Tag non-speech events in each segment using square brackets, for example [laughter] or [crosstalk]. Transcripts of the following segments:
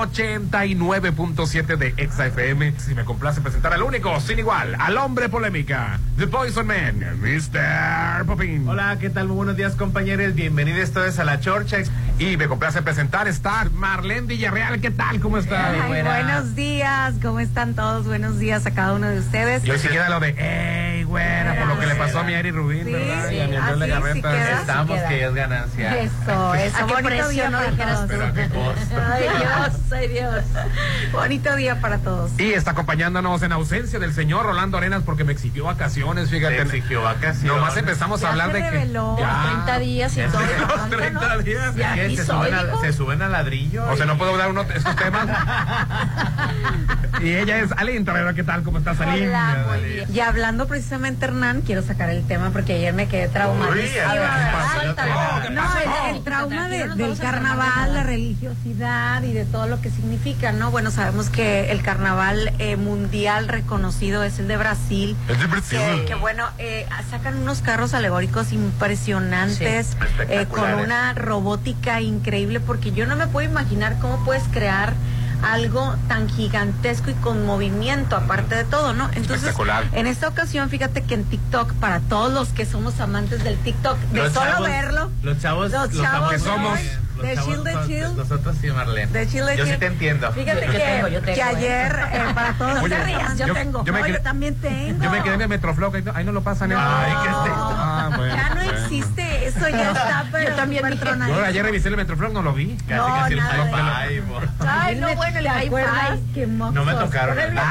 89.7 de Exa FM. Si me complace presentar al único, sin igual, al hombre polémica, The Poison Man, Mr. Popin. Hola, ¿qué tal? Muy buenos días, compañeros. Bienvenidos todos a la Chorcha. Y me complace presentar está Marlene Villarreal. ¿Qué tal? ¿Cómo está? Ay, buena. buenos días, ¿cómo están todos? Buenos días a cada uno de ustedes. Yo sí queda lo de, ey, güera, por lo que le pasó a mi Ari Rubín, Sí, ¿verdad? sí, y a mi Andrés así sí. Estamos, que es ganancia. Eso, [laughs] eso. ¿A qué bonito precio no dijeras. Pero a qué costo. Ay, Dios, ay, Dios. [laughs] Bonito día para todos. Y está acompañándonos en ausencia del señor Rolando Arenas porque me exigió vacaciones, Te fíjate. exigió vacaciones. Nomás empezamos Ya a hablar se de que. reveló, Ya. 30 días y Ya todo. se- Los ¿cuánto, 30 no? días. Ya ¿Qué? ¿Se, soy, suben a, dijo. se suben al ladrillo. O sea, no puedo dar uno estos temas. [laughs] y ella es ¿verdad? ¿Qué tal? ¿Cómo estás? Hola, muy bien. Y hablando precisamente, Hernán, quiero sacar el tema porque ayer me quedé traumadísima. Uy, a ver, ¿qué pasó? Suéltalo. ¿Qué No, el, el trauma de- del carnaval, la religiosidad y de todo lo que significa, ¿no? Bueno, sabemos que el carnaval eh, mundial reconocido es el de Brasil. Es de Brasil. Que, que, bueno, eh, sacan unos carros alegóricos impresionantes, Sí, eh, con una robótica increíble, porque yo no me puedo imaginar cómo puedes crear algo tan gigantesco y con movimiento, aparte de todo, ¿no? Entonces, en esta ocasión, fíjate que en TikTok, para todos los que somos amantes del TikTok, de Los solo chavos- verlo, Los chavos, Los chavos que somos. De chill, de chill. Nosotros sí, Marlene. de Chile Yo sí Chill. te entiendo. Fíjate Yo que, tengo, yo tengo, que ¿eh? ayer, eh, para todos Oye, no te rías, yo, yo- tengo. yo me No, quedé- yo también tengo. Yo me quedé en el Metroflog, ahí no, ahí no lo pasan. ¿eh? Ay, qué. Ah, bueno, ya no bueno. existe eso, ya está, pero Yo también. Yo ayer revisé el Metroflog, no lo vi. Casi, No, casi nada de. Ay, no, bueno, el ¿Te high acuerdas five. que No me tocaron. El- [laughs]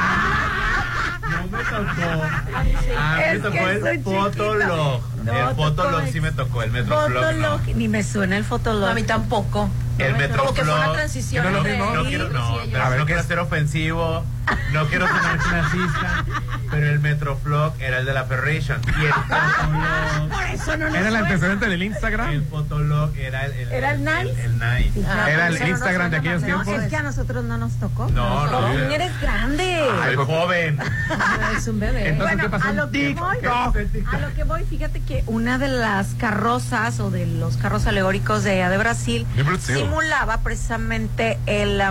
No me tocó. Ah, me tocó el Fotolog. El No, Fotolog sí me tocó, el Metroflog no. Fotolog, ni me suena el fotolog. A mí tampoco. El Como que fue una Metroflog. transición. No mismo. No quiero, no, ellos. pero A ver, no ¿qué quiero es? ser ofensivo, no quiero sonar clasista, [laughs] pero el Metroflog era el de la Ferration y el Fotolog, Por eso no ¿Era el antecedente del el Instagram? Fotolog era el, el, ¿Era el Nice? El, Nice. Ah, Era el no Instagram de aquellos más. No, tiempos. es que a nosotros no nos tocó. No, no, no. eres grande. Ay, joven. [laughs] Es un bebé. Entonces, bueno, ¿qué pasó? a lo que voy, lo que voy, fíjate que una de las carrozas o de los carros alegóricos de allá de Brasil, De Brasil. simulaba precisamente el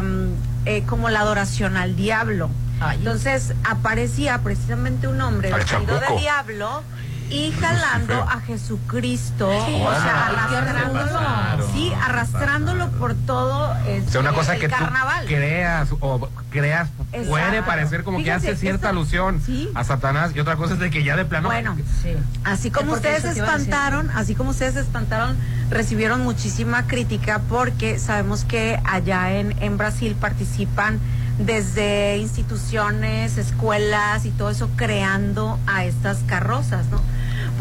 eh, como la adoración al diablo. Ay. Entonces aparecía precisamente un hombre vestido de diablo y jalando a Jesucristo, o sea, arrastrándolo, pasaron, sí, arrastrándolo por todo O sea, una este, cosa el que tú carnaval. creas o creas Exacto. puede parecer como que hace cierta alusión sí. a Satanás y otra cosa es de que ya de plano Bueno, Sí. Así como ustedes se espantaron, así como ustedes se espantaron, recibieron muchísima crítica porque sabemos que allá en, en Brasil participan desde instituciones, escuelas y todo eso creando a estas carrozas, ¿no?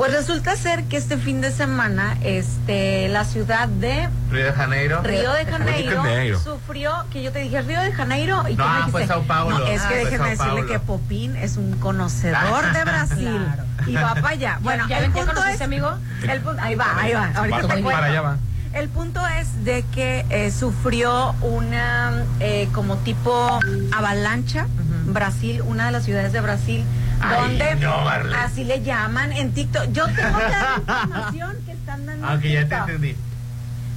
Pues resulta ser que este fin de semana, este, la ciudad de Río de Janeiro. Río de Janeiro, Janeiro. sufrió, que yo te dije Río de Janeiro y No, tú me dijiste, fue Sao Paulo. No, es Ah, que fue déjeme Sao decirle Paulo. que Popín es un conocedor de [laughs] Brasil Claro. y va para allá. Bueno, ¿Ya, el ya punto conociste, es, amigo? el pu- ahí va, ahí va. Ahorita Va- te para cuento. allá va. El punto es de que eh, sufrió una eh, como tipo avalancha Brasil, una de las ciudades de Brasil, Ay, donde no, así le llaman en TikTok. Yo tengo que dar [laughs] información que están dando. Aunque ya te entendí.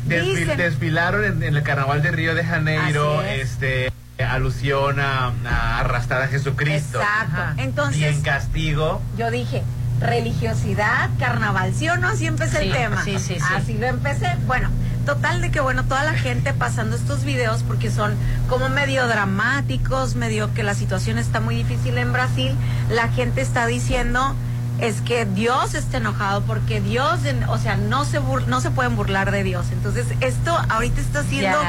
Desfil- Dicen- desfilaron en, en el carnaval de Río de Janeiro, Así es. este alusión a, a arrastrar a Jesucristo. Exacto. Ajá. Y Entonces, en castigo, yo dije, religiosidad, carnaval, ¿sí o no? Así empecé Sí, el tema. sí, sí, sí. Así lo empecé. Bueno, total de que, bueno, toda la gente pasando estos videos porque son como medio dramáticos, medio que la situación está muy difícil en Brasil, la gente está diciendo es que Dios está enojado porque Dios, en- o sea, no se bur- no se pueden burlar de Dios. Entonces, esto ahorita está siendo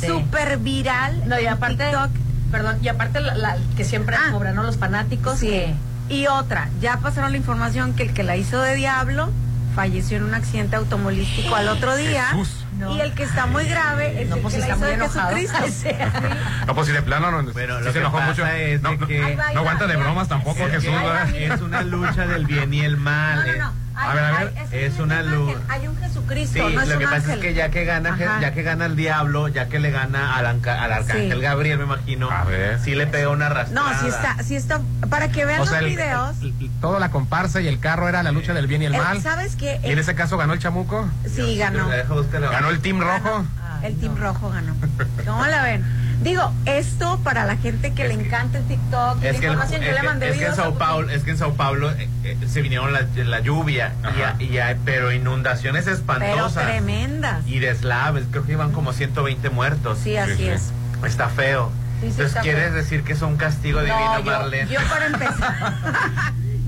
súper viral. No, y en aparte, TikTok. perdón, y aparte la, la- que siempre Ah. cobran, ¿no? Los fanáticos. Sí. Y otra, ya pasaron la información que el que la hizo de diablo falleció en un accidente automovilístico al otro día. Jesús. Y el que está muy grave es No, el pues que la está hizo muy de enojado. Jesucristo. [laughs] No, pues si de plano no, Bueno, sí lo se que enojó pasa mucho. es no, de no, que- no aguanta de bromas tampoco, Es, Jesús. es una lucha del bien y el mal. No, no, no. A ver, a hay- ver, es un una luz. Hay un Jesucristo, Sí, no es lo un que pasa ángel. es que ya que gana, Ajá. ya que gana el diablo, ya que le gana al, anca- al arcángel Sí. Gabriel, me imagino, A ver. sí le pega una arrastrada. No, sí está, sí está, para que vean O sea, los el- videos. el- el- toda la comparsa y el carro era la lucha del bien y el el- mal. ¿Sabes qué? Y en ese caso ganó el chamuco. Sí, ganó. Deja buscarlo. Ganó el team rojo. El Team Rojo ganó. [laughs] ¿Cómo la ven? Digo, esto para la gente que le encanta el TikTok, Es la que, el- información, es yo le mandé es que en Sao. Paulo, es que en Sao Paulo eh, eh, se vinieron la, la lluvia, y, y pero inundaciones Pero espantosas. tremendas. y deslaves, creo que iban como 120 muertos. Sí, así sí. es. Está feo. Sí, sí, Entonces, está ¿quieres feo. decir que es un castigo divino, No, yo- Marlene? Yo para [laughs] empezar,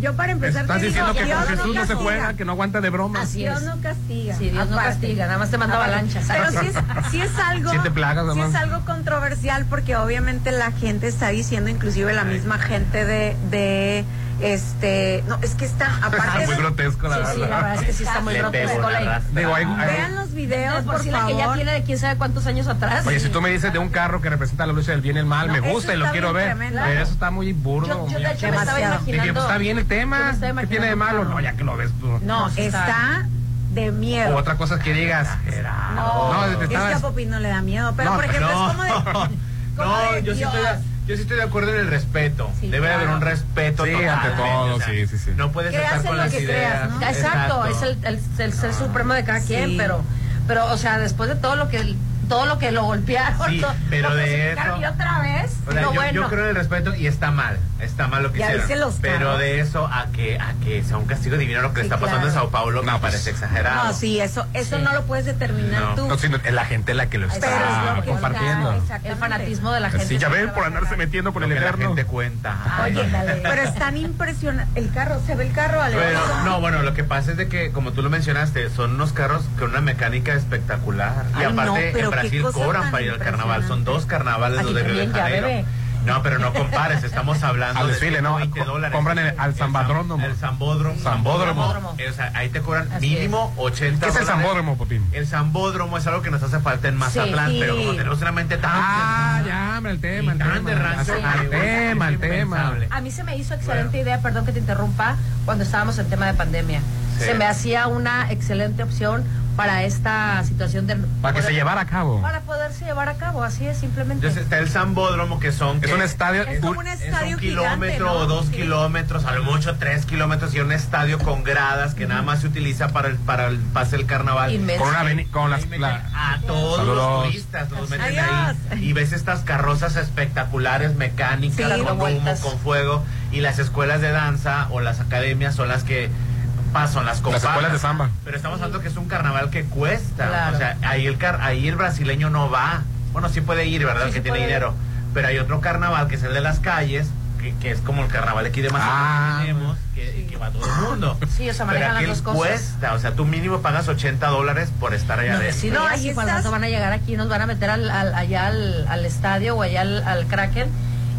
yo para empezar Estás te diciendo digo, que Dios con Jesús no se juega, que no aguanta de bromas. Así Dios es. no castiga. Sí, Dios no castiga, nada más te manda avalanchas. Pero sí es, sí es algo, Siete plagas, sí es algo controversial porque obviamente la gente está diciendo, inclusive la misma gente de, de este, no, es que está, aparte Muy de- grotesco, la Sí, sí, la verdad. es que sí está muy grotesco. la-. Digo, hay- hay- vean los videos, De por por sí la que ya favor. tiene de quién sabe cuántos años atrás. Oye, si tú me dices de un carro que representa la lucha del bien y el mal, No, me gusta y lo quiero ver. tremendo. Pero eso está muy burdo. Yo, yo muy- de hecho me estaba Demasiado. imaginando. Dije, pues está bien el tema. ¿Qué tiene de malo? No, ya que lo ves tú. No, está de miedo. O otra cosa es que digas. No. No, te Es que a Popi no le da miedo, pero por ejemplo es como de... [laughs] como no, de yo sí, estoy yo sí estoy de acuerdo en el respeto. Sí, Debe de haber claro. un respeto Sí, total, ante todo, o sea, sí, sí, sí. No puedes Creas estar con las ideas. creas, ¿no? Exacto, es el, el, el ser supremo de cada Sí. quien, pero, pero, o sea, después de todo lo que todo lo que lo golpearon, Sí, pero lo de crucificaron eso- y otra vez, O sea, lo yo, bueno. yo creo en el respeto y está mal, está mal lo que Ya hicieron. pero de eso a que a que sea un castigo divino lo que Sí, está pasando en. Sao Paulo me No, pues, parece exagerado. No, sí, eso, eso Sí. no lo puedes determinar No. tú. No, sino es la gente la que lo Pero es está lo que compartiendo. está, el fanatismo de la gente. Sí, ya ven, por andarse metiendo por Lo el que la eterno. gente cuenta. Oye, Ándale. pero es tan impresionante. El carro, ¿se ve el carro, Ale? Pero, no, bueno, lo que pasa es de que, como tú lo mencionaste, son unos carros con una mecánica espectacular. y Ay, aparte, en Brasil cobran para ir al carnaval. Son dos carnavales los de Río de Janeiro. No, pero no compares, estamos hablando Al de desfile, ¿no? 120 Co- dólares. compran el- al El Zambadródromo. El Zambódromo. Zambódromo. Zambódromo. O sea, ahí te cobran Así mínimo 80 ¿Qué es el. Zambódromo, Popín? El Zambódromo es algo que nos hace falta en Mazatlán, Sí. pero como tenemos una mente tan... Ah, ya, hombre, el tema, el tema. de rancho, El tema, el es tema. impensable. A mí se me hizo excelente idea, perdón que te interrumpa, cuando estábamos en tema de pandemia. Sí. Se me hacía una excelente opción para esta situación de... Para que se poder- llevara a cabo. Para poderse llevar a cabo, así es, simplemente. Entonces está el Zambódromo que son... Es que- un estadio. Es como un Es estadio un gigante, kilómetro ¿no? o dos Sí. kilómetros, a lo mucho tres kilómetros y un estadio con gradas que nada más se utiliza para el, para el pase del carnaval. Inmenso. Con una con las, la- a todos Saludos. los turistas, los meten Adiós. ahí y ves estas carrozas espectaculares mecánicas Sí, con humo, vueltas. con fuego y las escuelas de danza o las academias son las que pasan las comparten. escuelas de samba. Pero estamos hablando que es un carnaval que cuesta, Claro. o sea, ahí el car ahí el brasileño no va. Bueno, sí puede ir, ¿verdad? Sí, que sí tiene ir. dinero. Pero hay otro carnaval que es el de las calles, que, que es como el carnaval aquí de Mazatlán Ah. que tenemos, que, que va todo el mundo. [laughs] Sí, o sea, Pero aquí las cosas. cuesta, o sea, tú mínimo pagas 80 dólares por estar allá No, adentro. si No, ahí cuando estás- van a llegar aquí, nos van a meter al, al- allá al, al estadio o allá al, al Kraken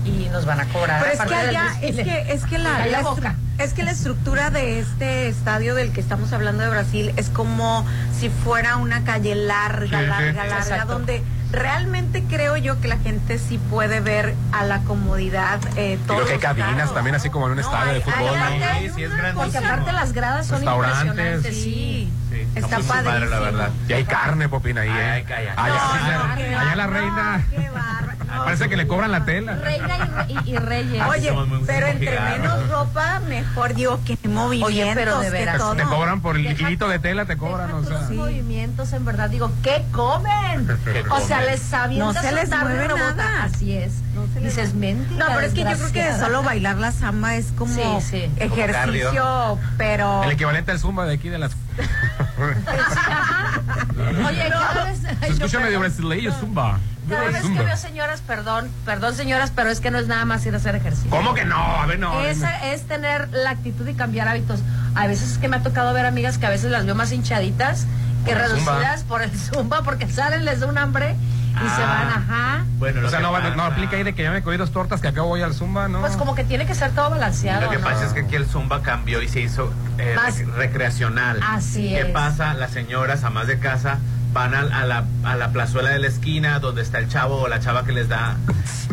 y nos van a cobrar. Pero es que allá, es que, es que la boca. Es que la estructura de este estadio del que estamos hablando de Brasil es como si fuera una calle larga, Sí, sí. larga, larga, Exacto. donde realmente creo yo que la gente sí puede ver a la comodidad eh, Y todos creo que hay cabinas también, así como en un estadio de fútbol, hay- ¿no? hay- hay Sí, sí, es grandísimo. Porque aparte las gradas son impresionantes, sí. Sí, Está padre, la verdad. Y hay carne, Popín, ahí, Ay, ¿eh? Allá, allá la reina. qué bárbaro. No, Parece que le cobran la tela. Reina y, y- y reyes. Oye, pero entre menos ropa, mejor digo que movimientos, pero de veras. todo. Te cobran por el hilito de tela, te cobran, o sea. Sí. movimientos, en verdad, digo, ¿qué comen? [laughs] ¿Qué O sea, comen? les avientas No se les mueve una bota. nada. Así es. No se les Dices, mentira. No, pero es que yo creo que desgraciada". solo bailar la samba es como Sí, sí. ejercicio, Como pero El equivalente al zumba de aquí de las [laughs] [laughs] Oye, cada vez. Se escucha no, medio brasileño, zumba. Cada vez que veo señoras, perdón, perdón señoras, pero es que no es nada más ir a hacer ejercicio. ¿Cómo que no? A ver, no. Es, es tener la actitud y cambiar hábitos. A veces es que me ha tocado ver amigas que a veces las veo más hinchaditas que Por reducidas por el zumba porque salen, les da un hambre y se Ah. van, ajá. Bueno, O sea, no, pasa- no aplica ahí de que ya me comí dos tortas que acabo voy al zumba, ¿no? Pues como que tiene que ser todo balanceado. Lo que ¿no? pasa es que aquí el Zumba cambió y se hizo eh, Más- rec- recreacional. Así ¿Qué es. pasa? Las señoras, amas de casa, van al- a, la, a la plazuela de la esquina donde está el chavo o la chava que les da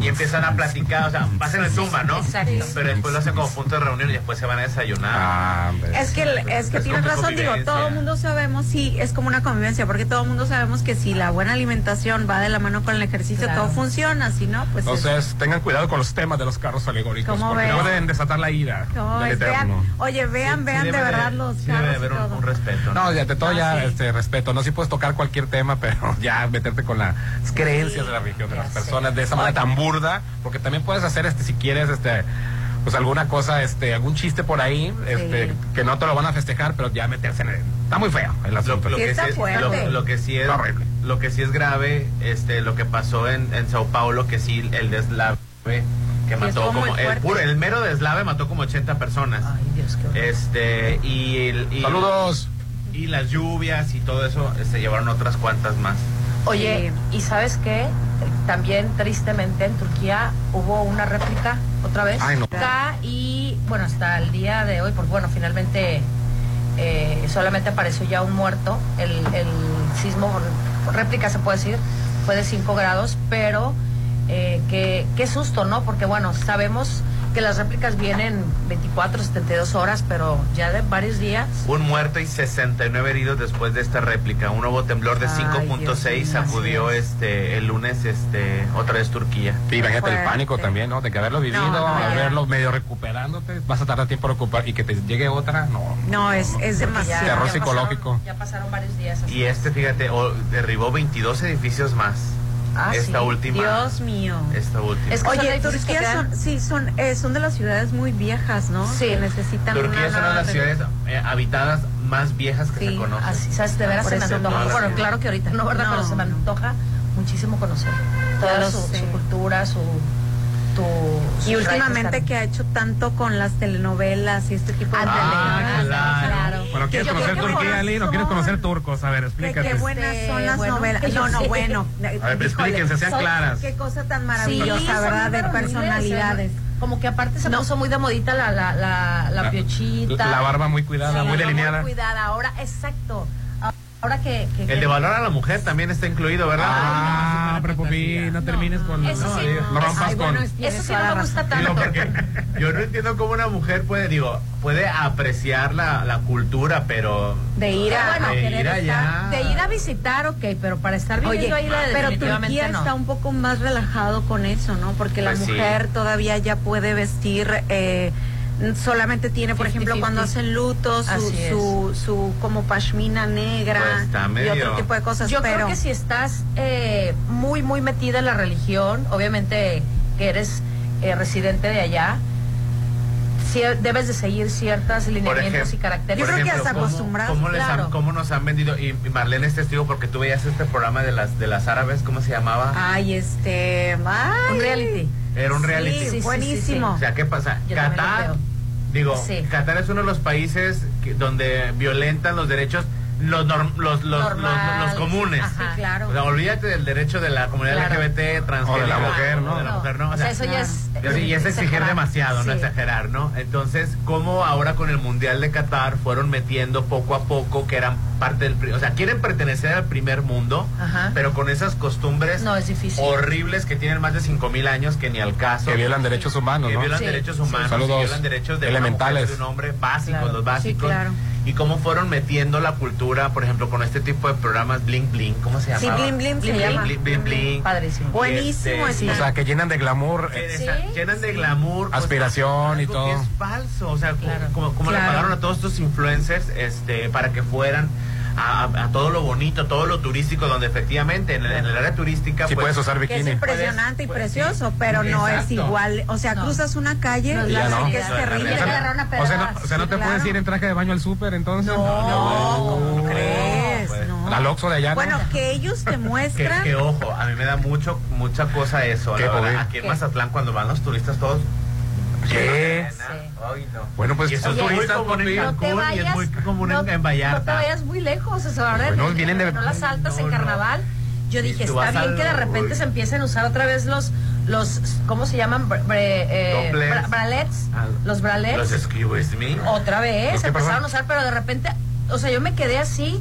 y empiezan a platicar, o sea, pasan el Zumba, ¿no? Exacto. Pero después lo hacen como punto de reunión y después se van a desayunar. Ah. Es que, es que Es tienes razón, digo, todo el mundo sabemos, sí, es como una convivencia, porque todo el mundo sabemos que si la buena alimentación va de la mano con el ejercicio, Claro. todo funciona, si no, pues... es- Entonces, tengan cuidado con los temas de los carros alegóricos. ¿Cómo porque ven? pueden desatar la ira. Vean, oye, vean, Sí, vean sí de debe verdad los sí debe carros haber y un, respeto. No, ya de todo No, ya sí. este respeto. No sí puedes tocar cualquier tema, pero [laughs] ya meterte con las creencias de la religión de las sé. personas de esa manera tan burda, porque también puedes hacer este si quieres este pues alguna cosa, este, algún chiste por ahí, este, que no te lo van a festejar, pero ya meterse en el, está muy feo el Lo, asunto. lo Sí que está sí es, lo, lo que sí es horrible. lo que sí es grave este lo que pasó en, en Sao Paulo que sí el deslave que mató como el puro el mero deslave mató como 80 personas Ay, Dios, qué horror. este y, el- y Saludos. Y las lluvias y todo eso se llevaron otras cuantas más Oye, ¿y sabes qué? También tristemente en Turquía hubo una réplica otra vez. Ay, no. Acá y bueno, hasta el día de hoy, porque bueno, finalmente eh, solamente apareció ya un muerto. El, el sismo, réplica se puede decir, fue de 5 grados, pero eh, qué, qué susto, ¿no? Porque bueno, sabemos que las réplicas vienen 24, 72 horas, pero ya de varios días. un muerto y 69 heridos después de esta réplica un nuevo temblor de Ay, Dios 5.6 mío, sacudió es. este el lunes este otra vez Turquía Sí, imagínate el pánico también, ¿no? De que haberlo vivido, No, no, ya. haberlo medio recuperándote, vas a tardar tiempo en recuperar y que te llegue otra, no. No, es, es demasiado. Terror ya psicológico. pasaron- ya pasaron varios días. así. y este fíjate oh, derribó 22 edificios más Ah, esta sí. última Dios mío. esta última Es que- Oye, que Turquía son, sí, son, eh, son de las ciudades muy viejas, ¿no? Sí. Que necesitan Turquía es una de las ciudades eh, habitadas más viejas que Sí, se conocen. Así, ¿sabes? De veras se me antoja. Bueno, claro que ahorita no, ¿verdad? No. Pero se me antoja muchísimo conocer toda lo su, su cultura, su. Y últimamente que ha hecho tanto con las telenovelas y este tipo de. Ah, claro. Bueno, ¿quieres Que- conocer Turquía, Ali? ¿No quieres conocer turcos? A ver, explícate. qué buenas son las bueno, novelas. No, no, sé. bueno. A ver, explíquense, sean son- claras. Qué cosa tan Sí, maravillosa, son ¿verdad? De personalidades. ¿eh? Como que aparte se No. puso muy de modita la, la, la, la La- piochita. la barba muy cuidada, Sí, muy delineada. Muy cuidada. Ahora, exacto. Ahora que. que- El que- de valor a la mujer también está incluido, ¿verdad? Ah, pero Pupi, no termines con... Eso no, sí. no rompas Ay, con... bueno, es- Eso sí no me gusta tanto. porque yo no entiendo cómo una mujer puede, digo, puede apreciar la, la cultura, pero De ir a, Bueno, a de querer ir allá. estar. De ir a visitar, ok, pero para estar viviendo Oye, ahí la pero Turquía no. está un poco más relajado con eso, ¿no? Porque la Pues sí. mujer todavía ya puede vestir, eh, solamente tiene, por ejemplo, 50-50. cuando hacen luto, su, su, su como pashmina negra Pues y otro tipo de cosas. Yo pero creo que si estás eh, muy, muy metida en la religión, obviamente que eres eh, residente de allá, debes de seguir ciertos lineamientos y características. Yo creo que ejemplo, hasta ¿cómo- acostumbrados, ¿cómo, les han- claro. cómo nos han vendido? Y y Marlene es testigo porque tú veías este programa de las de las árabes, ¿cómo se llamaba? Ay, este. Ay, Un reality. Era un sí, reality. sí, sí, buenísimo. O sea, ¿qué pasa? Yo Qatar, digo, Sí. Qatar es uno de los países que- donde violentan los derechos, los, norm- los, los, los, Normal. los comunes. Ajá. Sí, claro. O sea, olvídate del derecho de la comunidad Claro. LGBT, transgénero. O de la mujer, ¿no? de la mujer, ¿no? O sea, eso ya es. Y así- y es exigir exagerar. demasiado, no Sí. exagerar, ¿no? Entonces, ¿cómo ahora con el Mundial de Qatar fueron metiendo poco a poco que eran parte del... O sea, quieren pertenecer al primer mundo, Ajá. pero con esas costumbres No, es horribles que tienen más de 5.000 años que ni al caso. Que violan derechos humanos, Que ¿no? violan Sí, derechos sí. humanos, Saludos. y violan derechos de Elementales. una mujer, de un hombre, básicos, Claro. los básicos. Sí, claro. Y cómo fueron metiendo la cultura, por ejemplo, con este tipo de programas Bling Bling, ¿cómo se Sí, llama? Bling Bling se Bling llama. Bling Bling Bling. Padrísimo. Buenísimo este. O sea, que llenan de glamour. Eh, Sí, esa- llenan de glamour pues, Aspiración y todo. que es falso o sea Claro. como, como le pagaron a todos estos influencers este para que fueran a, a- todo lo bonito, todo lo turístico, donde efectivamente en, el- en el área turística Sí pues, puedes usar Que es bikini. impresionante y Pues, precioso, pero no es Exacto. igual. O sea, No. cruzas una calle No, y ya no. que es terrible. O sea, no- o sea, no, pedradas. o sea, no Sí, te claro. puedes ir en traje de baño al súper, entonces. No, ¿cómo no, crees? pues. No. Al Oxxo de allá. ¿no? Bueno, que ellos te [laughs] Que, muestran. que ojo, a mí me da mucho, mucha cosa eso. ¿Qué, la verdad. Aquí en ¿Qué? Mazatlán, cuando van los turistas todos. ¿Qué? arena. Ay, no. Bueno, pues, Y eso es oye, muy turistas, común en. No te Cancún y es vayas, muy común no, en, en Vallarta. no te vayas muy lejos, o sea, ahora Bueno, en- vienen de- no las altas en No, no. carnaval. Yo dije, está bien al- que de repente uy. se empiecen a usar otra vez los, los ¿cómo se llaman? Bre- eh, bra- bralets. Ah, Los bralets. Los excuse me. Otra vez, ¿Los qué, empezaron a usar, pero de repente, o sea, yo me quedé así.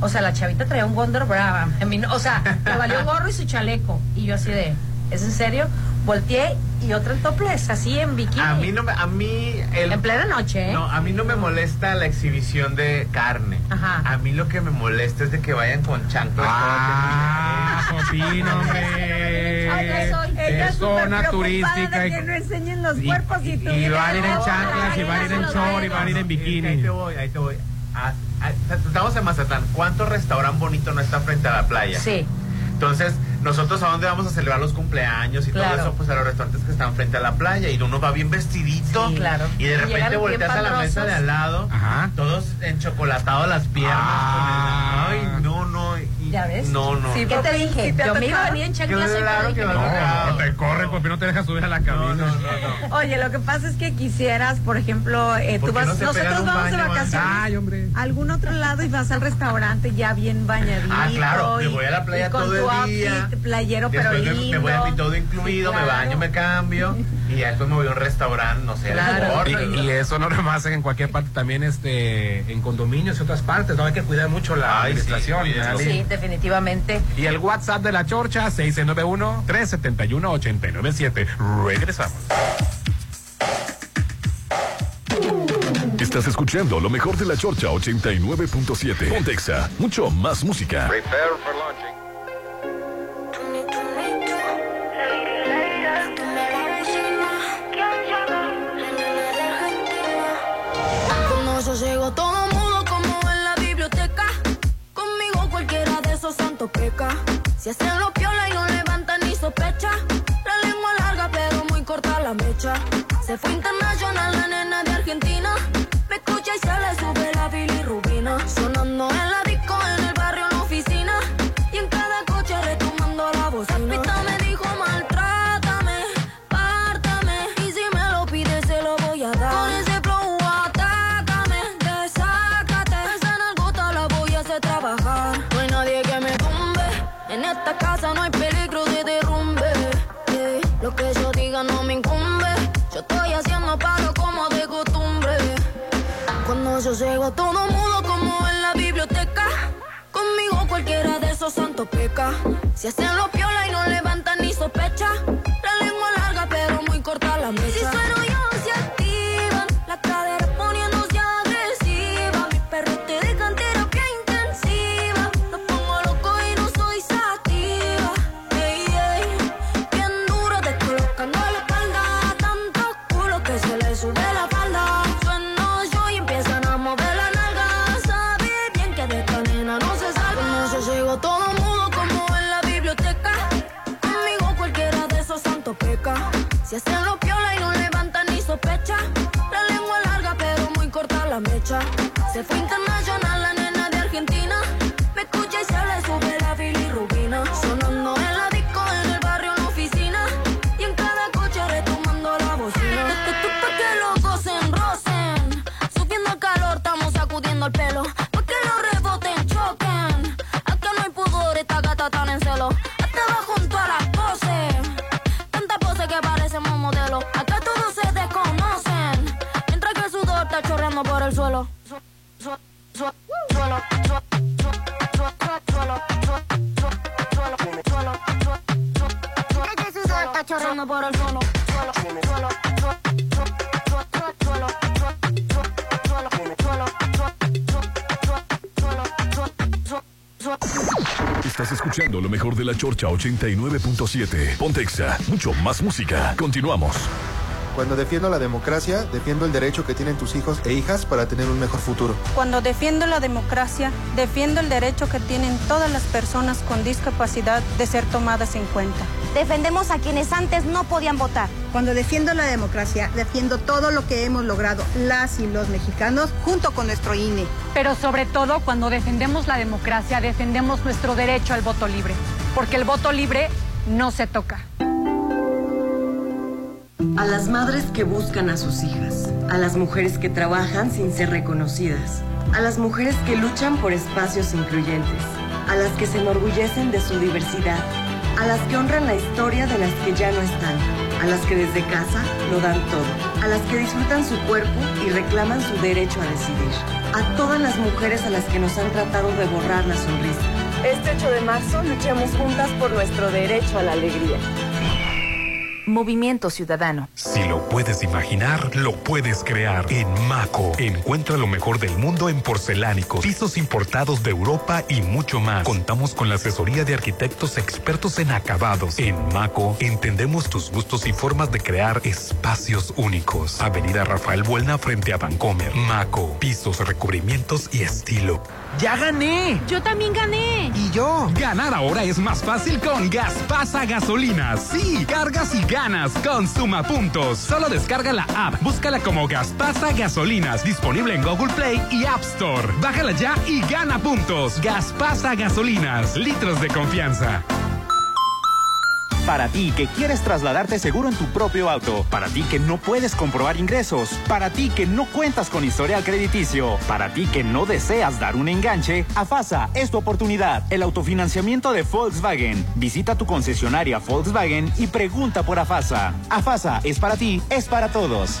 O sea, la chavita traía un Wonder Bra. a mí no- O sea, le valió gorro y su chaleco. Y yo así de, ¿es en serio? Volteé y otra en topless, así en bikini. A mí no me, a mí el, En plena noche, ¿eh? No, a mí no me molesta la exhibición de carne. Ajá. A mí lo que me molesta es de que vayan con chanclas. Ah, Popino, hombre. Ay, yo soy- Ella Es zona turística. de y- que no enseñen los y- cuerpos y, tú y van a ir en chanclas, y van a ir en short, y van a ir en Ahí te bikini. voy, ahí te voy. Ah, ah, estamos en Mazatlán. ¿Cuánto restaurante bonito no está frente a la playa? Sí. Entonces, nosotros a dónde vamos a celebrar los cumpleaños y Claro. todo eso, pues a los restaurantes que están frente a la playa y uno va bien vestidito. Sí, claro. Y de Y repente bien volteas a la mesa de al lado, Ajá. todos enchocolatados las piernas. Ah. con el- ay, no, no. ¿Ya ves? No, no. Sí, ¿Qué te dije? ¿Sí te ha Yo me iba a venir en chanclas Claro que no. te corre, Popino, no te deja subir a la cabina. no, no, no. Oye, lo que pasa es que quisieras, por ejemplo, eh, ¿Por tú vas, nosotros vamos de vacaciones antes? Ay, hombre. a algún otro lado y vas al restaurante ya bien bañadito. Ah, claro, me y- voy a la playa y con todo tu el día. outfit playero, pero Después lindo. me voy a mi todo incluido, Sí, me baño, me cambio [laughs] y ya después me voy a un restaurante, no sé, a lo Claro. mejor, Y, ¿no? y eso no nomás en cualquier parte, también este, en condominios y otras partes, no hay que cuidar mucho la Ay, sí, administración. Sí, definitivamente. Y el WhatsApp de la Chorcha, 691-371-897. Regresamos. Estás escuchando lo mejor de la Chorcha 89.7. Pontexa, mucho más música. Cuando Si hacen los piola y no levantan ni sospecha. La lengua larga pero muy corta la mecha. Se fue internacional Yo llego todo mudo como en la biblioteca. Conmigo cualquiera de esos santos peca. Si hacen los piola y no levantan ni sospecha. De la Chorcha 89.7. Pontexa, mucho más música. Continuamos. Cuando defiendo la democracia, defiendo el derecho que tienen tus hijos e hijas para tener un mejor futuro. Cuando defiendo la democracia, defiendo el derecho que tienen todas las personas con discapacidad de ser tomadas en cuenta. Defendemos a quienes antes no podían votar. Cuando defiendo la democracia, defiendo todo lo que hemos logrado las y los mexicanos junto con nuestro INE. Pero sobre todo, cuando defendemos la democracia, defendemos nuestro derecho al voto libre. Porque el voto libre no se toca. A las madres que buscan a sus hijas, a las mujeres que trabajan sin ser reconocidas, a las mujeres que luchan por espacios incluyentes, a las que se enorgullecen de su diversidad, a las que honran la historia de las que ya no están, a las que desde casa lo dan todo, a las que disfrutan su cuerpo y reclaman su derecho a decidir, a todas las mujeres a las que nos han tratado de borrar la sonrisa. Este 8 de marzo luchemos juntas por nuestro derecho a la alegría. Movimiento Ciudadano. Si lo puedes imaginar, lo puedes crear. En Maco, encuentra lo mejor del mundo en porcelánicos, pisos importados de Europa y mucho más. Contamos con la asesoría de arquitectos expertos en acabados. En Maco, entendemos tus gustos y formas de crear espacios únicos. Avenida Rafael Buelna frente a Vancomer. Maco, pisos, recubrimientos y estilo. ¡Ya gané! Yo también gané. ¿Y yo? Ganar ahora es más fácil con Gaspasa Gasolinas. Sí, cargas y ganas con Suma Solo descarga la app, búscala como Gaspasa Gasolinas, disponible en Google Play y App Store. Bájala ya y gana puntos. Gaspasa Gasolinas, litros de confianza. Para ti que quieres trasladarte seguro en tu propio auto. Para ti que no puedes comprobar ingresos. Para ti que no cuentas con historial crediticio. Para ti que no deseas dar un enganche. AFASA es tu oportunidad. El autofinanciamiento de Volkswagen. Visita tu concesionaria Volkswagen y pregunta por AFASA. AFASA es para ti, es para todos.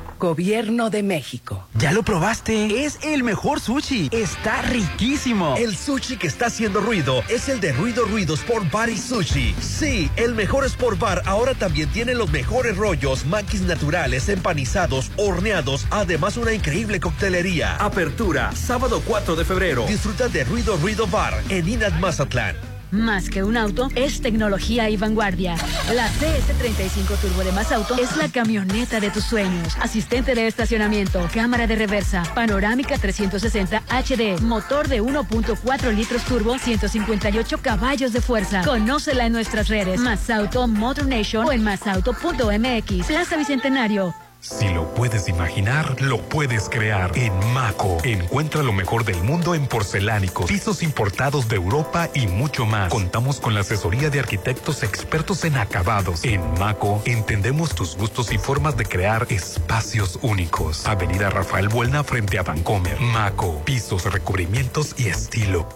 Gobierno de México. ¿Ya lo probaste? Es el mejor sushi. Está riquísimo. El sushi que está haciendo ruido es el de Ruido Ruido Sport Bar y Sushi. Sí, el mejor Sport Bar ahora también tiene los mejores rollos, maquis naturales, empanizados, horneados, además una increíble coctelería. Apertura, sábado 4 de febrero. Disfruta de Ruido Ruido Bar en Inat Mazatlán. Más que un auto, es tecnología y vanguardia. La CS35 Turbo de Más Auto es la camioneta de tus sueños. Asistente de estacionamiento, cámara de reversa, panorámica 360 HD, motor de 1.4 litros turbo, 158 caballos de fuerza. Conócela en nuestras redes. Más Auto Motor Nation o en masauto.mx. Plaza Bicentenario. Si lo puedes imaginar, lo puedes crear. En Maco, encuentra lo mejor del mundo en porcelánicos, pisos importados de Europa y mucho más. Contamos con la asesoría de arquitectos expertos en acabados. En Maco, entendemos tus gustos y formas de crear espacios únicos. Avenida Rafael Buelna frente a Vancomer. Maco, pisos, recubrimientos y estilo.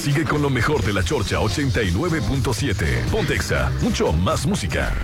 Sigue con lo mejor de la Chorcha 89.7. Pontexa, mucho más música.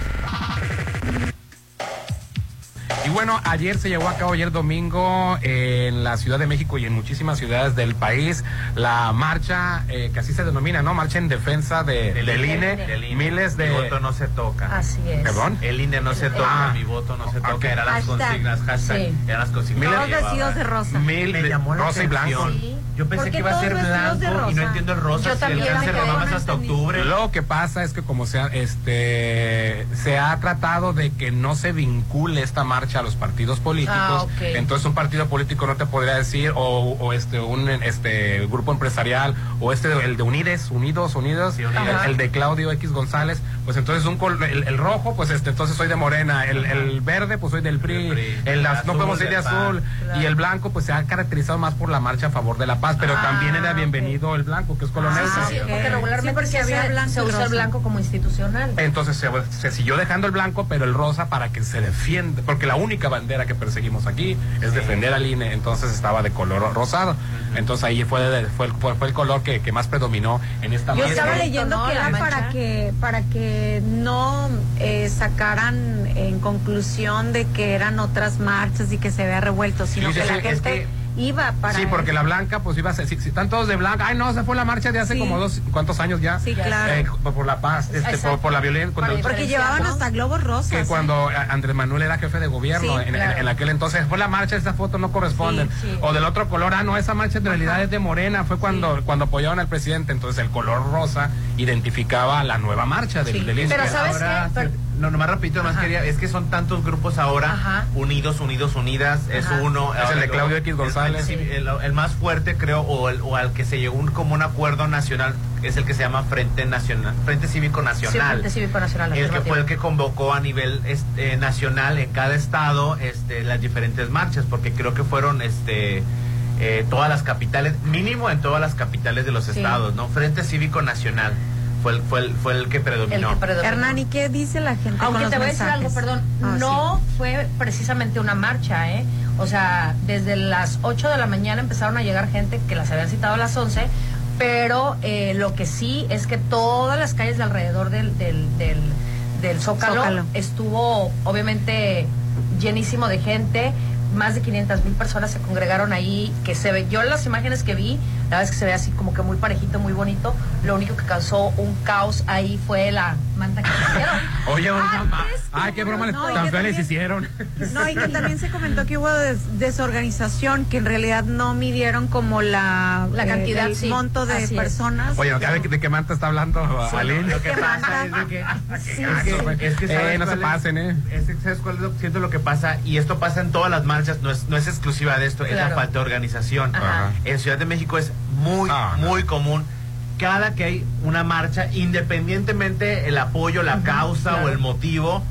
Y bueno, ayer se llevó a cabo, ayer domingo, en la Ciudad de México y en muchísimas ciudades del país, la marcha, eh, que así se denomina, ¿no? Marcha en defensa de, Del del, INE. INE. Del INE. Miles de... Mi voto no se toca. Así es. ¿Perdón? El INE no se toca, Ah. mi voto no se toca. Ok. Eran las consignas, hashtag. Sí. Eran las consignas. Todos vestidos de rosa. Mil Me de- llamó la rosa y blanco. Sí. Yo pensé ¿Por que iba a ser blanco y no entiendo el rosa. Yo si también el me cáncer quedé lo mamas no hasta octubre. Lo que pasa es que como se ha, este, se ha tratado de que no se vincule esta marcha a los partidos políticos. Ah. Entonces un partido político no te podría decir, o, o este un este grupo empresarial, o este el de Unides, Unidos, Unidos, el, Ajá. el de Claudio X González, pues entonces un col- el, el rojo, pues este entonces soy de Morena, el, el verde, pues soy del PRI, el, az- no azul podemos ir de azul, y el blanco pues se ha caracterizado más por la marcha a favor de la paz, pero Ah, también era bienvenido el blanco, que es Sí, negro. sí, porque regularmente Sí, porque se, había blanco se usa el blanco como institucional. Entonces se, se siguió dejando el blanco, pero el rosa para que se defienda, porque la única bandera que perseguimos aquí es defender al INE, entonces estaba de color rosado. Entonces ahí fue, de- fue, el, fue, fue el color que, que más predominó en esta Yo estaba leyendo ¿no? que era para que para que no eh, sacaran en conclusión de que eran otras marchas y que se había revuelto, sino Sí, que sí, la es gente que- iba para Sí, porque la blanca, pues iba a ser, si, si están todos de blanca, ay no, esa fue la marcha de hace Sí. como dos, ¿cuántos años ya? Sí, claro. Eh, por la paz, este, por, la violencia. Cuando- porque llevaban hasta globos rosas. que ¿eh? cuando Andrés Manuel era jefe de gobierno Sí, en, claro. en- en aquel entonces fue la marcha esa foto no corresponden o del otro color ah no esa marcha en realidad es de Morena fue cuando cuando apoyaban al presidente entonces el color rosa identificaba la nueva marcha del, del INE. Pero ¿sabes Ahora, qué? No, nomás rapidito, nomás Ajá. quería, es que son tantos grupos ahora, Ajá. unidos, unidos, unidas, es uno. Es el de Claudio X González. El, el- el más fuerte, creo, o, el- o al que se llegó un, como un acuerdo nacional, es el que se llama Frente Nacional, Frente Cívico Sí, Nacional. Frente Cívico Nacional. el que fue el que convocó a nivel este, nacional en cada estado este, las diferentes marchas, porque creo que fueron este eh, todas las capitales, mínimo en todas las capitales de los Sí. estados, ¿no? Frente Cívico Nacional fue el, fue el, fue el que predominó. El que predominó. Hernán, ¿y qué dice la gente? con Aunque los te voy a decir algo, perdón, Ah, no fue precisamente una marcha, ¿eh? O sea, desde las 8 de la mañana empezaron a llegar gente que las habían citado a las 11, pero eh, lo que sí es que todas las calles de alrededor del, del, del, del Zócalo, Zócalo. estuvo obviamente llenísimo de gente. Más de 500 mil personas se congregaron ahí, que se ve, yo las imágenes que vi, la es que se ve así como que muy parejito, muy bonito. Lo único que causó un caos ahí fue la manta que pusieron. [laughs] Oye, Ah, ay, ay, qué broma No, y tan que fea les también- hicieron. [laughs] No, y que también se comentó que hubo des- desorganización, que en realidad no midieron como la, La eh, cantidad, el sí, monto de así es. personas. Oye, ¿de, qué- de qué manta está hablando Sí, Aline? lo que ¿Qué pasa es de que, Sí, es que- es Eh, ¿sabes no se es? pasen, eh. Es que, ¿sabes cuál es lo, siento lo que pasa? Y esto pasa en todas las marchas, no es, no es exclusiva de esto, es Claro. la falta de organización. Ajá. En Ciudad de México es muy, Ah, no. muy común. Cada que hay una marcha, independientemente el apoyo, la causa claro. o el motivo,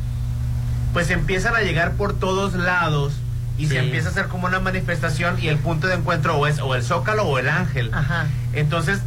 pues empiezan a llegar por todos lados y Sí. se empieza a hacer como una manifestación y el punto de encuentro o es o el Zócalo o el Ángel. Ajá. Entonces,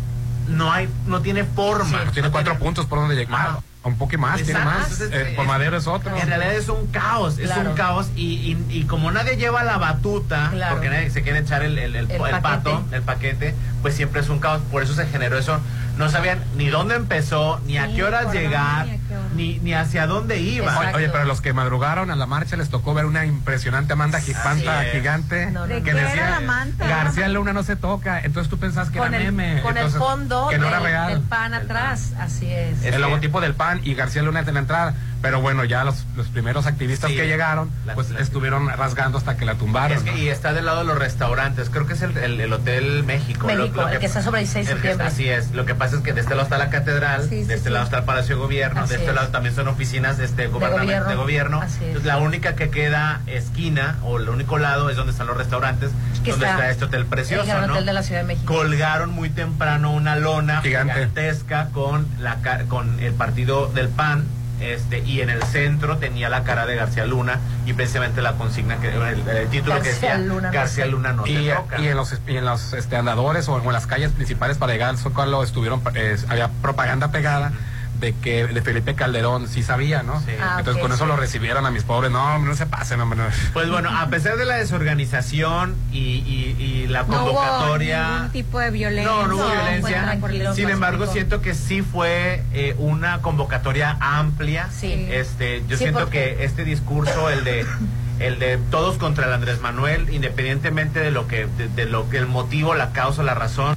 no hay, no tiene forma. Tiene No cuatro puntos por donde llegar. Un poco más, tiene más. Entonces, Eh, por es- madero es otro. En realidad es un caos, es Claro. un caos y, y- y como nadie lleva la batuta, Claro. porque nadie se quiere echar el, el, el- El pato, el paquete, pues siempre es un caos, por eso se generó eso. No sabían ni dónde empezó, ni a qué horas llegar, ni a qué hora. ni, ni hacia dónde iba. Exacto. Oye, pero los que madrugaron a la marcha les tocó ver una impresionante manta gi- manta es. gigante No, no, ¿De que decía era la manta? García Luna no se toca. Entonces tú pensabas que con era el, meme. con el Entonces, fondo que no era del, real. del pan atrás, así es. El logotipo del PAN y García Luna en la entrada. Pero bueno, ya los, los primeros activistas Sí. que llegaron, La- pues la- estuvieron rasgando hasta que la tumbaron. Es que, ¿no? y está del lado de los restaurantes, creo que es el, el- el Hotel México. México, el que está sobre 16 de el que- septiembre. así es, lo que pasa es que de este lado está la catedral, Sí, sí, de este sí. lado está el Palacio de Gobierno, Así de este es. lado también son oficinas este, gubernament- gobierno. de gobierno. Así es. Entonces, la única que queda esquina, o el único lado, es donde están los restaurantes, Que donde está está, este hotel precioso, el ¿no? Hotel de la Ciudad de México. Colgaron muy temprano una lona Gigante. gigantesca con, la, con el partido del PAN. Este, y en el centro tenía la cara de García Luna y precisamente la consigna que el, el título que García decía Luna García Luna no y, se toca. y en los y en los este, andadores o en las calles principales para llegar al Zócalo estuvieron eh, había propaganda pegada de que de Felipe Calderón sí sabía, ¿no? Sí. Ah, Entonces con eso sí. lo recibieron a mis pobres. No, hombre, no se pasen, hombre. no. Pues bueno, a pesar de la desorganización y, y- y la no hubo convocatoria. ningún tipo de violencia. No, no hubo violencia. Sin embargo, siento que sí fue eh, una convocatoria amplia. Sí. Este, yo Sí, siento porque- que este discurso, el de [laughs] el de todos contra el Andrés Manuel, independientemente de lo que de, de lo que el motivo, la causa, la razón,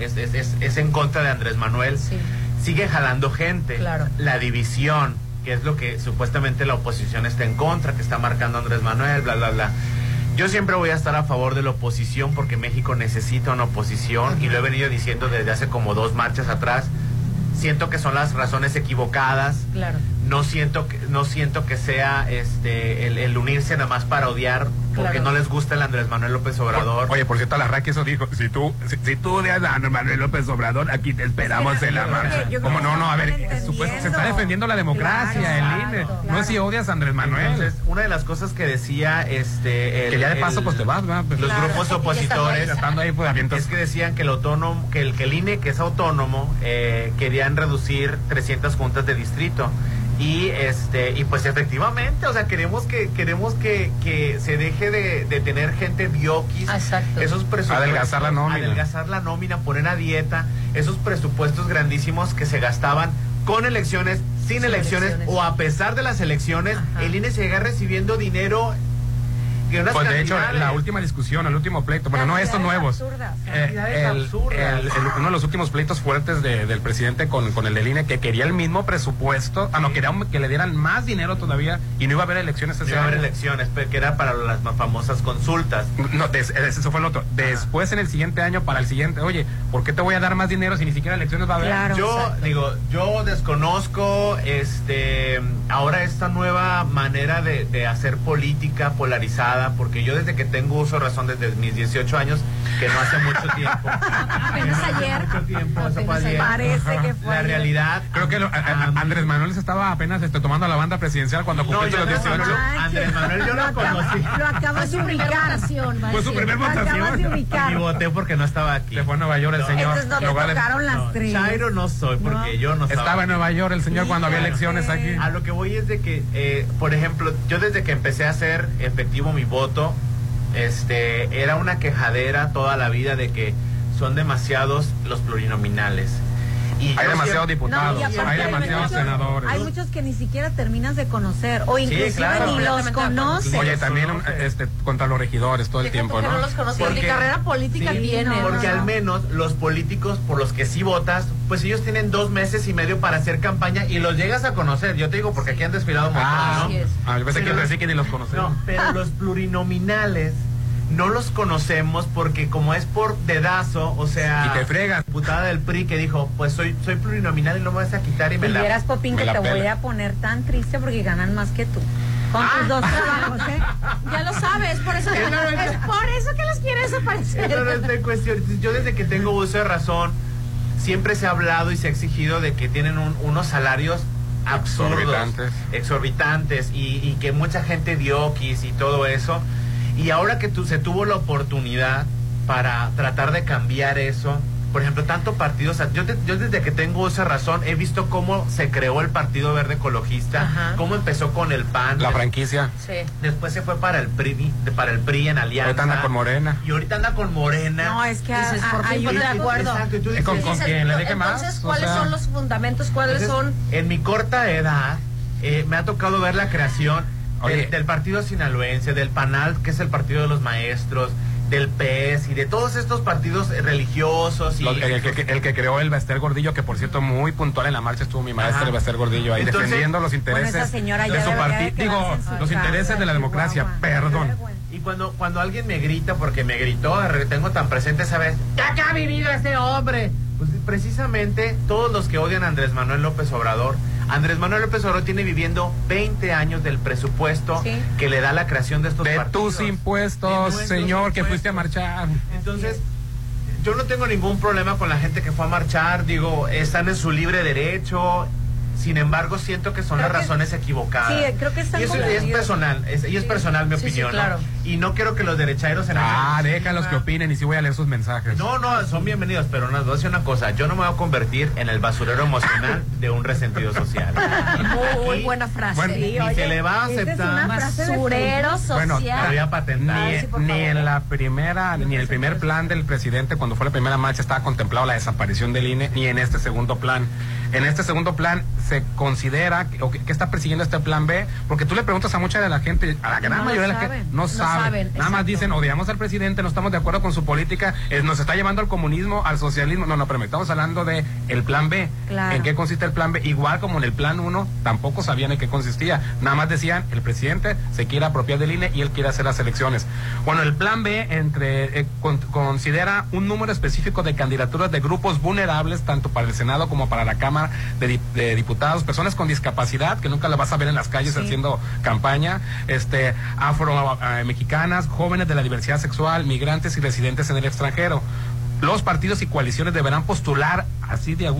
es, es, es, es en contra de Andrés Manuel. Sí. Sigue jalando gente. Claro. La división, que es lo que supuestamente la oposición está en contra, que está marcando Andrés Manuel, bla, bla, bla. Yo siempre voy a estar a favor de la oposición porque México necesita una oposición y lo he venido diciendo desde hace como dos marchas atrás. Siento que son las razones equivocadas. Claro. No siento que no siento que sea este el, el unirse nada más para odiar porque Claro. no les gusta el Andrés Manuel López Obrador. Oye, por cierto, la Raki eso dijo, si tú, si, si tú odias a Andrés Manuel López Obrador, aquí te esperamos en la marcha. ¿Cómo no? No, a ver, supuesto, se está defendiendo la democracia, el INE. No es si odias a Andrés Manuel. Entonces, una de las cosas que decía este el- Que ya de paso, el- pues, te vas, ¿verdad? Pues, los claro. grupos opositores estando- ahí, pues, es que decían que el autónomo que el que el INE que es autónomo eh, querían reducir 300 juntas de distrito y este y pues efectivamente o sea queremos que queremos que, que se deje de, de tener gente dioquis esos presupuestos Adelgazar la nómina. adelgazar la nómina poner a dieta esos presupuestos grandísimos que se gastaban con elecciones sin, elecciones, o a pesar de las elecciones el INE sigue recibiendo dinero Pues de hecho, la última discusión, el último pleito, bueno, no estos nuevos. Eh, Cantidades el- absurdas. el- el- uno de los últimos pleitos fuertes de- del presidente con, con el del INE, que quería el mismo presupuesto, ah, no, quería un- que le dieran más dinero todavía y no iba a haber elecciones ese Iba a haber elecciones, pero que era para las más famosas consultas. No, des- eso fue el otro. Después, en el siguiente año, para el siguiente, oye, ¿por qué te voy a dar más dinero si ni siquiera elecciones va a haber? yo digo, yo desconozco este ahora esta nueva manera de, de hacer política polarizada, porque yo desde que tengo uso razón desde mis 18 años, que no hace mucho tiempo. [laughs] Apenas ayer. mucho tiempo, eso fue ayer. Parece que fue La ayer. realidad. Creo que lo- a- Andrés Manuel se estaba apenas este, tomando la banda presidencial cuando No, cumplió yo los Andrés 18. Manuel- Andrés Manuel yo lo acaba- conocí. Lo acabas de ubicar. Fue su primer Lo votación. ubicar. Y voté porque no estaba aquí. Se fue a Nueva York el señor. Entonces no tocaron las No, tres. Chairo no soy porque yo no estaba. Estaba en Nueva York el señor cuando había elecciones aquí. A lo que voy es de que, eh, por ejemplo, yo desde que empecé a hacer efectivo mi voto, este, era una quejadera toda la vida de que son demasiados los plurinominales. Y Hay demasiados diputados, hay demasiados muchos- senadores. Hay muchos que ni siquiera terminas de conocer o inclusive claro. ni los conoces. Oye, también este, contra los regidores todo el tiempo, ¿no? no los Porque- carrera política Sí, tienen. Porque al menos los políticos por los que sí votas, pues ellos tienen dos meses y medio para hacer campaña y los llegas a conocer. Yo te digo porque aquí han desfilado muchos, Ah, ¿no? así es. Ah, yo pensé que que ni los conocemos. No, pero [laughs] los plurinominales no los conocemos porque como es por dedazo, o sea... Y te fregas. Putada del PRI que dijo, pues soy soy plurinominal y no me vas a quitar y me Y la... vieras, Popín, que te voy a poner tan triste porque ganan más que tú. Con Ah. tus dos trabajos, ¿eh? Ya lo sabes, por eso, [laughs] no es- es [laughs] por eso que los quieres desaparecer. Eso no está en cuestión. Yo desde que tengo uso de razón, siempre se ha hablado y se ha exigido de que tienen un- unos salarios absurdos, Exorbitantes. exorbitantes, y, y que mucha gente dio quis y todo eso. Y ahora que tú, se tuvo la oportunidad para tratar de cambiar eso, por ejemplo, tanto partidos, yo, de- yo desde que tengo de razón he visto cómo se creó el Partido Verde Ecologista, cómo empezó con el PAN. La franquicia. Sí. Después se fue para el PRI, para el PRI en alianza. Ahorita anda con Morena. Y ahorita anda con Morena. No, es que Dices, a- por a- hay un- acuerdo. Exacto, y tú ¿Y con, quién? ¿Le dije más? Entonces, O ¿cuáles sea, son los fundamentos? ¿Cuáles Entonces, son? En mi corta edad, eh, me ha tocado ver la creación. Del, del partido sinaloense, del PANAL, que es el partido de los maestros, del PES y de todos estos partidos religiosos. Y, Lo- el, que, el que creó el Baster Gordillo, que por cierto muy puntual en la marcha estuvo mi maestro Ajá. el Baster Gordillo ahí Entonces, defendiendo los intereses señora de su partido, digo, los intereses de la democracia, Chihuahua. perdón. Y cuando, cuando alguien me grita, porque me gritó, tengo tan presente esa vez, ¿ya que ha vivido este hombre? Pues precisamente todos los que odian a Andrés Manuel López Obrador, Andrés Manuel López Obrador tiene viviendo 20 años del presupuesto Sí. que le da la creación de estos De partidos. tus impuestos, De señor, que fuiste a marchar. Entonces, yo no tengo ningún problema con la gente que fue a marchar, digo, están en su libre derecho. Sin embargo, siento que son Creo las que- razones equivocadas. Sí, creo que están y eso es personal, es, y es personal mi Sí, sí, opinión, ¿no? Y no quiero que los derechairos en Ah, déjalos que opinen y sí voy a leer sus mensajes. No, no, son bienvenidos, pero no, voy a decir una cosa, yo no me voy a convertir en el basurero emocional [laughs] de un resentido social. Muy buena frase. Bueno, Ni oye, se le va a aceptar. Basurero. Bueno, social. La voy a patentar. Ni, sí, ni en la primera, ni en el primer plan del presidente, cuando fue la primera marcha, estaba contemplado la desaparición del INE, ni en este segundo plan. En este segundo plan se considera que, que- está persiguiendo este plan B, porque tú le preguntas a mucha de la gente, a la gran No mayoría de la gente, no, No saben, saben. saben, Nada más dicen, odiamos al presidente, no estamos de acuerdo con su política, eh, nos está llevando al comunismo, al socialismo. No, no, pero estamos hablando de el plan B. Claro. ¿En qué consiste el plan B? Igual como en el plan 1, tampoco sabían en qué consistía. Nada más decían, el presidente se quiere apropiar del INE y él quiere hacer las elecciones. Bueno, el plan B entre, eh, con- considera un número específico de candidaturas de grupos vulnerables, tanto para el Senado como para la Cámara de, Dip- de Diputados, personas con discapacidad, que nunca las vas a ver en las calles Sí. haciendo campaña, este, afro-mexicanas, jóvenes de la diversidad sexual, migrantes y residentes en el extranjero. Los partidos y coaliciones deberán postular, así de a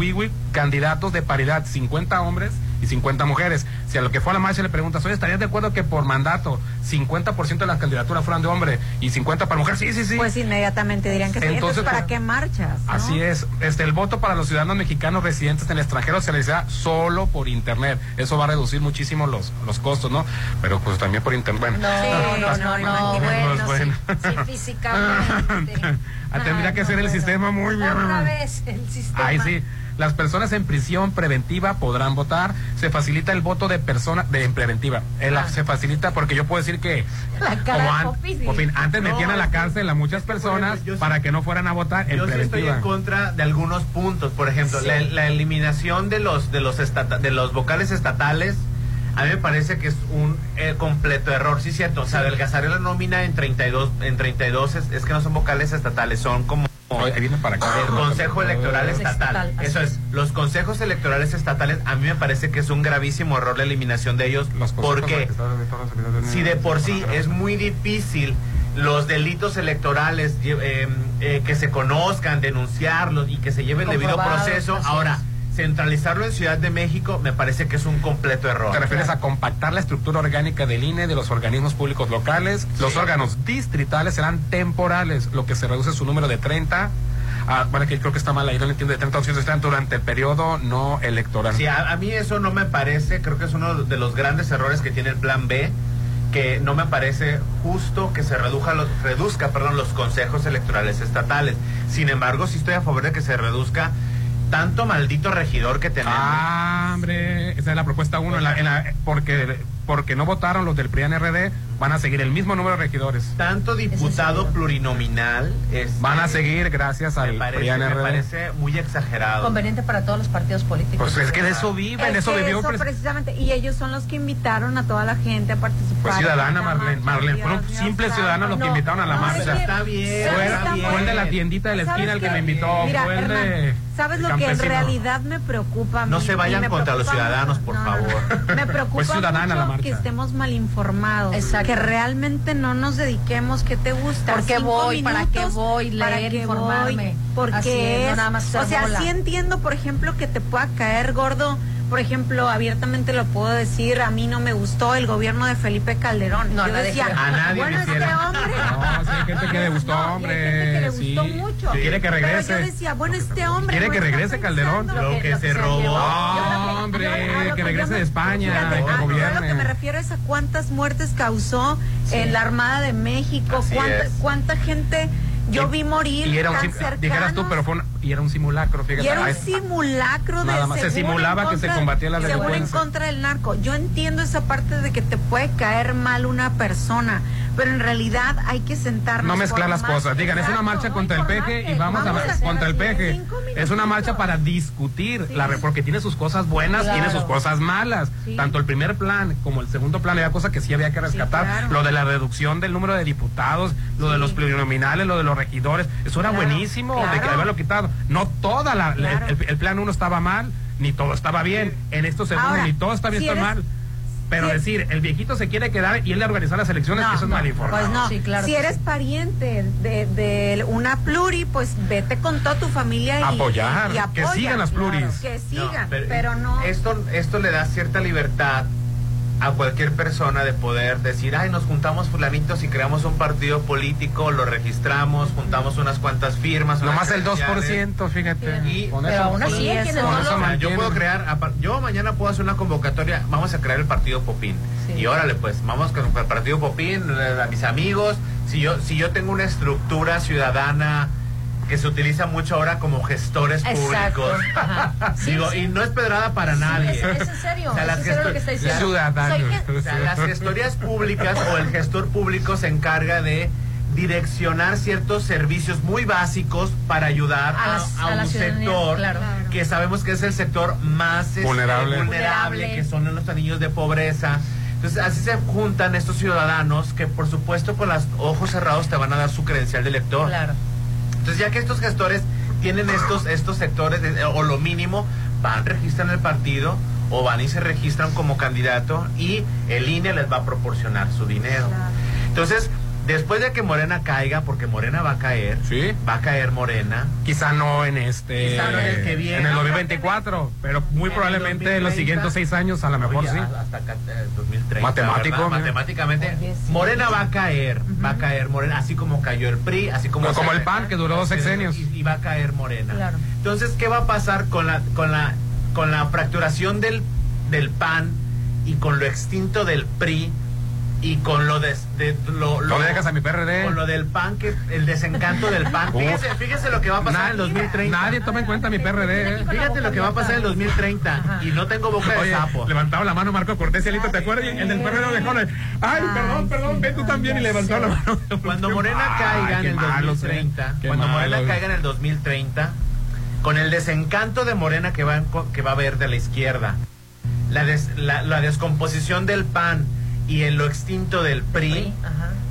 candidatos de paridad, 50 hombres y 50 mujeres. Si a lo que fue a la marcha le preguntas, oye, ¿estarías de acuerdo que por mandato 50% de las candidaturas fueran de hombre y 50 para mujer? Sí, sí, sí. Pues inmediatamente dirían que sí. Entonces, Entonces, ¿para por- qué marchas? no? Así es. Este, el voto para los ciudadanos mexicanos residentes en el extranjero se realizará solo por internet. Eso va a reducir muchísimo los, los costos, ¿no? Pero pues también por internet. Bueno. No, no, no, no, Pues, bueno, bueno. sí, sí, físicamente. Ah, [laughs] Tendría que no, ser el bueno. sistema muy bien. Otra vez el sistema. Ay, sí. Las personas en prisión preventiva podrán votar. Se facilita el voto de persona de en preventiva. El- Ah. Se facilita porque yo puedo decir que La cara como de an- Popis, sí. Popín, antes No, metían a la es cárcel a muchas personas sí- para que no fueran a votar en Yo sí estoy preventiva. en contra de algunos puntos. Por ejemplo, Sí. la, la eliminación de los de los estata- de los vocales estatales. A mí me parece que es un eh, completo error, sí cierto. O sea, adelgazar la nómina en 32 en 32 es, es que no son vocales estatales, son como para acá. el Consejo Electoral Estatal, Eso es. Los consejos electorales estatales, a mí me parece que es un gravísimo error la eliminación de ellos. Porque si de por sí es muy difícil los delitos electorales eh, eh, que se conozcan, denunciarlos y que se lleve el debido proceso, ahora. Centralizarlo en Ciudad de México me parece que es un completo error. Te refieres a compactar la estructura orgánica del INE, de los organismos públicos locales. Los órganos distritales serán temporales, lo que se reduce su número de 30. a- bueno, que creo que está mal ahí, no lo entiendo, de 30 a 200 durante el periodo no electoral. Sí, a, a mí eso no me parece, creo que es uno de los grandes errores que tiene el plan B, que no me parece justo que se reduja los, reduzca perdón, los consejos electorales estatales. Sin embargo, sí estoy a favor de que se reduzca tanto maldito regidor que tenemos. Ah, hombre, esa es la propuesta uno, en la- porque, porque no votaron los del PRI-NRD, van a seguir el mismo número de regidores. Tanto diputado plurinominal es, Van a seguir gracias al me parece, me PRI-NRD. parece muy exagerado. Conveniente para todos los partidos políticos. Pues es que de eso viven, Es eso vivió. eso pres- precisamente, y ellos son los que invitaron a toda la gente a participar. Pues ciudadana, Marlene. Marlene, fueron simples ciudadanos los que invitaron a la no, marcha. es que- Está bien, ¿sabes Fue, está qué? bien. fue el de la tiendita de la esquina el que me invitó, Mira, fue el de... ¿Sabes lo que en realidad me preocupa? a No se vayan contra los ciudadanos, mucho- por no, favor. Me [laughs] preocupa Pues ciudadana mucho la marcha. que estemos mal informados. Exacto. Que realmente no nos dediquemos. ¿Qué te gusta? ¿Por qué Cinco voy? ¿Para qué voy? ¿Para Leer, qué informarme. voy? Porque es, no nada más o sea, bola. sí entiendo, por ejemplo, que te pueda caer gordo. Por ejemplo, abiertamente lo puedo decir, a mí no me gustó el gobierno de Felipe Calderón. No, Yo decía. A nadie bueno, este hombre... No, sí, hay gente que le gustó, No, y hay hombre. gente que le sí. gustó mucho. Sí. Quiere que Pero regrese. yo decía, bueno, este hombre. Quiere que regrese Calderón. Lo que se robó. Ah, lo que- hombre, yo- a lo que yo regrese me- de España, fíjate, que ah, yo gobierne. lo que me refiero es a cuántas muertes causó en la Armada de México, cuánta, cuánta gente yo vi morir Y era un, cercanos. dijeras tú, pero fue un- y era un simulacro, fíjate. Y era un simulacro de Nada más, se simulaba que se combatía la seguro en delincuencia. contra del narco. Yo entiendo esa parte de que te puede caer mal una persona, pero en realidad hay que sentarnos. No mezclar las cosas. Digan, es una marcha contra el peje y vamos, a contra el peje. Es una marcha para discutir, la re- porque tiene sus cosas buenas, Claro. tiene sus cosas malas. Sí. Tanto el primer plan como el segundo plan había cosas que sí había que rescatar. claro. Lo de la reducción del número de diputados, lo de los plurinominales, lo de los regidores. Eso era Claro, buenísimo, de que haberlo quitado. No toda la, Claro. el, el plan uno estaba mal, ni todo estaba bien. En estos segundos ni todo está bien, si está eres- mal. Pero si- decir, el viejito se quiere quedar y él le organizar las elecciones, No, eso es no, mal informado. Pues no, Sí, claro si eres sí. pariente de, de una pluri, pues vete con toda tu familia y Apoyar, y que apoya, sigan las pluris. claro, que sigan, No, pero, no. Esto, esto le da cierta libertad a cualquier persona de poder decir, ay, nos juntamos fulanitos y creamos un partido político, lo registramos, juntamos unas cuantas firmas. Nomás el credenciales. 2%, fíjate. Y- Con eso- aún así eso- con no eso yo puedo crear, yo mañana puedo hacer una convocatoria, vamos a crear el partido Popín. Sí. Y órale, pues, vamos con el partido Popín, eh, a mis amigos. Si yo, si yo tengo una estructura ciudadana que se utiliza mucho ahora como gestores Exacto. públicos. [laughs] Sí, Digo, sí. y no es pedrada para Sí, nadie. es- es en serio, O sea, las gesto- las- Ciudadanos. o sea, las gestorías públicas o el gestor público se encarga de direccionar ciertos servicios muy básicos para ayudar A a, las- a a la un sector claro. que sabemos que es el sector más este, Vulnerable. que son los anillos de pobreza. Entonces así se juntan estos ciudadanos que por supuesto con los ojos cerrados te van a dar su credencial de elector. Claro. Entonces ya que estos gestores tienen estos, estos sectores de- o lo mínimo, van, registran el partido o van y se registran como candidato y el INE les va a proporcionar su dinero. Entonces, después de que Morena caiga, porque Morena va a caer, Sí. va a caer Morena, Quizá no en este. Quizá no en el que viene. En el 2024, pero muy En probablemente en los 2030. siguientes seis años, a lo mejor Oye, sí. Hasta acá, eh, 2030. Matemático. Matemáticamente. Oye, sí. Morena va a caer, va a caer Morena, así como cayó el PRI, así como... Como se- el PAN, que duró dos sexenios. Y, y va a caer Morena. Claro. Entonces, ¿qué va a pasar con la, con la, con la fracturación del, del PAN y con lo extinto del PRI y con lo de, de- lo, No le dejas a mi PRD. con lo del PAN que el desencanto del PAN. Fíjese, fíjese lo que va a pasar en el 2030. Nadie toma en cuenta mi PRD. ¿eh? Fíjate lo que va a pasar en el 2030 y no tengo boca de Oye, sapo. levantaba la mano Marco Cortés y Alito, ¿te acuerdas? Y El del perrero dejó la- Ay, perdón, perdón, ven tú también y levantó la mano. [laughs] Cuando Morena mal, caiga en el malos, eh. 2030, Qué cuando Morena caiga en el 2030, con el desencanto de Morena que va, en co- que va a haber de la izquierda, la, des- la, la descomposición del PAN y en lo extinto del PRI,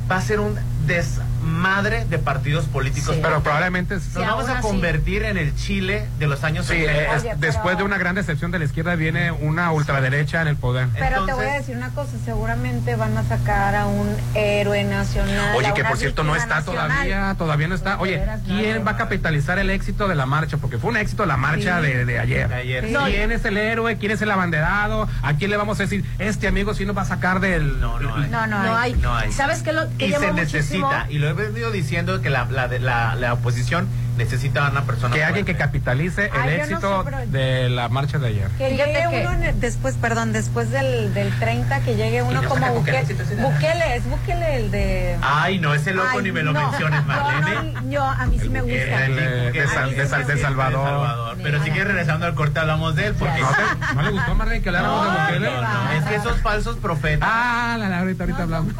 va a ser un desmadre de partidos políticos. Sí. Pero probablemente Nos vamos a convertir en el Chile de los años Sí, 70. eh, es- Oye, pero- después de una gran decepción de la izquierda viene una ultraderecha en el poder. Pero te voy a decir una cosa, seguramente van a sacar a un héroe nacional. Oye, que por cierto no está nacional. todavía, todavía no está. Oye, ¿quién va a capitalizar el éxito de la marcha? Porque fue un éxito la marcha Sí. de, de ayer. De ayer. Sí. ¿Quién es el héroe? ¿Quién es el abanderado? ¿A quién le vamos a decir, este amigo sí nos va a sacar del... No, no hay. No, no, No hay. hay. No hay. ¿Sabes qué? Lo, que y llama se? Necesita, y lo he venido diciendo que la, la, la, la oposición necesita una persona Que alguien que capitalice el no éxito sé, de la marcha de ayer. Que Fíjate llegue que- uno en después, perdón, después del, del 30, que llegue uno yo como Bukele, Bukele. sí, sí, sí, sí. Bukele, es Bukele el de... Ay, no, ese loco Ay, ni me lo no, menciones, no, Marlene. no, yo, a mí sí me gusta. El, eh, de, Sal- de Sal- de Salvador. Pero si quieres regresando al corte hablamos de él, porque... ¿No, te- no le gustó, Marlene, que habláramos No, de no, Bukele? no, es que esos falsos profetas, Ah, la, la, ahorita, ahorita hablamos.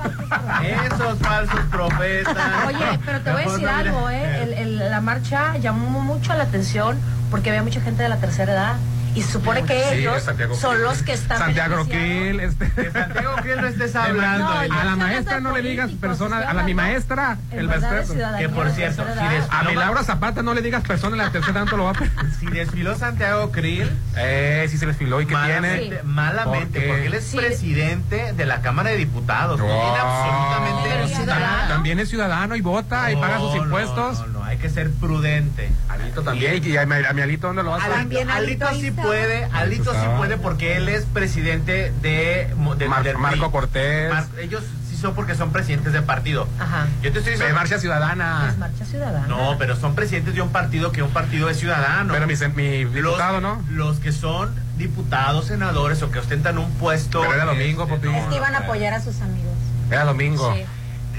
esos falsos profetas. Oye, pero te voy a decir no, algo, ¿eh? La marcha llamó mucho la atención porque había mucha gente de la tercera edad y supone que Sí, ellos son los que están Santiago. Krill, este... Que Santiago Krill no estés [laughs] hablando. No, A la maestra no le digas persona, a la mi maestra, en el maestro. Que por cierto, si A mi Laura Zapata no le digas persona en la tercera tanto lo va a perder. [laughs] Si desfiló Santiago Krill, Eh, sí se les filó y que tiene. malamente, malamente, Porque- porque él es Sí. presidente de la Cámara de Diputados. No, No. tiene absolutamente Pero nada. ciudadano. También es ciudadano y vota y paga sus no, impuestos. No, no, hay que ser prudente. Alito también. Y a mi, a mi Alito, ¿dónde lo vas a Alito, También Alito Alito sí. Puede, Alito sí puede porque él es presidente de, de- Mar- del Marco. Cortés. Mar- ellos sí son porque son presidentes de partido. Ajá. Yo te estoy De diciendo. Marcha Ciudadana. Es marcha ciudadana. No, pero son presidentes de un partido que un partido es ciudadano. Pero mi, mi diputado, los, ¿no? Los que son diputados, senadores o que ostentan un puesto. Pero era domingo, este, no, Es que iban a apoyar a sus amigos. Era domingo. Sí.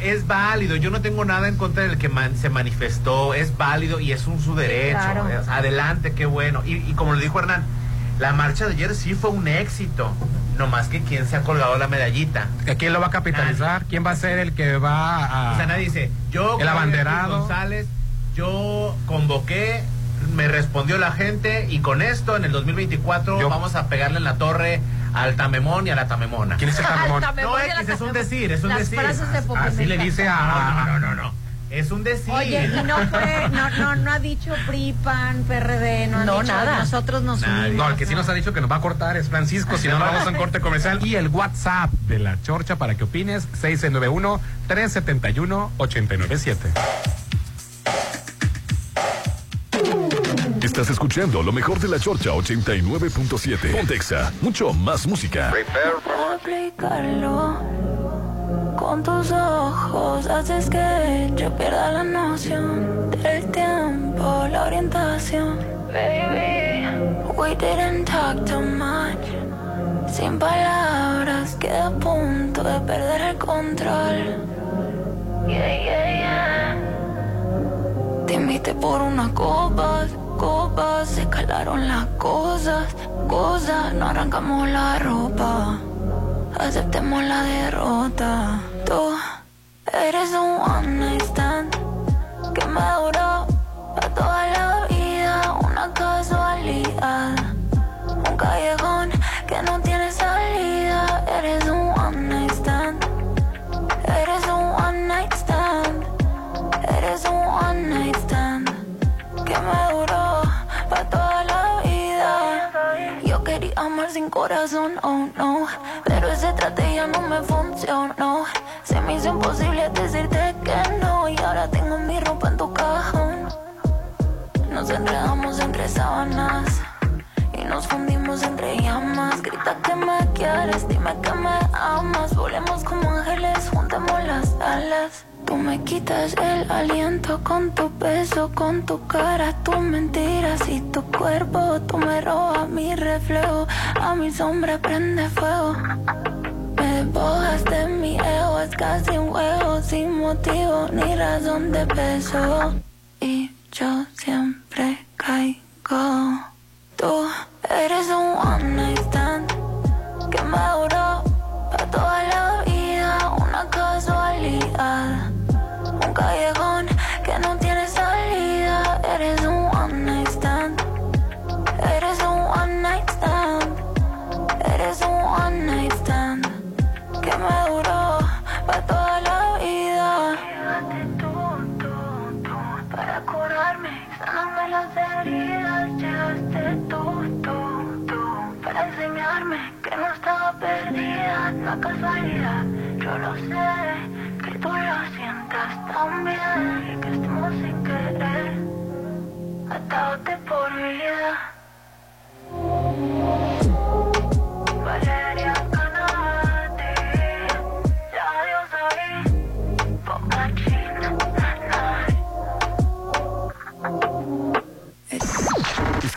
Es válido, yo no tengo nada en contra del que man- se manifestó, es válido y es un su derecho. claro. Es- Adelante, qué bueno. Y, y como le dijo Hernán, la marcha de ayer sí fue un éxito. No más que quién se ha colgado la medallita. ¿A ¿Quién lo va a capitalizar? ¿Quién va a ser el que va a.? O sea, nadie dice, yo, El abanderado. González, yo convoqué, me respondió la gente y con esto en el 2024 Yo- vamos a pegarle en la torre al Tamemón y a la Tamemón. ¿Quién es el Tamemón? No, X, es un decir, es un Las decir. frases de Así le dice a. No, no, no, no. Es un decir. Oye, y no fue, no, no, no ha dicho PRI, PAN, PRD, no, han No, dicho, nada. nosotros nos Nadie. unimos. No, el que sí nos ha dicho que nos va a cortar es Francisco, si no, nos vamos a un corte comercial. Y el WhatsApp de la Chorcha para que opines, 691-371-897. Estás escuchando lo mejor de la Chorcha 89.7. Pontexa, mucho más música. explicarlo. Con tus ojos haces que yo pierda la noción del tiempo, la orientación. Baby, we didn't talk too much. Sin palabras, queda a punto de perder el control. Yeah, yeah, yeah. Te viniste por unas copas, copas, se calaron las cosas, cosas, no arrancamos la ropa, aceptemos la derrota. Tú eres un one night stand que me duró a toda la vida, una casualidad, un callejón que no tiene salida, eres un one night stand, eres un one night stand, eres un one night stand que me sin corazón, oh no, pero esa estrategia no me funcionó. Se me hizo imposible decirte que no y ahora tengo mi ropa en tu cajón. Nos enredamos entre sábanas y nos fundimos entre llamas. Grita que me quieres, dime que me amas. Volemos como ángeles, juntemos las alas. Tú me quitas el aliento con tu peso, con tu cara, tus mentiras y tu cuerpo. Tú me robas mi reflejo, a mi sombra prende fuego. Me despojas de mi ego, es casi un juego sin motivo ni razón de peso. Y yo siempre caigo. Tú eres un one night stand que me Yo lo sé, que tú lo sientas también. Que estemos sin querer, atados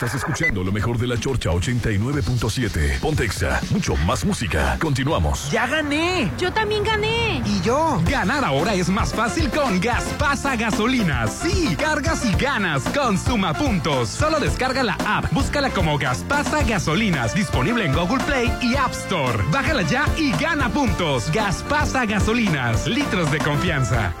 Estás escuchando lo mejor de la Chorcha 89.7. Pontexa, mucho más música. Continuamos. ¡Ya gané! Yo también gané. ¿Y yo? Ganar ahora es más fácil con Gaspasa Gasolinas. Sí, cargas y ganas con Suma Puntos. Solo descarga la app, búscala como Gaspasa Gasolinas, disponible en Google Play y App Store. Bájala ya y gana puntos. Gaspasa Gasolinas, litros de confianza.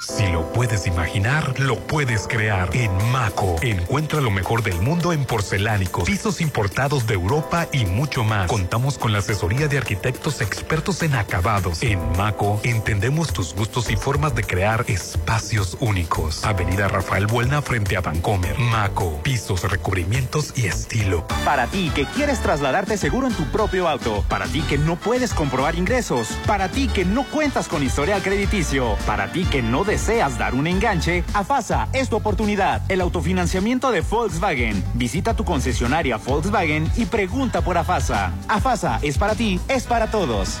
Si lo puedes imaginar, lo puedes crear. En Maco, encuentra lo mejor del mundo en porcelánicos, pisos importados de Europa y mucho más. Contamos con la asesoría de arquitectos expertos en acabados. En Maco, entendemos tus gustos y formas de crear espacios únicos. Avenida Rafael Buelna frente a Vancomer. Maco, pisos, recubrimientos y estilo. Para ti que quieres trasladarte seguro en tu propio auto. Para ti que no puedes comprobar ingresos. Para ti que no cuentas con historial crediticio. Para ti que no deseas dar un enganche, AFASA es tu oportunidad. El autofinanciamiento de Volkswagen. Visita tu concesionaria Volkswagen y pregunta por AFASA. AFASA es para ti, es para todos.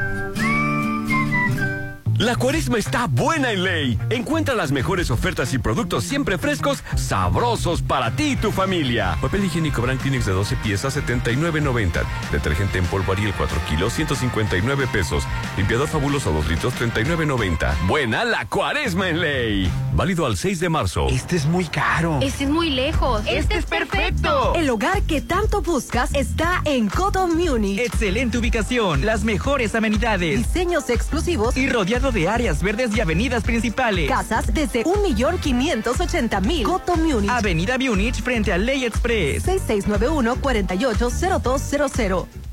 La cuaresma está buena en ley. Encuentra las mejores ofertas y productos siempre frescos, sabrosos para ti y tu familia. Papel higiénico Brand Kleenex de 12 piezas, 79.90. Detergente en polvo Ariel 4 kilos, 159 pesos. Limpiador fabuloso 2 litros, 39.90. Buena la cuaresma en ley. Válido al 6 de marzo. Este es muy caro. Este es muy lejos. Este es perfecto. El hogar que tanto buscas está en Coto Munich. Excelente ubicación, las mejores amenidades Diseños exclusivos y rodeado de áreas verdes y avenidas principales. Casas desde 1.580.000. Coto Munich. Avenida Munich frente a Ley Express. 6691-480200.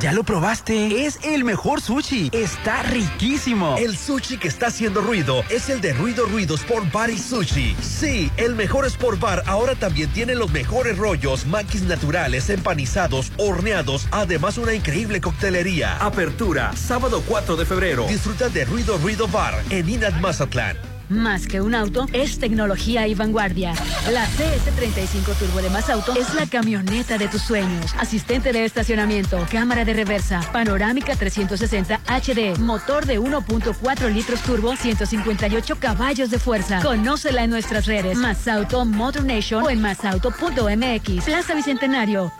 ¿Ya lo probaste? Es el mejor sushi. Está riquísimo. El sushi que está haciendo ruido es el de Ruido Ruido Sport Bar y Sushi. Sí, el mejor Sport Bar ahora también tiene los mejores rollos, maquis naturales, empanizados, horneados, además una increíble coctelería. Apertura, sábado 4 de febrero. Disfruta de Ruido Ruido Bar en Inat Mazatlán. Más que un auto, es tecnología y vanguardia. La CS35 Turbo de Más Auto es la camioneta de tus sueños. Asistente de estacionamiento, cámara de reversa, panorámica 360 HD, motor de 1.4 litros turbo, 158 caballos de fuerza. Conócela en nuestras redes. Más Auto Motor Nation o en masauto.mx. Plaza Bicentenario.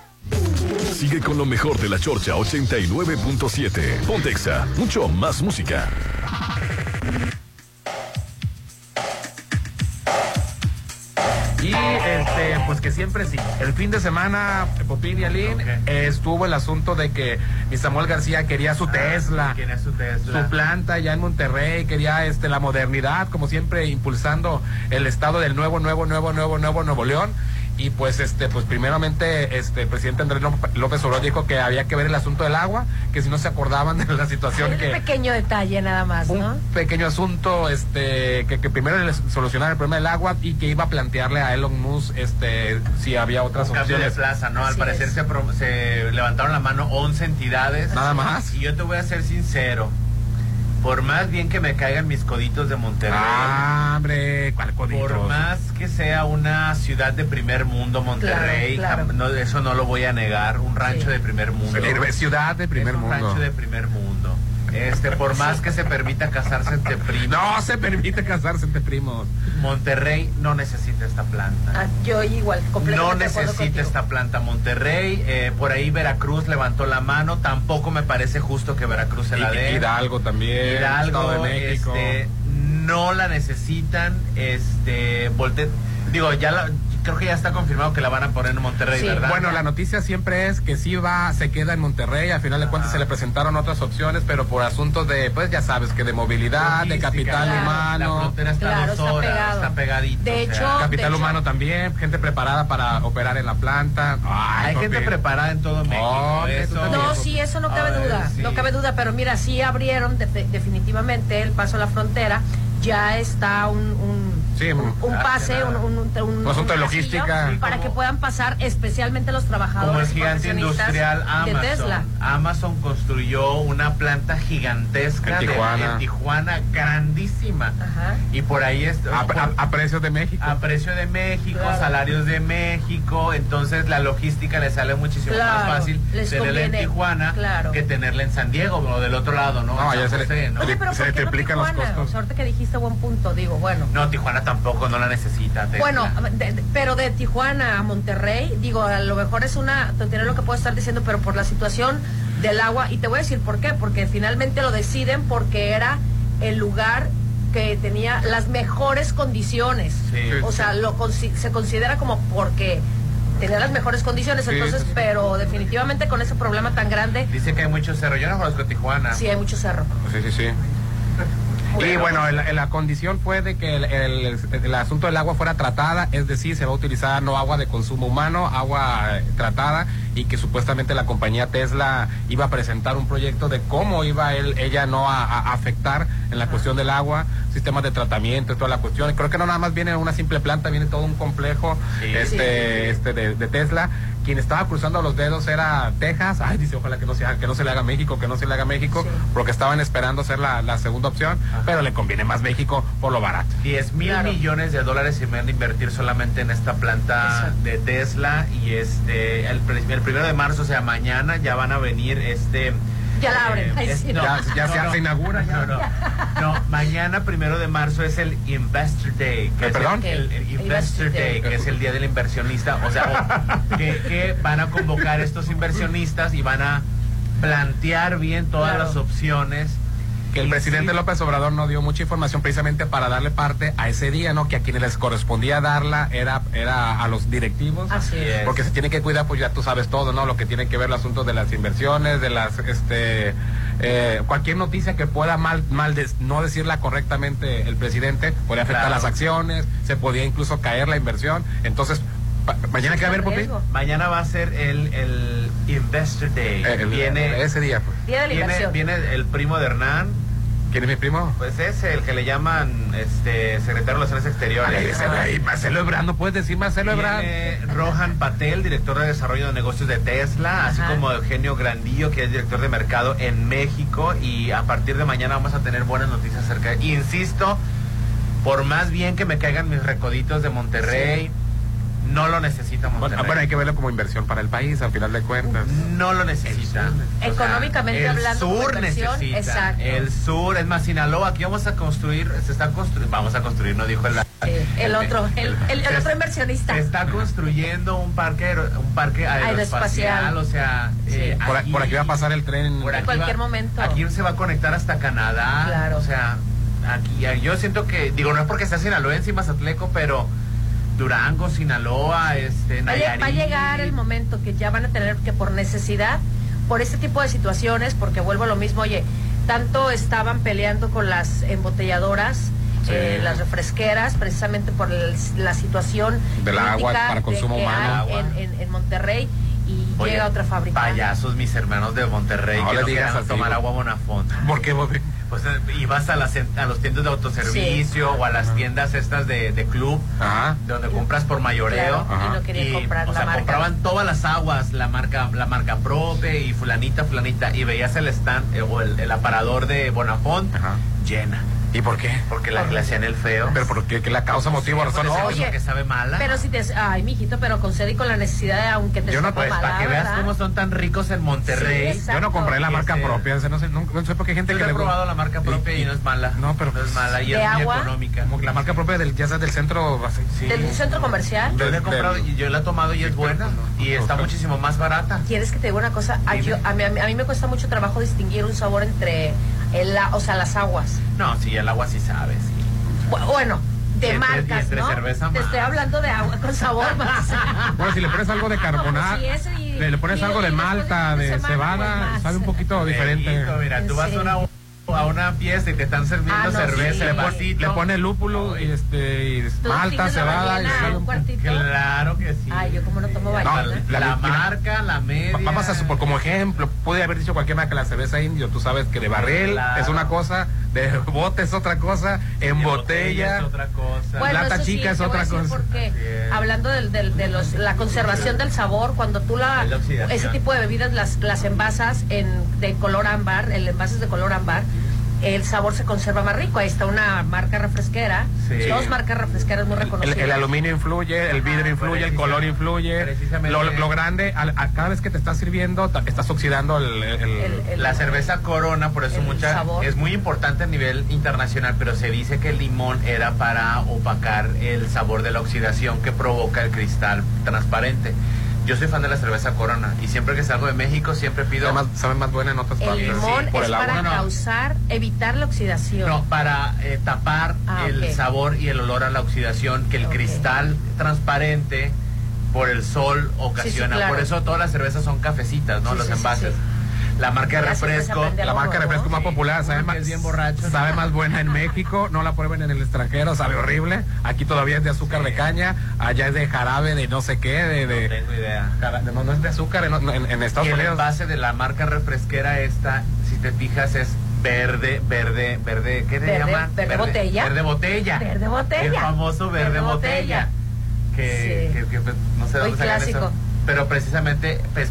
Sigue con lo mejor de la Chorcha 89.7. Pontexa, mucho más música. Y este, pues que siempre sí. El fin de semana, Popín y Aline, eh, estuvo el asunto de que mi Samuel García quería su Tesla. Quería su Tesla. Su planta ya en Monterrey, quería este la modernidad, como siempre, impulsando el estado del nuevo, nuevo, nuevo, nuevo, nuevo Nuevo León. Y pues este, pues primeramente este el presidente Andrés López Obrador dijo que había que ver el asunto del agua, que si no se acordaban de la situación que un pequeño detalle nada más, ¿no? un pequeño asunto este que, que primero le solucionara el problema del agua y que iba a plantearle a Elon Musk este si había otras Un cambio de opciones. plaza, ¿no? Al Así parecer se, pro- se levantaron la mano 11 entidades. Nada más. Y yo te voy a ser sincero. Por más bien que me caigan mis coditos de Monterrey. Ah, hombre, ¿cuál coditos? Por más que sea una ciudad de primer mundo, Monterrey, Claro, claro. jam- no, eso no lo voy a negar. Un rancho de primer mundo. Ciudad de primer Es un mundo. rancho de primer mundo. Este, por más que se permita casarse entre primos. No se permite casarse entre primos. Monterrey no necesita esta planta. Ah, yo igual, No completamente acuerdo necesita esta planta Monterrey. eh, por ahí Veracruz levantó la mano. Tampoco me parece justo que Veracruz se la dé. Hidalgo también, Hidalgo, Estado de México. este, no la necesitan. Este, volte- digo, ya la, creo que ya está confirmado que la van a poner en Monterrey, ¿verdad? Bueno, la noticia siempre es que sí va, se queda en Monterrey. Al final de cuentas se le presentaron otras opciones, pero por asuntos de, pues ya sabes, que de movilidad, de capital claro. humano. La frontera está Claro, dos está horas, pegado. está pegadito. De o sea. hecho, Capital de hecho- humano también, gente preparada para operar en la planta. Ay, Hay gente preparada en todo México. Eso- No, sí, eso no cabe ver, duda, sí. no cabe duda, pero mira, sí abrieron de- de- definitivamente el paso a la frontera, ya está un, un, Sí, un- un ah, pase, un, un- un- Un de logística. para que puedan pasar especialmente los trabajadores Como el gigante industrial de Amazon. Tesla. Amazon construyó una planta gigantesca En de- Tijuana. en Tijuana, grandísima. Y por ahí está. A, a- a precios de México. a precio de México, Claro. salarios de México, entonces la logística le sale muchísimo Claro, más fácil les tenerla en Tijuana claro. que tenerla en San Diego o del otro lado, ¿no? No, ya se le- ¿no? Oye, pero se ¿por le qué no triplican los costos. Ahorita que dijiste buen punto, digo, bueno. No, Tijuana tampoco, no la necesita. Tesla. Bueno, de- de- pero de Tijuana a Monterrey, digo, a lo mejor es una tontería lo que puedo estar diciendo, pero por la situación del agua, y te voy a decir por qué, porque finalmente lo deciden porque era el lugar que tenía las mejores condiciones. Sí. O sea, lo se considera como porque tenía las mejores condiciones, Sí, entonces, sí, sí. pero definitivamente con ese problema tan grande, Dice que hay muchos cerros. Yo no conozco Tijuana. sí hay mucho cerro. Sí, sí, sí. Y bueno, el- el- la condición fue de que el, el- asunto del agua fuera tratada, es decir, se va a utilizar no agua de consumo humano, agua tratada, y que supuestamente la compañía Tesla iba a presentar un proyecto de cómo iba él, ella no a, a afectar en la cuestión del agua, sistemas de tratamiento y toda la cuestión. Creo que no nada más viene una simple planta, viene todo un complejo Sí. este, Sí, este de, de Tesla. Quien estaba cruzando los dedos era Texas. Ay, dice, ojalá que no, sea, que no se le haga México, que no se le haga México, Sí. porque estaban esperando ser la, la segunda opción, pero le conviene más México por lo barato. 10 mil Claro. millones de dólares se van a invertir solamente en esta planta de Tesla y este el, el primero de marzo, o sea, mañana ya van a venir este Ya la abren. Ay, es- sí. Ya- ya se- se inaugura, ya. No, no, no, mañana primero de marzo es el Investor Day. que ¿Eh, es perdón? El, el- el Investor Day, que es el día del inversionista. O sea, que, que van a convocar estos inversionistas y van a plantear bien todas Claro. las opciones que el presidente López Obrador no dio mucha información precisamente para darle parte a ese día, ¿no? Que a quienes les correspondía darla era, era a los directivos. Así es. Porque se tiene que cuidar, pues ya tú sabes todo, ¿no? Lo que tiene que ver el asunto de las inversiones, de las, este, eh, cualquier noticia que pueda mal, mal des- no decirla correctamente el presidente, puede afectar Claro. las acciones, se podía incluso caer la inversión. Entonces, mañana que va a haber, Popi. Mañana va a ser el, el Investor Day. Eh, el- viene ese día, pues. Día de la viene, inversión. viene el primo de Hernán. ¿Quién es mi primo? Pues es el que le llaman este secretario de Relaciones Exteriores. Güey, Marcelo Ebrard, no puedes decir Marcelo Ebrard. Rohan Patel, director de desarrollo de negocios de Tesla, así como Eugenio Grandillo, que es director de mercado en México. Y a partir de mañana vamos a tener buenas noticias acerca de. Insisto, por más bien que me caigan mis recoditos de Monterrey, no lo necesita Monterrey. Bueno, bueno, hay que verlo como inversión para el país, al final de cuentas. No lo necesita. O sea, Económicamente el hablando, como sur necesita. exacto. El sur, es más, Sinaloa, aquí vamos a construir, se está construyendo, vamos a construir, no dijo el... El otro, el, el- el otro inversionista. Se está construyendo un parque, aero- un parque aeroespacial, o sea, eh, Por, aquí va a pasar el tren. por En aquí cualquier va- momento. Aquí se va a conectar hasta Canadá. Claro. O sea, aquí yo siento que, digo, no es porque sea sinaloense y mazatleco, pero Durango, Sinaloa, este, Va a, lle- Nayarit. va a llegar el momento que ya van a tener que por necesidad, por este tipo de situaciones, porque vuelvo a lo mismo, oye, tanto estaban peleando con las embotelladoras, Sí. eh, las refresqueras, precisamente por el- la situación Del agua para consumo de humano. En, en- en Monterrey y Oye, llega otra fábrica. Payasos, mis hermanos de Monterrey, No que no digas quieran tomar agua Bonafont. ¿Por qué, Bobby? Pues ibas a, las, a los tiendas de autoservicio o a las tiendas estas de, de club, Ajá. donde compras por mayoreo. Claro, y no querían comprar o la sea, marca. compraban todas las aguas, la marca, la marca Prope y fulanita, fulanita, y veías el stand eh, o el, el aparador de Bonafont Ajá. llena. ¿Y por qué? Porque la, le hacían el feo. Pero porque que la causa, motivo, razón. Oye, porque sabe mala. Pero si te... Ay, mijito, pero concede con la necesidad de, aunque te Yo no- pues mala, para que veas ¿verdad? cómo son tan ricos en Monterrey. Sí, yo no compré la Y marca propia. o sea, no, sé, no, no sé por qué hay gente Yo que he le probado la marca propia y, no es mala. No, pero no es mala y ¿De es muy agua? económica. Como que la marca propia del, ya sea del centro. así, sí. ¿Del centro comercial? Yo la he comprado del- y yo la he tomado y es buena y está muchísimo más barata. ¿Quieres que te diga una cosa? A, Dime. yo- a mí, a mí- a mí me cuesta mucho trabajo distinguir un sabor entre el, la- o sea, las aguas. No, sí, el agua sí sabe, sí. Bu- Bueno, de entre- marcas, entre ¿no? cerveza Te estoy hablando de agua con sabor [laughs] más. Bueno, si le pones algo de carbonato, Como si le, le pones y- algo de y malta, de cebada, pues, sabe un poquito diferente. Mira, tú vas a una, a una fiesta y te están sirviendo Ah, no, cerveza, sí. Le, pon- le pone lúpulo y, este, y ¿Tú malta, cebada. y? Claro que sí. Ay, yo como no tomo No, la, la- la- marca, la media. Va- Vamos a supor, como ejemplo, puede haber dicho cualquier marca, la cerveza indio, tú sabes que de barril Claro. es una cosa, de bote es otra cosa, en De botella, es otra cosa. Bueno, lata eso sí, chica es otra cosa. Porque hablando del, del- de los, la conservación del sabor, cuando tú la, ese tipo de bebidas las, las envasas en, de color ámbar, el envase es de color ámbar, el sabor se conserva más rico. Ahí está una marca refresquera, Sí. dos marcas refresqueras muy reconocidas. el aluminio influye, el vidrio influye, el color influye. Lo, lo grande, a cada vez que te estás sirviendo, ta- estás oxidando el, el- El- el- La cerveza Corona, por eso mucha sabor. es muy importante a nivel internacional, pero se dice que el limón era para opacar el sabor de la oxidación que provoca el cristal transparente. Yo soy fan de la cerveza Corona y siempre que salgo de México siempre pido sabe, más, sabe más buena en otras el partes. limón Sí, por es el agua. para no. causar, evitar la oxidación. no para eh, tapar Ah, el sabor y el olor a la oxidación que el cristal transparente por el sol ocasiona. claro. Por eso todas las cervezas son cafecitas, ¿no? Sí, Los sí, sí, envases. La marca de refresco, La marca de refresco ¿no? más popular, sabe más, es bien borracho. sabe más buena en México, no la prueben en el extranjero, sabe horrible. Aquí todavía es de azúcar de caña, allá es de jarabe de no sé qué, de, de no tengo idea. no, no es de azúcar en, en- en Estados Y el Unidos. envase de la marca refresquera esta, si te fijas, es verde, verde, verde, ¿qué le llaman? verde botella. Verde botella. Verde botella. El famoso verde, Verde botella. botella. Que, Sí. que- que, pues, no sé Muy dónde sacan clásico. eso. Pero precisamente pues,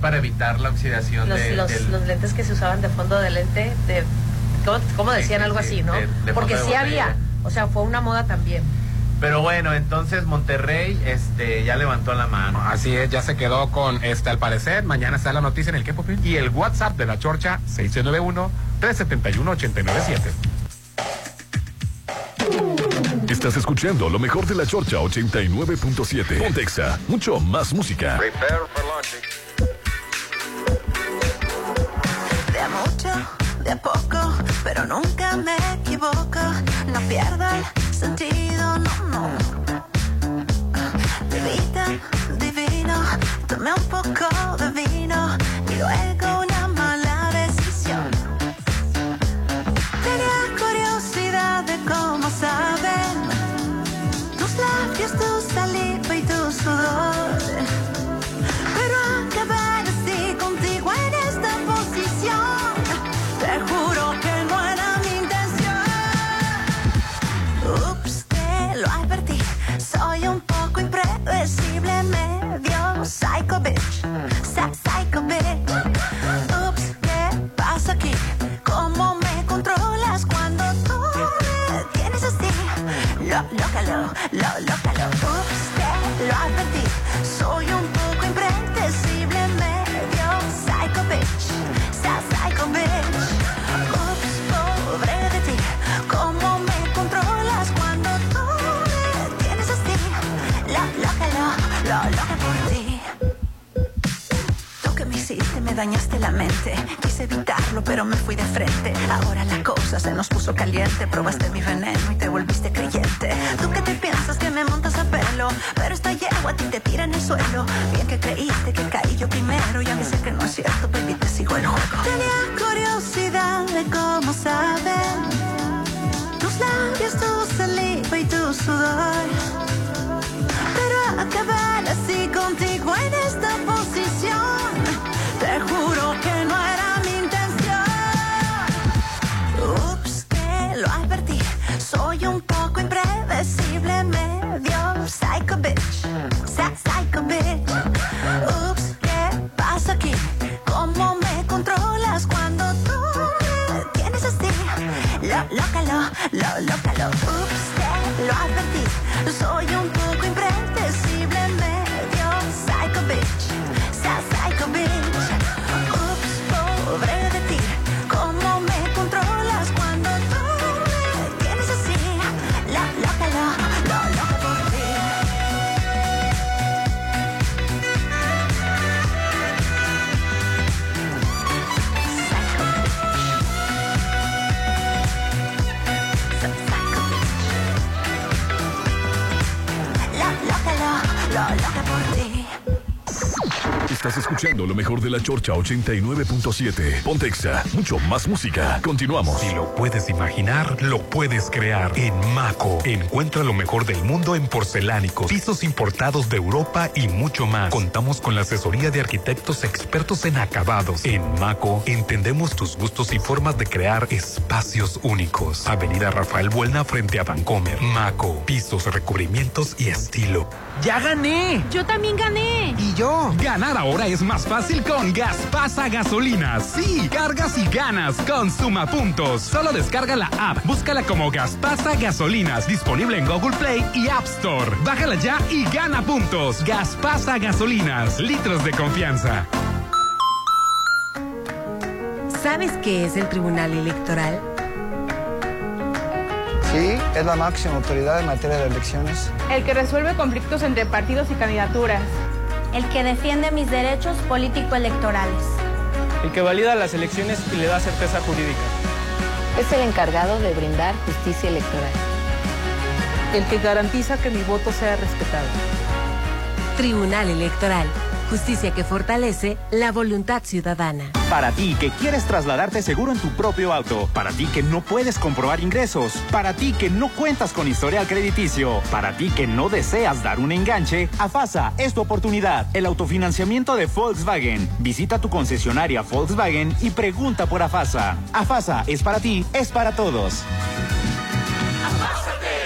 para evitar la oxidación los, de, los, del... los lentes que se usaban de fondo de lente, de, ¿cómo, decían sí, algo sí, así, no? de- de Porque sí había, o sea, fue una moda también. Pero bueno, entonces Monterrey este, ya levantó la mano. Así es, ya se quedó con este al parecer. Mañana está la noticia en el que y el WhatsApp de la Chorcha 691 371 897. Estás escuchando lo mejor de la Chorcha 89.7. Pontexa, mucho más música. De a de a poco, pero nunca me equivoco. No pierdo el sentido, no, no. Bebida divino, tomé un poco de vino y luego dañaste la mente. Quise evitarlo, pero me fui de frente. Ahora la cosa se nos puso caliente. Probaste mi veneno y te volviste creyente. Tú que te piensas que me montas a pelo, pero esta yegua a ti te tira en el suelo. Bien que creíste que caí yo primero, ya que sé que no es cierto, baby, te sigo el juego. Tenía curiosidad de cómo saben tus labios, tu saliva y tu sudor. Pero acabar así contigo en esta posición, soy Estás escuchando lo mejor de la Chorcha 89.7. Pontexa, mucho más música. Continuamos. Si lo puedes imaginar, lo puedes crear. En Maco, encuentra lo mejor del mundo en porcelánicos, pisos importados de Europa y mucho más. Contamos con la asesoría de arquitectos expertos en acabados. En Maco, entendemos tus gustos y formas de crear espacios únicos. Avenida Rafael Buelna frente a Vancomer. Maco, pisos, recubrimientos y estilo. ¡Ya gané! Yo también gané. ¿Y yo? Ganar ahora es más fácil con Gaspasa Gasolinas. Sí, cargas y ganas con Suma Puntos. Solo descarga la app, búscala como Gaspasa Gasolinas, disponible en Google Play y App Store. Bájala ya y gana puntos. Gaspasa Gasolinas, litros de confianza. ¿Sabes qué es el Tribunal Electoral? Sí, es la máxima autoridad en materia de elecciones. El que resuelve conflictos entre partidos y candidaturas. El que defiende mis derechos político-electorales. El que valida las elecciones y le da certeza jurídica. Es el encargado de brindar justicia electoral. El que garantiza que mi voto sea respetado. Tribunal Electoral. Justicia que fortalece la voluntad ciudadana. Para ti que quieres trasladarte seguro en tu propio auto, para ti que no puedes comprobar ingresos, para ti que no cuentas con historial crediticio, para ti que no deseas dar un enganche, AFASA es tu oportunidad. El autofinanciamiento de Volkswagen. Visita tu concesionaria Volkswagen y pregunta por AFASA. AFASA es para ti, es para todos.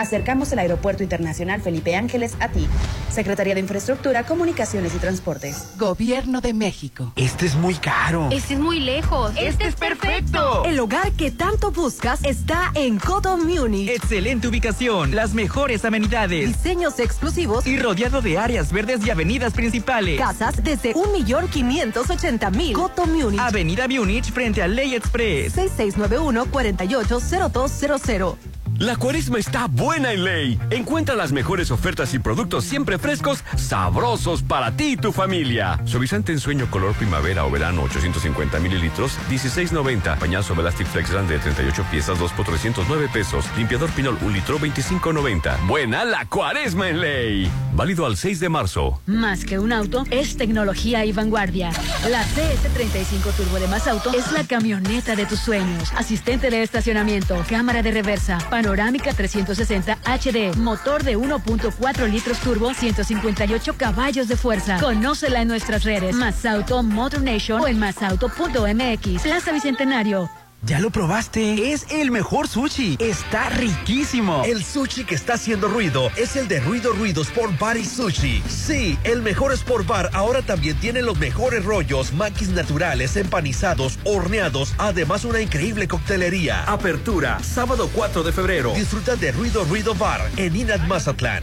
Acercamos el Aeropuerto Internacional Felipe Ángeles a ti. Secretaría de Infraestructura, Comunicaciones y Transportes. Gobierno de México. Este es muy caro. Este es muy lejos. Este, es perfecto. El hogar que tanto buscas está en Coto Munich. Excelente ubicación, las mejores amenidades, Diseños exclusivos y rodeado de áreas verdes y avenidas principales. Casas desde 1.580.000. Coto Munich. Avenida Múnich frente a Ley Express. 6691-480200. La cuaresma está buena en ley. Encuentra las mejores ofertas y productos siempre frescos, sabrosos para ti y tu familia. Suavizante en sueño color primavera o verano 850 mililitros, 16.90. Pañazo Elastic Flex grande de 38 piezas, 2 por 309 pesos. Limpiador Pinol 1 litro, 25.90. Buena la cuaresma en ley. Válido al 6 de marzo. Más que un auto, es tecnología y vanguardia. La CS35 Turbo de Más Auto es la camioneta de tus sueños. Asistente de estacionamiento, cámara de reversa, panorámica 360 HD, motor de 1.4 litros turbo, 158 caballos de fuerza. Conócela en nuestras redes. Más Auto, Motor Nation o en masauto.mx. Plaza Bicentenario. Ya lo probaste. Es el mejor sushi. Está riquísimo. El sushi que está haciendo ruido es el de Ruido Ruido Sport Bar y Sushi. Sí, el mejor Sport Bar ahora también tiene los mejores rollos, maquis naturales, empanizados, horneados, además una increíble coctelería. Apertura, sábado 4 de febrero. Disfruta de Ruido Ruido Bar en Inat Mazatlán.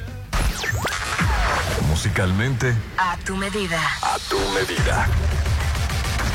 Musicalmente, A tu medida. a tu medida.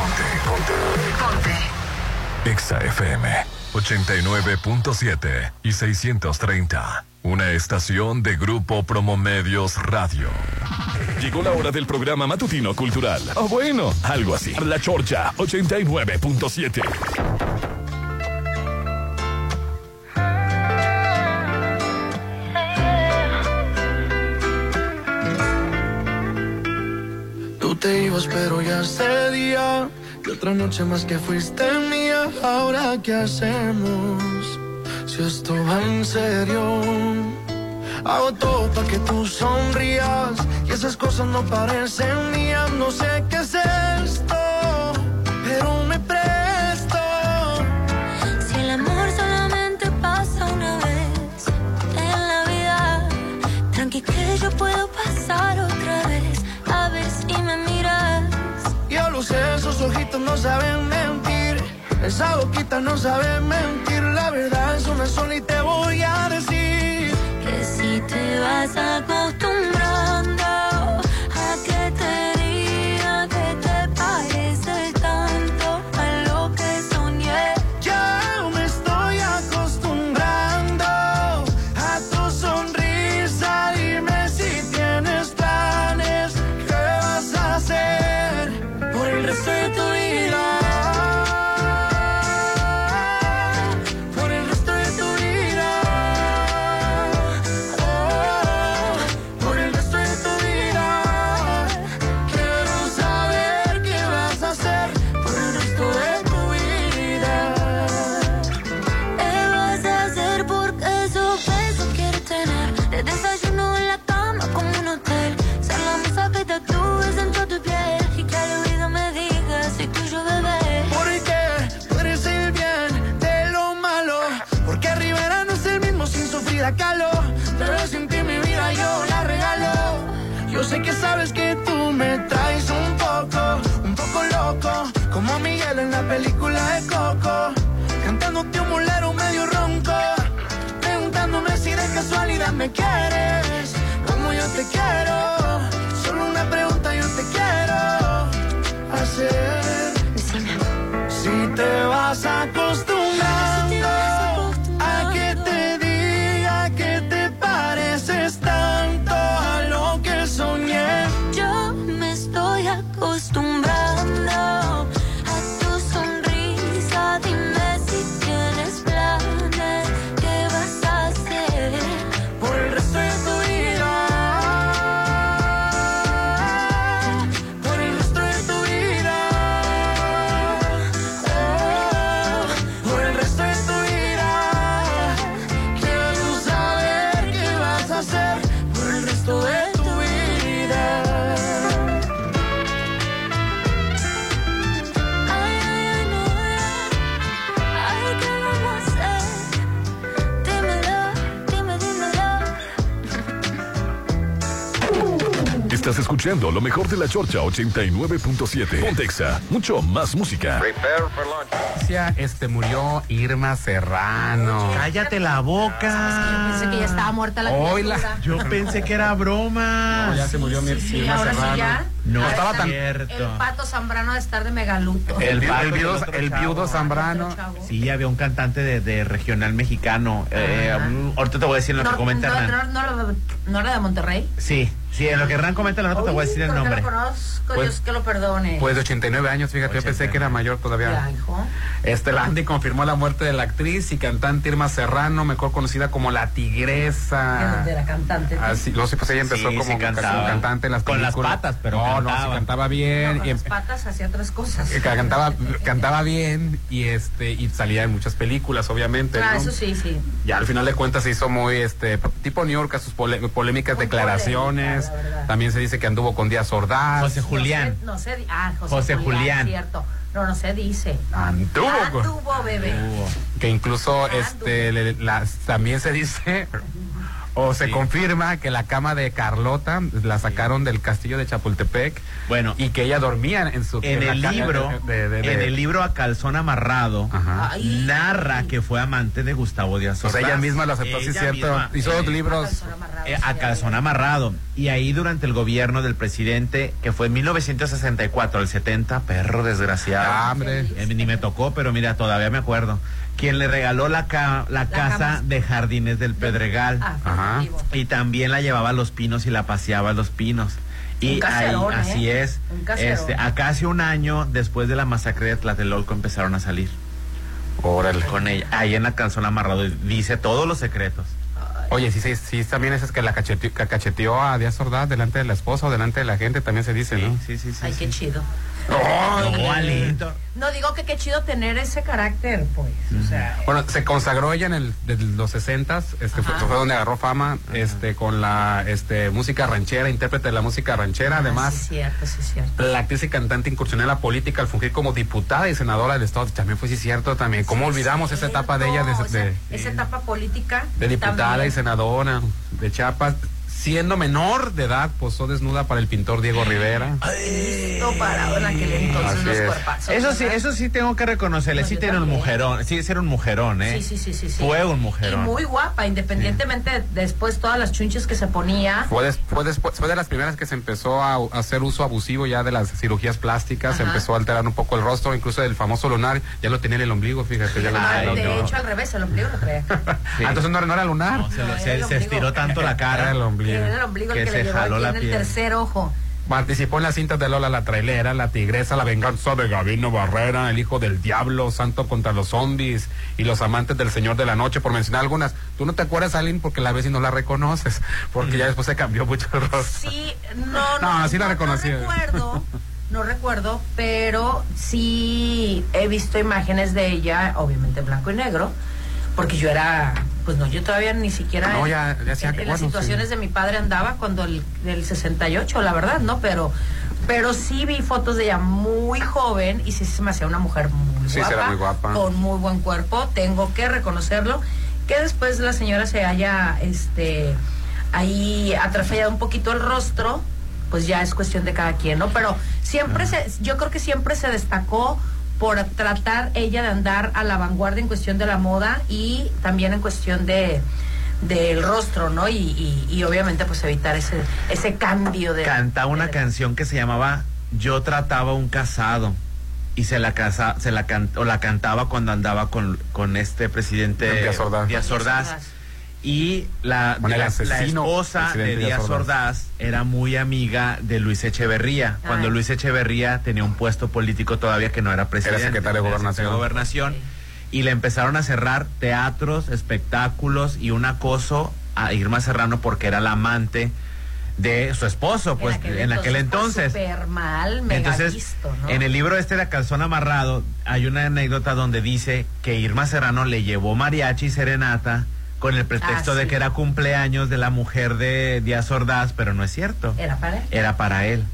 Ponte, ponte. Ponte. Exa FM 89.7 y 630. Una estación de Grupo Promomedios Radio. Llegó la hora del programa matutino cultural. O bueno, algo así. La Chorcha 89.7. te ibas, pero ya ese día. Y otra noche más que fuiste mía. Ahora, ¿qué hacemos? Si esto va en serio. Hago todo para que tú sonrías. Y esas cosas no parecen mías. No sé qué es esto. Pero me presto. Si el amor solamente pasa una vez en la vida, tranqui que yo puedo pasar esos ojitos no saben mentir. Esa boquita no sabe mentir. La verdad es una sola y te voy a decir. Que si te vas acostumbrando escuchando lo mejor de la Chorcha 89.7. Pontexa, mucho más música. Este murió Irma Serrano. Cállate la boca. Yo pensé que ya estaba muerta la criatura. Yo pensé que era broma. No, ya se murió mi Sí, Irma ahora sí Serrano. ya. No estaba tan. cierto. El pato Zambrano de estar de megaluto. El, viudo, el Zambrano. Sí, había un cantante de, de regional mexicano. Eh, ahorita te voy a decir lo No, que comenta no, Hernán. no, no, no era de Monterrey. Sí, sí, en lo que Hernán comenta la nota te voy a decir el nombre. lo conozco, Pues- Dios que lo perdone. Pues de 89 años, fíjate, yo pensé que era mayor todavía. Ya, hijo. Este, la Andy confirmó la muerte de la actriz y cantante Irma Serrano, mejor conocida como la Tigresa. De la cantante. Así, no sé, pues ella empezó Sí, como sí cantaba. cantante en las Con las películas. patas, pero no, no, sí cantaba bien Con y las patas hacía otras cosas. eh, cantaba [laughs] cantaba bien y este y salía en muchas películas, obviamente. Ah, ¿no? eso sí, sí. Ya al final de cuentas se hizo muy este tipo New York a sus pole- polémicas Muy declaraciones. polémica. También se dice que anduvo con Díaz Ordaz. José Julián. No sé, no sé- ah, José, José Julián, Julián. cierto. No, no se dice. Anduvo con- Anduvo, bebé. que incluso este le- la- también se dice o se confirma que la cama de Carlota la sacaron del castillo de Chapultepec Bueno, y que ella dormía en su en la el libro, de- de- de- en el libro A Calzón Amarrado, Ajá. Narra que fue amante de Gustavo Díaz o sea, Ordaz. ella misma lo aceptó, sí, cierto. misma. Hizo dos libros. Calzón amarrado, Eh, a calzón amarrado. Y ahí durante el gobierno del presidente, que fue en 1964 al 70, perro desgraciado. Ah, hombre. Eh, ni me tocó, pero mira, todavía me acuerdo. Quien le regaló la, ca- la casa cama. de Jardines del Pedregal. Ah, Ajá. Y también la llevaba a los pinos y la paseaba a los pinos. Y caserón, ahí, así ¿eh? es. Un caserón. Este, a casi un año después de la masacre de Tlatelolco empezaron a salir Órale. con ella. Ahí en la calzón amarrado dice todos los secretos. Oye, sí, sí, sí, también es que la cacheteó, que cacheteó a Díaz Ordaz delante de la esposa o delante de la gente, también se dice, ¿no? Sí, sí, sí. Ay, sí. qué chido. No, digo que qué chido tener ese carácter, pues. O sea, Bueno, se consagró ella en el, de los 60 este fue, fue donde agarró fama, este, con la, este, música ranchera, intérprete de la música ranchera, ah, además. Sí, cierto, sí, cierto. La actriz y cantante incursionó en la política al fungir como diputada y senadora del Estado. También fue sí cierto también. ¿Cómo Sí, olvidamos es esa etapa de ella de, cierto, de- o sea, esa etapa política. de diputada también. y senadora de Chiapas? Siendo menor de edad, posó desnuda para el pintor Diego Rivera. Listo parado en aquel entonces Así los es. cuerpazos. Eso sí, eso sí tengo que reconocerle. No, Sí tiene un mujerón. Sí, era un mujerón, ¿eh? Sí, sí, sí, sí, sí. Fue un Y mujerón. muy guapa, independientemente de después todas las chunches que se ponía. Fue, des- fue después, fue de las primeras que se empezó a, hacer uso abusivo ya de las cirugías plásticas, se empezó a alterar un poco el rostro, incluso el famoso lunar, ya lo tenía en el ombligo, fíjate. Ya lo- Ay, de no. hecho, al revés, el ombligo lo traía. Sí. [laughs] Ah, entonces no, era- no era lunar. No, se, lo- No, se- era el se estiró tanto la Era cara el ombligo. Era el ombligo que el que, se le jaló aquí la en el piel. tercer ojo. Participó en las cintas de Lola la trailera, La Tigresa, La Venganza de Gabino Barrera, El Hijo del Diablo, Santo contra los Zombies y Los Amantes del Señor de la Noche, por mencionar algunas. Tú no te acuerdas, Aline, porque la ves y no la reconoces, [laughs] porque ya después se cambió mucho el rostro. Sí, no, no. [laughs] No, sí la reconocí. No recuerdo, no recuerdo, pero sí he visto imágenes de ella, obviamente en blanco y negro, porque yo era, pues no, yo todavía ni siquiera No, en, ya- ya hacía en- que- en las situaciones sí. de mi padre andaba cuando el del 68, la verdad, ¿no? Pero pero sí vi fotos de ella muy joven y sí se me hacía una mujer muy Sí, guapa, muy guapa. con muy buen cuerpo, tengo que reconocerlo, que después la señora se haya este ahí atrafallado un poquito el rostro, pues ya es cuestión de cada quien, ¿no? Pero siempre se, yo creo que siempre se destacó por tratar ella de andar a la vanguardia en cuestión de la moda y también en cuestión de del rostro, ¿no? Y, y, y obviamente pues evitar ese ese cambio de Cantaba una de- canción que se llamaba Yo trataba un casado y se la casa, se la can- o la cantaba cuando andaba con, con este presidente Díaz Ordaz. Díaz Ordaz. Ordaz. Y la, la- esposa de Díaz Ordaz. Ordaz era muy amiga de Luis Echeverría. Cuando Ay. Luis Echeverría tenía un puesto político todavía que no era presidente. secretario de Gobernación. secretario de Gobernación. Y le empezaron a cerrar teatros, espectáculos y un acoso a Irma Serrano porque era la amante de su esposo, pues en aquel, entonces. Mal, mega Entonces, visto, ¿no? en el libro este de Calzón Amarrado, hay una anécdota donde dice que Irma Serrano le llevó mariachi y serenata con el pretexto Ah, de sí. que era cumpleaños de la mujer de Díaz Ordaz, pero no es cierto. Era para él. Era para él.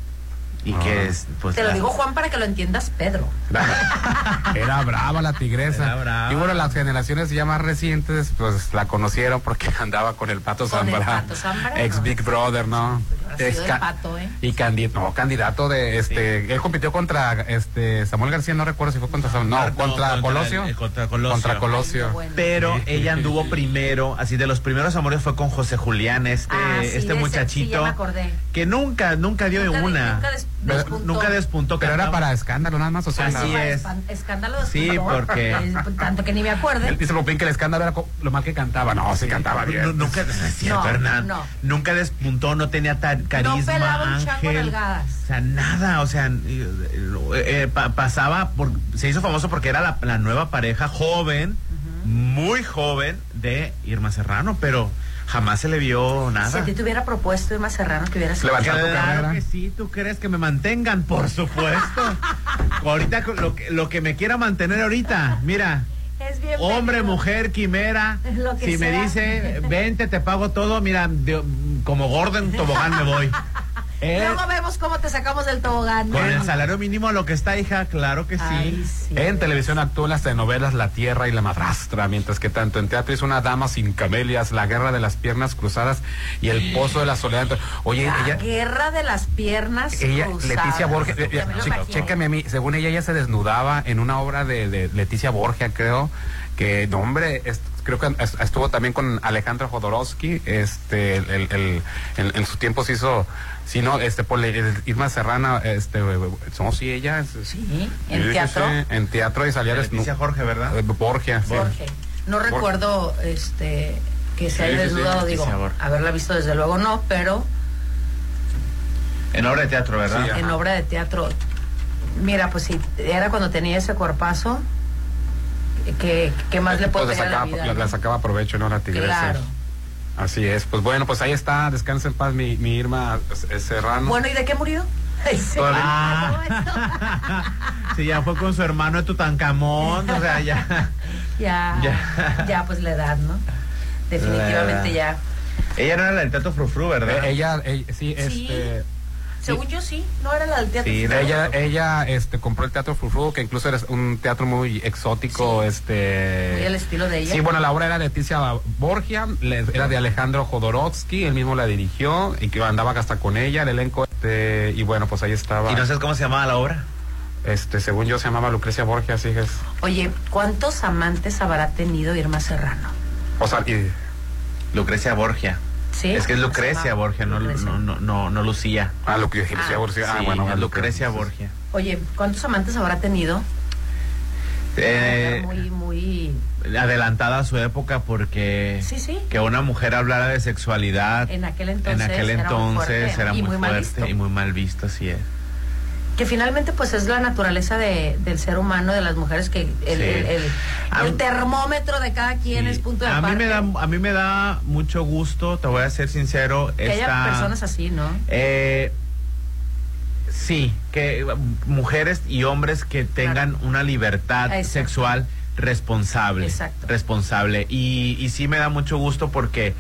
Y Ah. que es, pues. Te lo digo Juan para que lo entiendas, Pedro. [laughs] Era brava la tigresa. Era brava. Y bueno, las generaciones ya más recientes, pues la conocieron porque [laughs] andaba con el Pato Con el Zambrano. Pato Zambrano. Ex Big Brother, ¿no? Del pato, ¿eh? Y candidato, no, candidato de este, él compitió contra este Samuel García, no recuerdo si fue contra Samuel, no, contra, Colosio, el- contra Colosio. contra Colosio. Pero ella anduvo primero, así de los primeros amores fue con José Julián, este, Ah, sí, este ese sí, muchachito ya me acordé. que nunca, nunca dio Nunca de- una. nunca Pero- despuntó. nunca despuntó, Pero era para escándalo nada más, o sea, Así es. Escándalo Sí, porque- [laughs] Tanto que ni me acuerde. Él dice Popín que el escándalo era lo mal que cantaba. No, sí cantaba bien. Nu- Nunca, es cierto, No, Hernán. no. Nunca despuntó, no tenía ta- carisma, no pelaba un chango. O sea, nada, o sea, eh, eh, pa- pasaba, por, se hizo famoso porque era la, la nueva pareja joven, muy joven de Irma Serrano, pero jamás se le vio Si nada. a ti te hubiera propuesto Irma Serrano que hubieras Levantar tu Claro carrera. que sí, ¿tú crees que me mantengan? Por supuesto. [laughs] ahorita lo que, lo que me quiera mantener ahorita, mira. Es bien Hombre, mujer, quimera. [laughs] Lo que Si me dice, vente, te pago todo, mira, de- como gordo en tobogán me voy. [laughs] Eh, Luego vemos cómo te sacamos del tobogán. con el salario mínimo a lo que está, hija, claro que sí. Ay, sí. En televisión actuó en las telenovelas La Tierra y La Madrastra, mientras que tanto en teatro hizo Una Dama sin Camelias, La Guerra de las Piernas Cruzadas y El Pozo de la Soledad. Oye, La ella, guerra de las piernas ella cruzadas. Leticia Borges, eh, chécame a mí, según ella, ella se desnudaba en una obra de, de Leticia Borgia, creo, que, no, hombre, es- creo que es- estuvo también con Alejandro Jodorowsky, este, el, el- el- en, en su tiempo se hizo, si no, este, por Irma Serrana, este, no, sí, ella, Sí, en Sí, sí, teatro. sí, en teatro y salía Leticia. Jorge, ¿verdad? Eh, Borgia, sí. Jorge. No recuerdo este que se Sí, haya sí, sí, desnudado, Leticia digo, haberla visto desde luego no, pero En obra de teatro, ¿verdad? Sí, en obra de teatro. Mira, pues sí, era cuando tenía ese cuerpazo. Que ¿Qué más le puedo Pues a la sacaba, vida? le no? sacaba provecho, ¿no? La tigresa. Claro. Así es. Pues bueno, pues ahí está. Descansa en paz mi, mi Irma eh, Serrano. Bueno, ¿y de qué murió? [laughs] Sí. Ah. [laughs] Sí, ya fue con su hermano de Tutankamón, o sea, ya. [laughs] ya, Ya. ya, pues la edad, ¿no? Definitivamente ya. Ella no era la del Teatro Frufru, ¿verdad? Eh, ella, ella- sí, Sí. este. Según yo sí, no era la del teatro. Sí, Frufru. Ella, ella este, compró el Teatro Frufru, que incluso era un teatro muy exótico. Sí. este Muy al estilo de ella. Sí, bueno, la obra era de Leticia Borgia, era de Alejandro Jodorowsky, él mismo la dirigió y que andaba hasta con ella, el elenco. Este, y bueno, pues ahí estaba. ¿Y no sabes cómo se llamaba la obra? Este, según yo se llamaba Lucrecia Borgia, así es. Oye, ¿cuántos amantes habrá tenido Irma Serrano? O sea, y, Lucrecia Borgia. ¿Sí? Es que es Lucrecia Borgia, no, Lucrecia. no, no, no, no Lucía. ah, lo que Ah, Borgia. Ah, Sí, bueno, es Lucrecia Borgia. Oye, ¿cuántos amantes habrá tenido? Eh, muy, muy... adelantada a su época porque Sí, sí. que una mujer hablara de sexualidad En aquel entonces en aquel era muy fuerte era y muy, fuerte visto. y muy mal visto, así es. Que finalmente pues es la naturaleza de, del ser humano, de las mujeres, que el, Sí. el- el- A el mí- termómetro de cada quien Sí. es punto de a mí me da a mí me da mucho gusto, te voy a ser sincero, que haya personas así, ¿no? Eh, sí, que mujeres y hombres que tengan una libertad Exacto. sexual responsable. Exacto. Responsable. Y, y sí me da mucho gusto porque,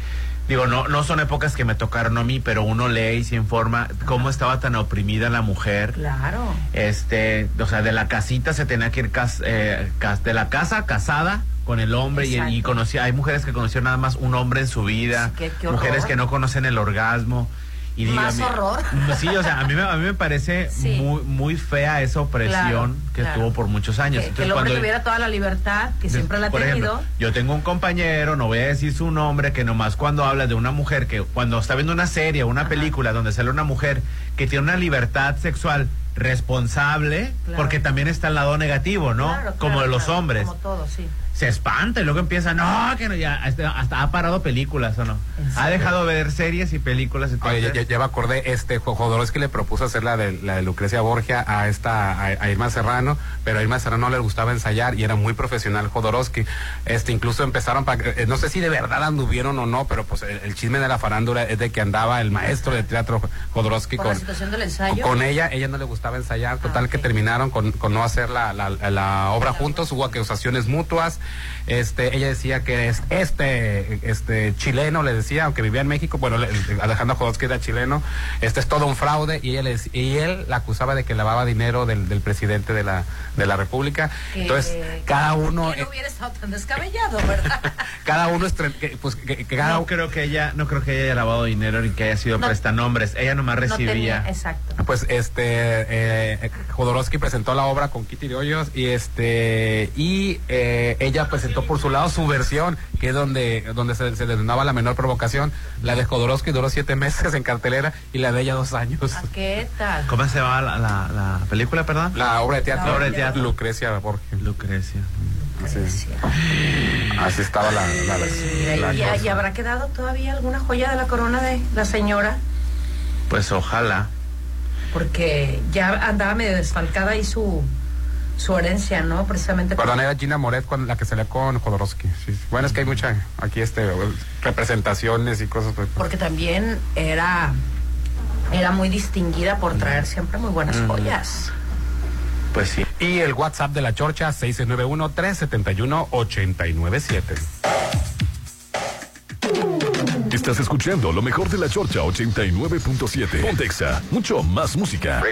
digo, no, no son épocas que me tocaron a mí, pero uno lee y se informa cómo estaba tan oprimida la mujer. Claro. Este, o sea, de la casita se tenía que ir cas- eh, cas- de la casa casada con el hombre y, y conocía, hay mujeres que conocieron nada más un hombre en su vida, Sí, qué- mujeres que no conocen el orgasmo. Y digo, Más mí- horror. [laughs] Sí, o sea, a mí me, a mí me parece Sí. muy, muy fea esa opresión Claro, que claro. tuvo por muchos años. Que, que Entonces, el hombre cuando- tuviera toda la libertad que siempre la ha tenido. ejemplo, yo tengo un compañero, no voy a decir su nombre, que nomás cuando habla de una mujer, que cuando está viendo una serie o una película donde sale una mujer que tiene una libertad sexual responsable, Claro. porque también está el lado negativo, ¿no? Como de los hombres. Como todo, sí. Se espanta y luego empieza, no, que no, ya, hasta, hasta ha parado películas o no. Ha dejado de ver series y películas. Oye, Entonces, ya, ya me acordé, este Jo- Jodorowsky le propuso hacer la de, la de Lucrecia Borgia a esta a, a Irma Serrano, pero a Irma Serrano no le gustaba ensayar y era muy profesional Jodorowsky. Este, incluso empezaron, pa- eh, no sé si de verdad anduvieron o no, pero pues el, el chisme de la farándula es de que andaba el maestro de teatro Jodorowsky con, ella, ella no le gustaba ensayar, total Ah, que terminaron con, con no hacer la, la, la obra juntos, hubo acusaciones mutuas, este, ella decía que es este, este chileno, le decía, aunque vivía en México, bueno, le- Alejandro Jodorowsky era chileno, este es todo un fraude y ella le y él la acusaba de que lavaba dinero del, del presidente de la, de la República. Entonces, cada uno, que no hubiera estado tan descabellado, ¿verdad? [laughs] cada uno es, tre- que, pues, que, que cada No creo que ella, no creo que ella haya lavado dinero ni que haya sido No. prestanombres. Ella nomás No recibía. tenía, exacto. Pues este eh, Jodorowsky presentó la obra con Kitty de Hoyos y este y eh, ella presentó por su lado su versión que es donde donde se, se denominaba la menor provocación la de Jodorowsky duró siete meses en cartelera y la de ella dos años Ah, ¿Qué tal? ¿Cómo se llama la, la, la película, perdón? la obra de teatro La obra de teatro. Lucrecia Borges Lucrecia así, así estaba la, la ¿Y, cosa. y habrá quedado todavía alguna joya de la corona de la señora? Pues ojalá. Porque ya andaba medio desfalcada ahí su, su herencia, ¿no? Precisamente. Perdón, era Gina Moret con la que salía con Jodorowsky. sí. Bueno, es que hay mucha aquí este representaciones y cosas. pues, Porque también era, era muy distinguida por traer siempre muy buenas Mm. joyas. Pues sí. Y el WhatsApp de la Chorcha, 691-371-897. Estás escuchando lo mejor de la Chorcha 89.7. Pontexa, mucho más música.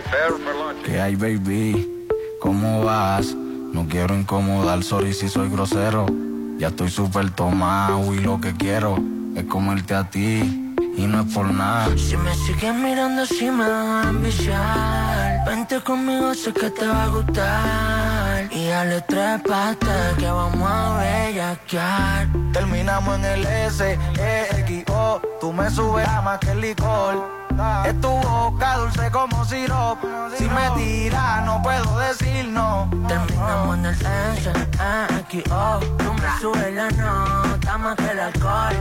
¿Qué hay, baby? ¿Cómo vas? No quiero incomodar, sorry si soy grosero. Ya estoy súper tomado y lo que quiero es comerte a ti y no es por nada. Si me sigues mirando, si me van a enviciar. Vente conmigo, sé que te va a gustar. Y dale tres patas que vamos a bellaquear. Terminamos en el S, E, X, O. Tú me subes a más que el licor. Es tu boca dulce como sirop. Si me tiras, no puedo decir no. Terminamos en el S, E, X, O. Tú me subes la nota más que el alcohol.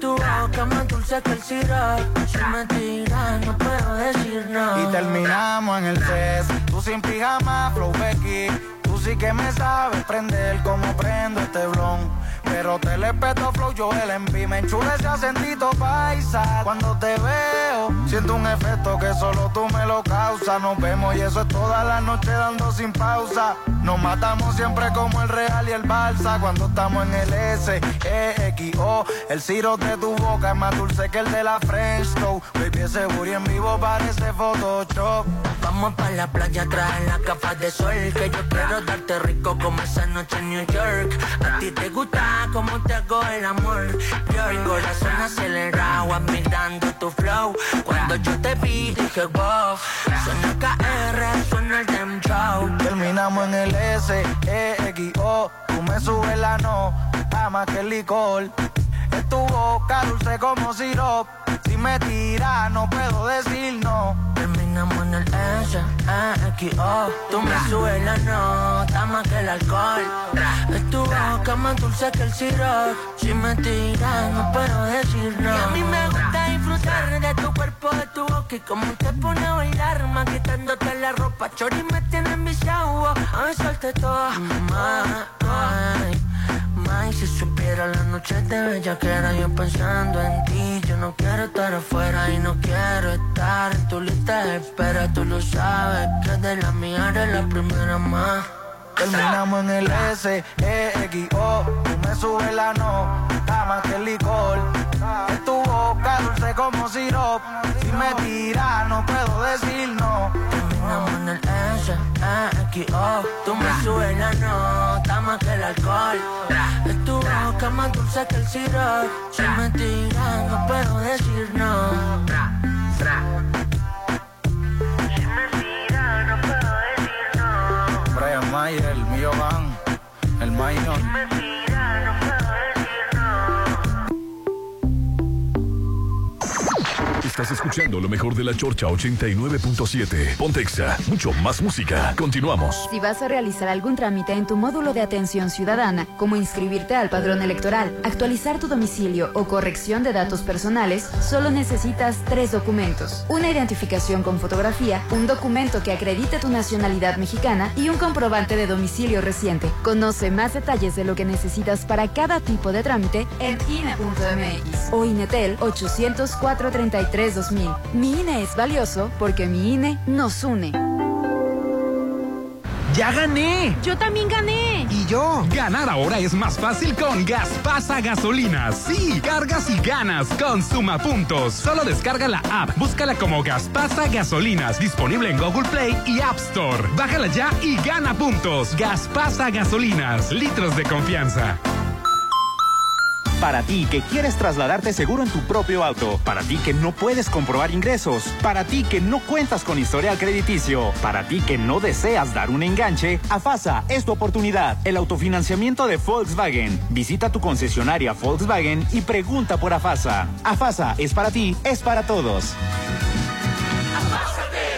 Tu boca más dulce que el sirope. Si me tiras, no puedo decir no. Y terminamos en el CES. Tú sin pijama, flow Becky. Tú sí que me sabes prender como prendo este blon. Pero te le peto flow, yo el enví. Me enchula ese acentito paisa. Cuando te veo, siento un efecto que solo tú me lo causas. Nos vemos y eso es toda la noche dando sin pausa. Nos matamos siempre como el Real y el Balsa. Cuando estamos en el S, E, X, O. El ciro de tu boca es más dulce que el de la French. Baby, ese booty en vivo parece Photoshop. Vamos pa' la playa, trae las gafas de sol Que yo quiero darte rico como esa noche en New York A ti te gusta como te hago el amor Yo el corazón acelerado admirando tu flow Cuando yo te vi dije wow Suena KR, suena el Dem Show Terminamos en el S, E, X, O. Tú me subes la no, más que el licor. Es tu boca dulce como sirop. Si me tiras, no puedo decir no. Terminamos en el S, E, X, O Tú me subes la nota más que el alcohol Es tu boca más dulce que el sirope Si me tiras no puedo decir no Y a mí me gusta Y como te pone a bailar, más quitándote la ropa Chori me tiene enviciado, a besarte toda Ay, May, si supiera la noche de que era yo pensando en ti Yo no quiero estar afuera y no quiero estar en tu lista de espera Tú lo sabes que de la mía eres la primera más Terminamos en el S, E, X, O. Tú me subes la no, más que el licor. Es tu boca dulce como sirop. Si me tiras, no puedo decir no. Terminamos en el S, X, O. Tú me subes la nota más que el alcohol. Es tu boca más dulce que el sirope Si me tiras no puedo decir no. Si me tiras no puedo decir no. Brian Mayer, el mío van, el Mayor. Estás escuchando lo mejor de la Chorcha 89.7. Pontexa, mucho más música. Continuamos. Si vas a realizar algún trámite en tu módulo de atención ciudadana, como inscribirte al padrón electoral, actualizar tu domicilio o corrección de datos personales, solo necesitas tres documentos. Una identificación con fotografía, un documento que acredite tu nacionalidad mexicana y un comprobante de domicilio reciente. Conoce más detalles de lo que necesitas para cada tipo de trámite en INE.mx o INETEL 804-33-2000. Mi INE es valioso porque mi INE nos une. ¡Ya gané! Yo también gané. Y yo. Ganar ahora es más fácil con Gas Pasa Gasolinas. Sí, cargas y ganas con Suma Puntos. Solo descarga la app, búscala como Gas Pasa Gasolinas, disponible en Google Play y App Store. Bájala ya y gana puntos. Gas Pasa Gasolinas, litros de confianza. Para ti que quieres trasladarte seguro en tu propio auto. Para ti que no puedes comprobar ingresos. Para ti que no cuentas con historial crediticio. Para ti que no deseas dar un enganche. AFASA es tu oportunidad. El autofinanciamiento de Volkswagen. Visita tu concesionaria Volkswagen y pregunta por AFASA. AFASA es para ti, es para todos.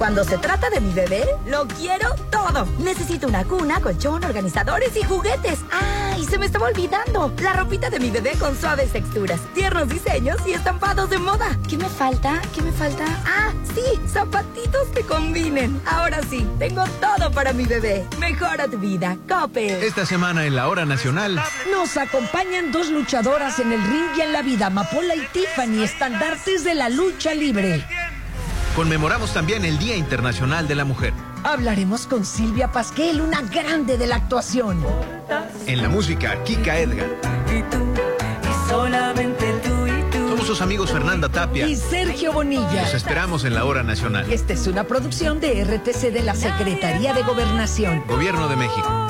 Cuando se trata de mi bebé, lo quiero todo. Necesito una cuna, colchón, organizadores y juguetes. ¡Ah! Y se me estaba olvidando. La ropita de mi bebé con suaves texturas, tiernos diseños y estampados de moda. ¿Qué me falta? ¿Qué me falta? ¡Ah! Sí, zapatitos que combinen. Ahora sí, tengo todo para mi bebé. Mejora tu vida. Cope. Esta semana en la hora nacional. Nos acompañan dos luchadoras en el ring y en la vida, Mapola y Tiffany, estandartes de la lucha libre. Conmemoramos también el Día Internacional de la Mujer. Hablaremos con Silvia Pasquel, una grande de la actuación. En la música, Kika Edgar. Y tú, y solamente tú y tú. Somos sus amigos Fernanda Tapia. Y Sergio Bonilla. Los esperamos en la hora nacional. Esta es una producción de RTC de la Secretaría de Gobernación. Gobierno de México.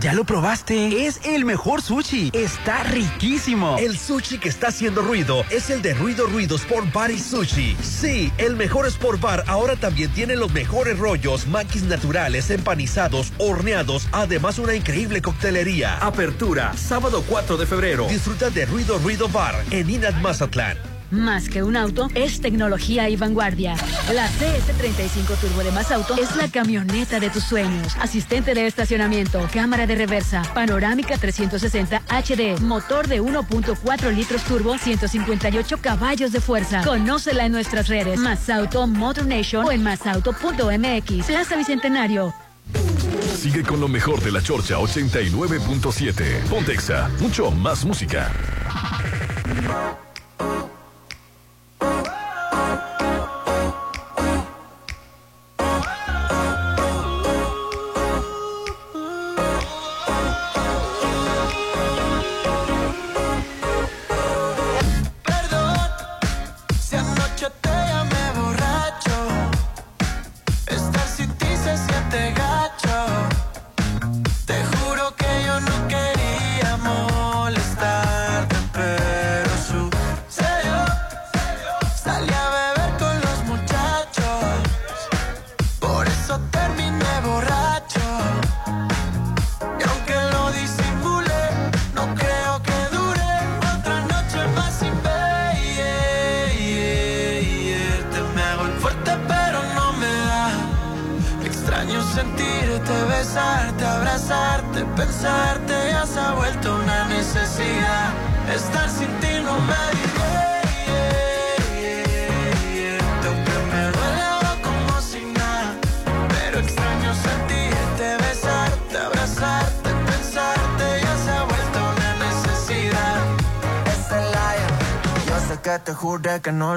¿Ya lo probaste? Es el mejor sushi. Está riquísimo. El sushi que está haciendo ruido es el de Ruido Ruido Sport Bar y Sushi. Sí, el mejor Sport Bar ahora también tiene los mejores rollos, maquis naturales, empanizados, horneados, además una increíble coctelería. Apertura, sábado 4 de febrero. Disfruta de Ruido Ruido Bar en Inat Mazatlán. Más que un auto, es tecnología y vanguardia. La CS35 Turbo de Más Auto es la camioneta de tus sueños. Asistente de estacionamiento, cámara de reversa, panorámica 360 HD, motor de 1.4 litros turbo, 158 caballos de fuerza. Conócela en nuestras redes. Más Auto Motor Nation o en masauto.mx. Plaza Bicentenario. Sigue con lo mejor de la Chorcha 89.7. Pontexa, mucho más música.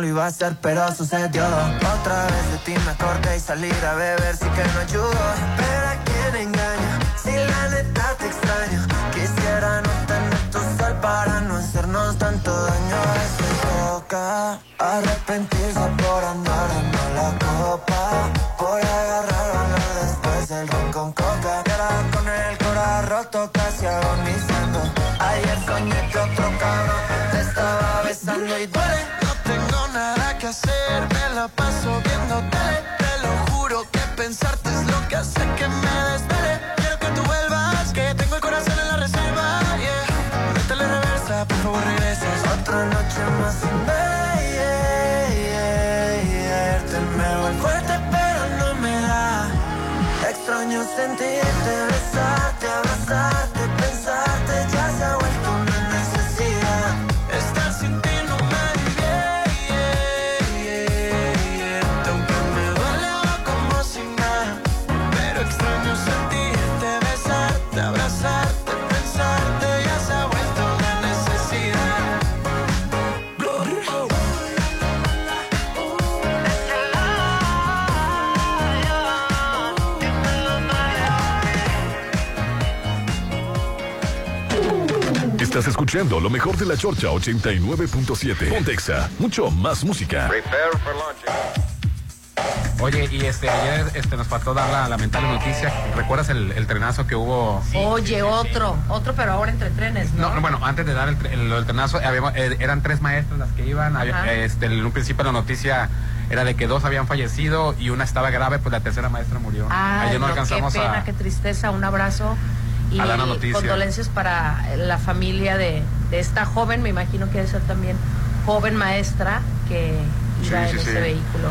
Lo iba a hacer, pero sucedió. Otra vez de ti me acordé y salir a beber sí que no ayudó. sentirte besar. Escuchando lo mejor de la Chorcha 89.7. Pontexa, mucho más música. Oye, y este ayer este, nos faltó dar la lamentable noticia. ¿Recuerdas el, el trenazo que hubo? Oye, otro, otro, pero ahora entre trenes, ¿no? No, no, bueno, antes de dar el, el- del trenazo, habíamos- eh, eran tres maestras las que iban. había- este, en un principio la noticia era de que dos habían fallecido y una estaba grave, pues la tercera maestra murió. Ay, Ayer no no, alcanzamos qué pena, a... qué tristeza, un abrazo y A dar la noticia. condolencias para la familia de, de esta joven, me imagino que debe ser también joven maestra que iba Sí, en sí, ese sí. vehículo.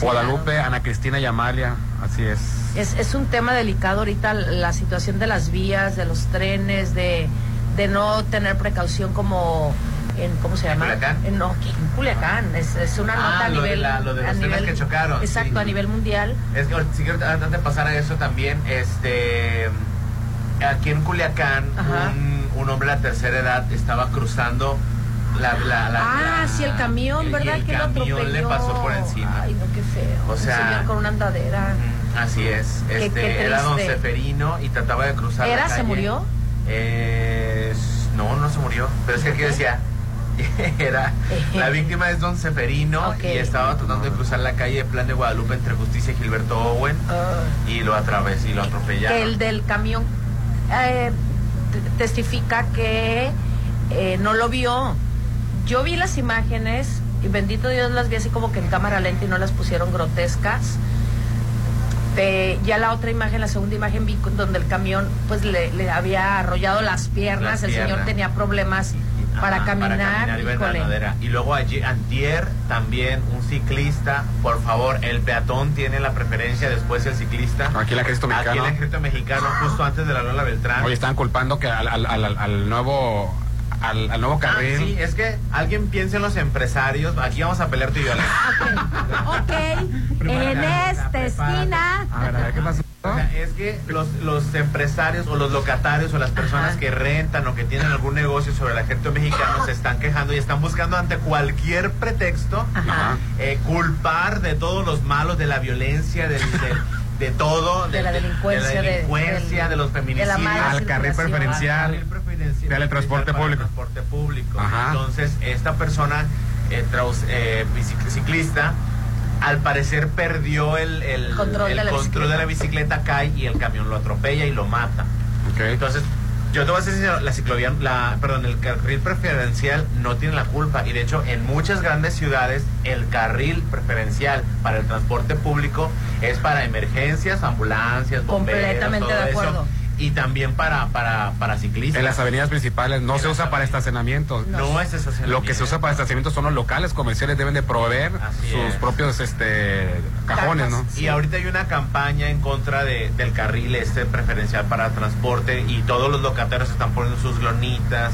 Guadalupe, Ana Cristina y Amalia, así es. Es, es un tema delicado ahorita la situación de las vías, de los trenes, de, de no tener precaución como en, ¿cómo se llama? Culiacán? En, no, que en Culiacán. Es, es una Ah, nota a lo de nivel... la- lo de a los trenes que chocaron, Exacto, sí. a nivel mundial. Es que si quiero antes de pasar a eso también, este aquí en Culiacán, un, un hombre de la tercera edad estaba cruzando la, la, la- Ah, la- sí, el camión, y ¿verdad? el que lo camión atropelló. le pasó por encima. Ay, no, qué feo. O Un sea, señor con una andadera. Así es. Este, qué era don. Seferino y trataba de cruzar la ¿Era? calle. ¿Se murió? Eh, no, no se murió. Pero es que aquí decía, [laughs] era la víctima es don Seferino y estaba tratando de cruzar la calle de Plan de Guadalupe entre Justicia y Gilberto Owen y lo atravesó y lo atropellaron. el del camión eh, testifica que eh, no lo vio. Yo vi las imágenes y bendito Dios las vi así como que en cámara lenta y no las pusieron grotescas. Eh, ya la otra imagen, la segunda imagen vi donde el camión pues le, le había arrollado las piernas, Las el señor tenía problemas para, Ajá, caminar, para caminar. Y luego allí, antier, también un ciclista, por favor, el peatón tiene la preferencia después el ciclista. Aquí en la Cristo Aquí en Mexicano. el Ejército Mexicano, justo antes de la Lola Beltrán. Hoy estaban culpando que al, al- al- al nuevo al, al nuevo Ah, carril. sí, es que alguien piensa en los empresarios. Aquí vamos a pelear tú y yo. Ok, en esta esquina. A ver, a ver, ¿qué pasó? O sea, es que los, los empresarios o los locatarios o las personas que rentan o que tienen algún negocio sobre el ejército mexicano se están quejando y están buscando ante cualquier pretexto eh, culpar de todos los malos, de la violencia, del- del- de, todo, [laughs] De la delincuencia, de, la de- delincuencia, del- de los feminicidios, Al carril preferencial. Al carril preferencial Del transporte público. transporte público. Ajá. Entonces, esta persona, eh, traus- eh, ciclista, al parecer perdió el, el- Control el de la control de la bicicleta, cae y el camión lo atropella y lo mata. Entonces, yo te voy a decir, la ciclovía, la, perdón, el carril preferencial no tiene la culpa. Y de hecho, en muchas grandes ciudades, el carril preferencial para el transporte público es para emergencias, ambulancias, bomberos, Completamente todo de eso, acuerdo. Y también para, para, para ciclistas. En las avenidas principales no se usa para estacionamientos. No es estacionamiento. Lo que se usa para estacionamientos son los locales comerciales, deben de proveer sus es. propios este cajones, ¿no? Y ahorita hay una campaña en contra de, del carril este preferencial para transporte y todos los locatarios están poniendo sus glonitas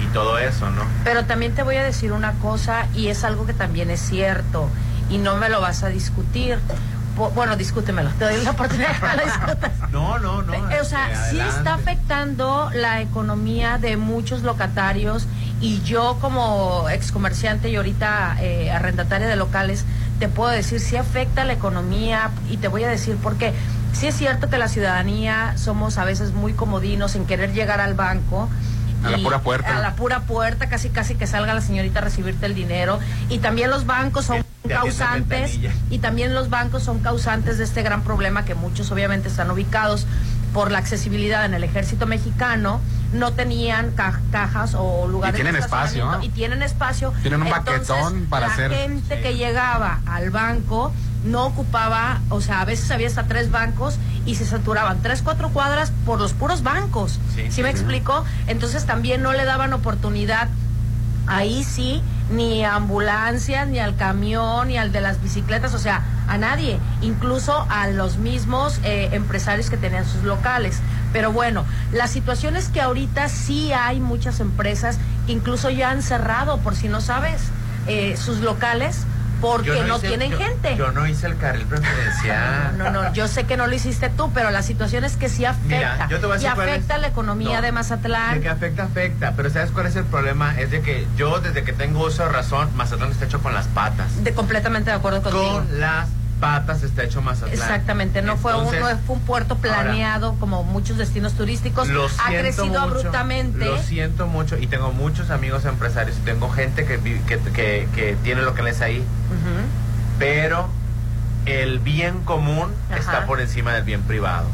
y todo eso, ¿no? Pero también te voy a decir una cosa y es algo que también es cierto y no me lo vas a discutir. Bueno, discútemelo, te doy la oportunidad de que me lo discutas. [laughs] No, no, no. Eh, O sea, este, sí está afectando la economía de muchos locatarios y yo como excomerciante y ahorita eh, arrendataria de locales, te puedo decir, sí afecta la economía y te voy a decir por qué. Sí es cierto que la ciudadanía somos a veces muy comodinos en querer llegar al banco A la pura puerta. A la pura puerta, casi casi que salga la señorita a recibirte el dinero. Y también los bancos son causantes y también los bancos son causantes de este gran problema que muchos obviamente están ubicados por la accesibilidad en el ejército mexicano. No tenían ca- cajas o lugares Y tienen de espacio, y tienen espacio. Tienen un Entonces, baquetón para la hacer- gente que llegaba al banco no ocupaba o sea a veces había hasta tres bancos y se saturaban tres cuatro cuadras por los puros bancos. Sí, ¿sí me sí. explico? entonces también no le daban oportunidad ahí sí, ni a ambulancias, ni al camión, ni al de las bicicletas, o sea, a nadie, incluso a los mismos eh, empresarios que tenían sus locales. Pero bueno, la situación es que ahorita sí hay muchas empresas que incluso ya han cerrado, por si no sabes, eh, sus locales porque no, hice- tienen yo- gente. Yo no hice el carril preferencial. No, no, yo sé que no lo hiciste tú, pero la situación es que sí afecta. Mira, yo te voy a y decir es- afecta la economía No, de Mazatlán. De que afecta, afecta. Pero ¿sabes cuál es el problema? Es de que yo, desde que tengo uso de razón, Mazatlán está hecho con las patas. De, completamente de acuerdo contigo. Con las patas está hecho Mazatlán. Exactamente, no fue, un, no fue un puerto planeado como muchos destinos turísticos. Lo ha crecido mucho, abruptamente. Lo siento mucho y tengo muchos amigos empresarios y tengo gente que, que, que, que tiene lo que les ahí, pero el bien común Ajá. está por encima del bien privado.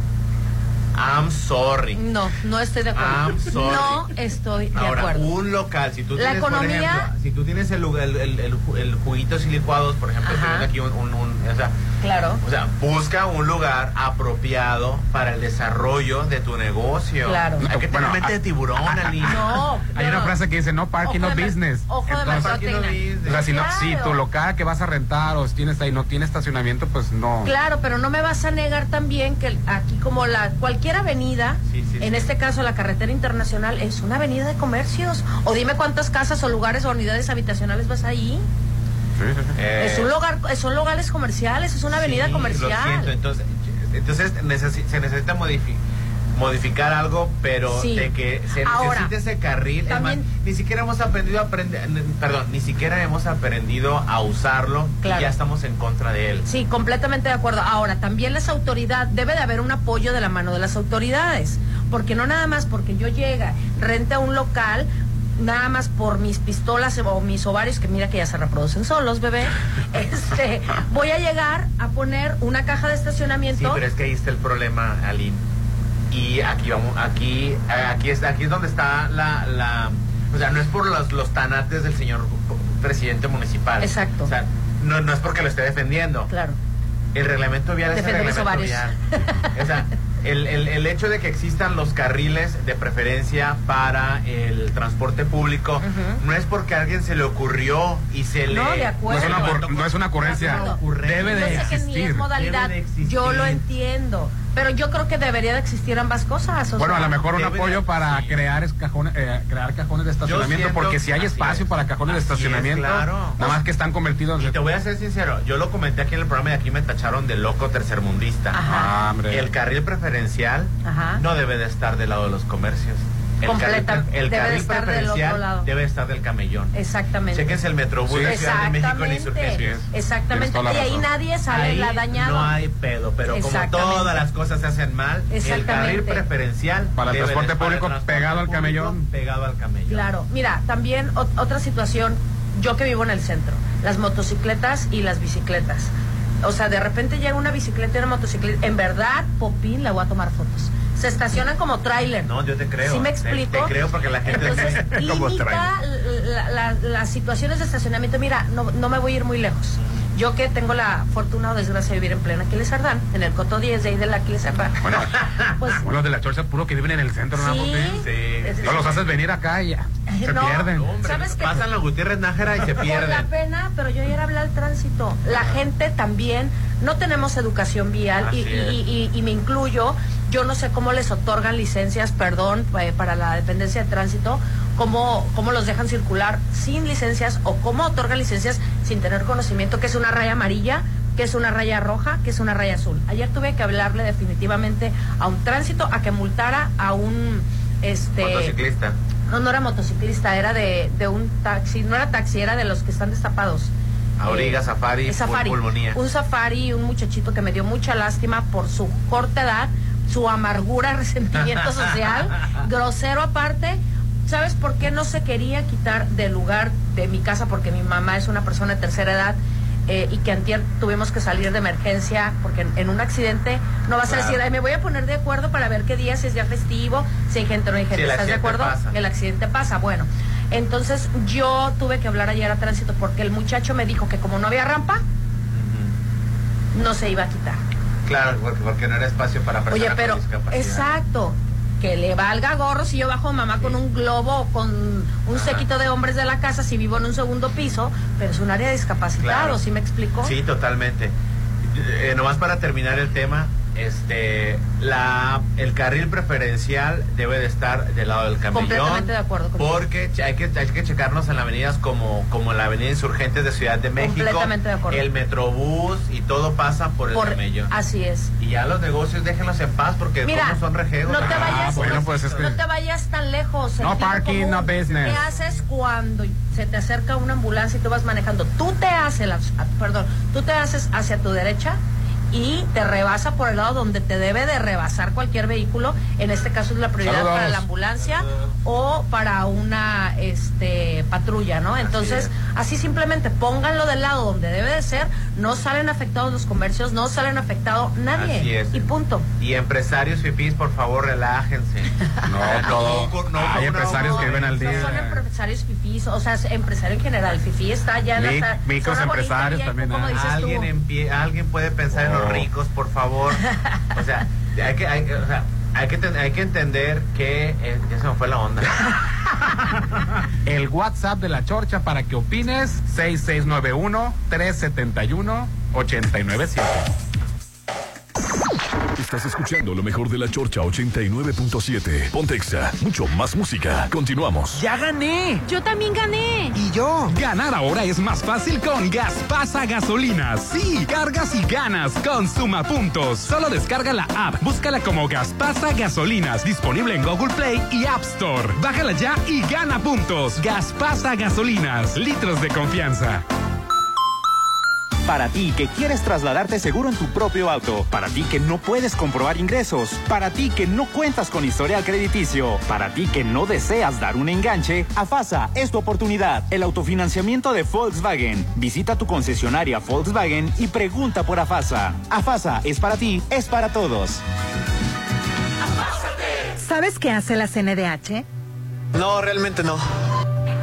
I'm sorry. No, no estoy de acuerdo. I'm sorry. No estoy de Ahora, acuerdo. un local, si tú La tienes, por economía- ejemplo, si tú tienes el, lugar- el, el, el, el juguitos y licuados, por ejemplo, tienes aquí un, un- un- o sea, Claro. o sea, busca un lugar apropiado para el desarrollo de tu negocio. Claro. Hay que tener Bueno, mente de tiburón, Ali. No, Hay no, una no. frase que dice no parking, Ojo no business. ojo de Entonces, mercadotecnia. o sea, si, no, si tu local que vas a rentar o si tienes ahí no tiene estacionamiento, pues no. Claro, pero no me vas a negar también que aquí como la cualquier avenida, Sí, sí, en este caso la carretera internacional, es una avenida de comercios. O dime cuántas casas o lugares o unidades habitacionales vas ahí. Eh, es un lugar, son locales comerciales, es una avenida comercial. Entonces, se necesita modifi- modificar algo, pero Sí. de que se Ahora, necesite ese carril. es también- más, ni siquiera hemos aprendido a aprender, perdón, ni siquiera hemos aprendido a usarlo Claro. y ya estamos en contra de él. Sí, completamente de acuerdo. Ahora, también las autoridades, debe de haber un apoyo de la mano de las autoridades, porque no nada más porque yo llega, rente a un local, nada más por mis pistolas o mis ovarios, que mira que ya se reproducen solos, bebé, [laughs] este, voy a llegar a poner una caja de Sí, estacionamiento. pero es que ahí está el problema, Aline. Y aquí vamos, aquí, aquí es, aquí es donde está la, la, o sea, no es por los, los tanates del señor presidente municipal. Exacto. O sea, no, no es porque lo esté defendiendo. Claro. El reglamento vial es el reglamento vial. O sea, el, el, el hecho de que existan los carriles de preferencia para el transporte público no es porque a alguien se le ocurrió y se le... No, de No acuerdo. es una, ocur- no es una ocurrencia. No es una ocurrencia. Debe de Yo sé que ni existir. es modalidad, de yo lo entiendo, pero yo creo que debería de existir ambas cosas. o Bueno, a lo mejor un de- apoyo para sí. crear, es- cajones, eh, crear cajones de estacionamiento, siento- porque si hay espacio es. para cajones de es, estacionamiento, claro. nada más que están convertidos Y en... te voy a ser sincero, yo lo comenté aquí en el programa y aquí me tacharon de loco tercermundista. Ajá. Ah, hombre. El carril preferencial Ajá. no debe de estar del lado de los comercios. El Completa- carril, el debe carril estar del otro lado. debe estar del camellón. Exactamente. Chequense el Metrobús de Ciudad de México en Exactamente. Y ahí nadie sale Ahí la dañado. no hay pedo, pero como todas las cosas se hacen mal, el carril preferencial Para el transporte el público transporte pegado al camellón. Pegado al camellón. Claro, mira, también ot- otra situación, yo que vivo en el centro, las motocicletas y las bicicletas. O sea, de repente llega una bicicleta y una motocicleta, en verdad, Popín, la voy a tomar fotos. Se estacionan como tráiler. No, yo te creo. ¿Sí me Te- explico? Te, creo porque la gente Entonces, [laughs] como limita trae. la- la- las situaciones de estacionamiento. Mira, no, no me voy a ir muy lejos. Yo que tengo la fortuna o desgracia de vivir en plena Aquiles Ardán, en el Coto 10 de ahí de la Aquiles Ardán. Bueno, [laughs] Pues, bueno, de la chorcha puro que viven en el centro, ¿no? sí, Sí. No los haces venir acá y ya. Se No, pierden. Hombre, ¿Sabes qué? pasan la Gutiérrez Nájera y se Por la pierden. pena, pero yo ayer hablé al tránsito. La gente también, no tenemos educación vial y, y- y me incluyo. Yo no sé cómo les otorgan licencias, perdón, eh, para la dependencia de tránsito, cómo, cómo los dejan circular sin licencias o cómo otorgan licencias sin tener conocimiento que es una raya amarilla, que es una raya roja, que es una raya azul. Ayer tuve que hablarle definitivamente a un tránsito a que multara a un este Motociclista. No, no era motociclista, era de, de un taxi, no era taxi, era de los que están destapados. Auriga, Eh, safari, safari. pulmonía. Un safari, un muchachito que me dio mucha lástima por su corta edad, su amargura, resentimiento [laughs] social, [laughs] grosero aparte, ¿sabes por qué no se quería quitar del lugar de mi casa? Porque mi mamá es una persona de tercera edad eh, y que antier tuvimos que salir de emergencia porque en, en un accidente no vas a decir, "Ay, me voy a poner de acuerdo para ver qué día, si es día festivo, si hay gente o no hay gente. ¿Estás de acuerdo? pasa. El accidente pasa, bueno. Entonces yo tuve que hablar ayer a tránsito porque el muchacho me dijo que como no había rampa, no se iba a quitar. Claro, porque, porque no era espacio para personas Oye, pero con discapacidad. exacto, que le valga gorro si yo bajo mamá con un globo o con un séquito de hombres de la casa si vivo en un segundo piso, pero es un área de discapacitados, Claro. ¿sí me explico? Sí, totalmente. Eh, nomás para terminar el tema, este, la, el carril preferencial debe de estar del lado del camellón. Completamente de acuerdo. Porque hay que, hay que checarnos en las avenidas como, como la avenida Insurgentes de Ciudad de México. Completamente de acuerdo. El Metrobús y todo pasa por el Por- camellón. así es. Y ya los negocios déjenlos en paz porque Mira, son rejegos. no te Ah, vayas, bueno, no, pues es que- no te vayas tan lejos. No parking, común. no business. ¿Qué haces cuando se te acerca una ambulancia y tú vas manejando? Tú te haces, la- ah, perdón, tú te haces hacia tu derecha y te rebasa por el lado donde te debe de rebasar cualquier vehículo. En este caso es la prioridad para la ambulancia o para una este patrulla, ¿no? Entonces, así, simplemente pónganlo del lado donde debe de ser, no salen afectados los comercios, no salen afectados nadie. Así es. Y punto. Y empresarios fifís, por favor, relájense. [laughs] No, todo. No, no, Hay no, empresarios no, que viven al No día. son empresarios fifís, o sea, es empresario en general. Fifí está ya en la micros empresarios también, como ¿eh? dices tú. alguien en pie, alguien puede pensar en Oh. Los ricos, por favor. [laughs] O sea, hay que, hay, que- o sea, hay que, ten- hay que entender que eh, ya se me fue la onda. [laughs] El WhatsApp de la Chorcha para que opines 6691-371-897. Estás escuchando lo mejor de la Chorcha 89.7. Pontexa, mucho más música. Continuamos. ¡Ya gané! Yo también gané. ¿Y yo? Ganar ahora es más fácil con Gaspasa Gasolinas. Sí, cargas y ganas con Suma Puntos. Solo descarga la app, búscala como Gaspasa Gasolinas, disponible en Google Play y App Store. Bájala ya y gana puntos. Gaspasa Gasolinas, litros de confianza. Para ti que quieres trasladarte seguro en tu propio auto, para ti que no puedes comprobar ingresos, para ti que no cuentas con historial crediticio, para ti que no deseas dar un enganche, AFASA es tu oportunidad. El autofinanciamiento de Volkswagen. Visita tu concesionaria Volkswagen y pregunta por AFASA. AFASA es para ti, es para todos. ¿Sabes qué hace la CNDH? No, realmente no.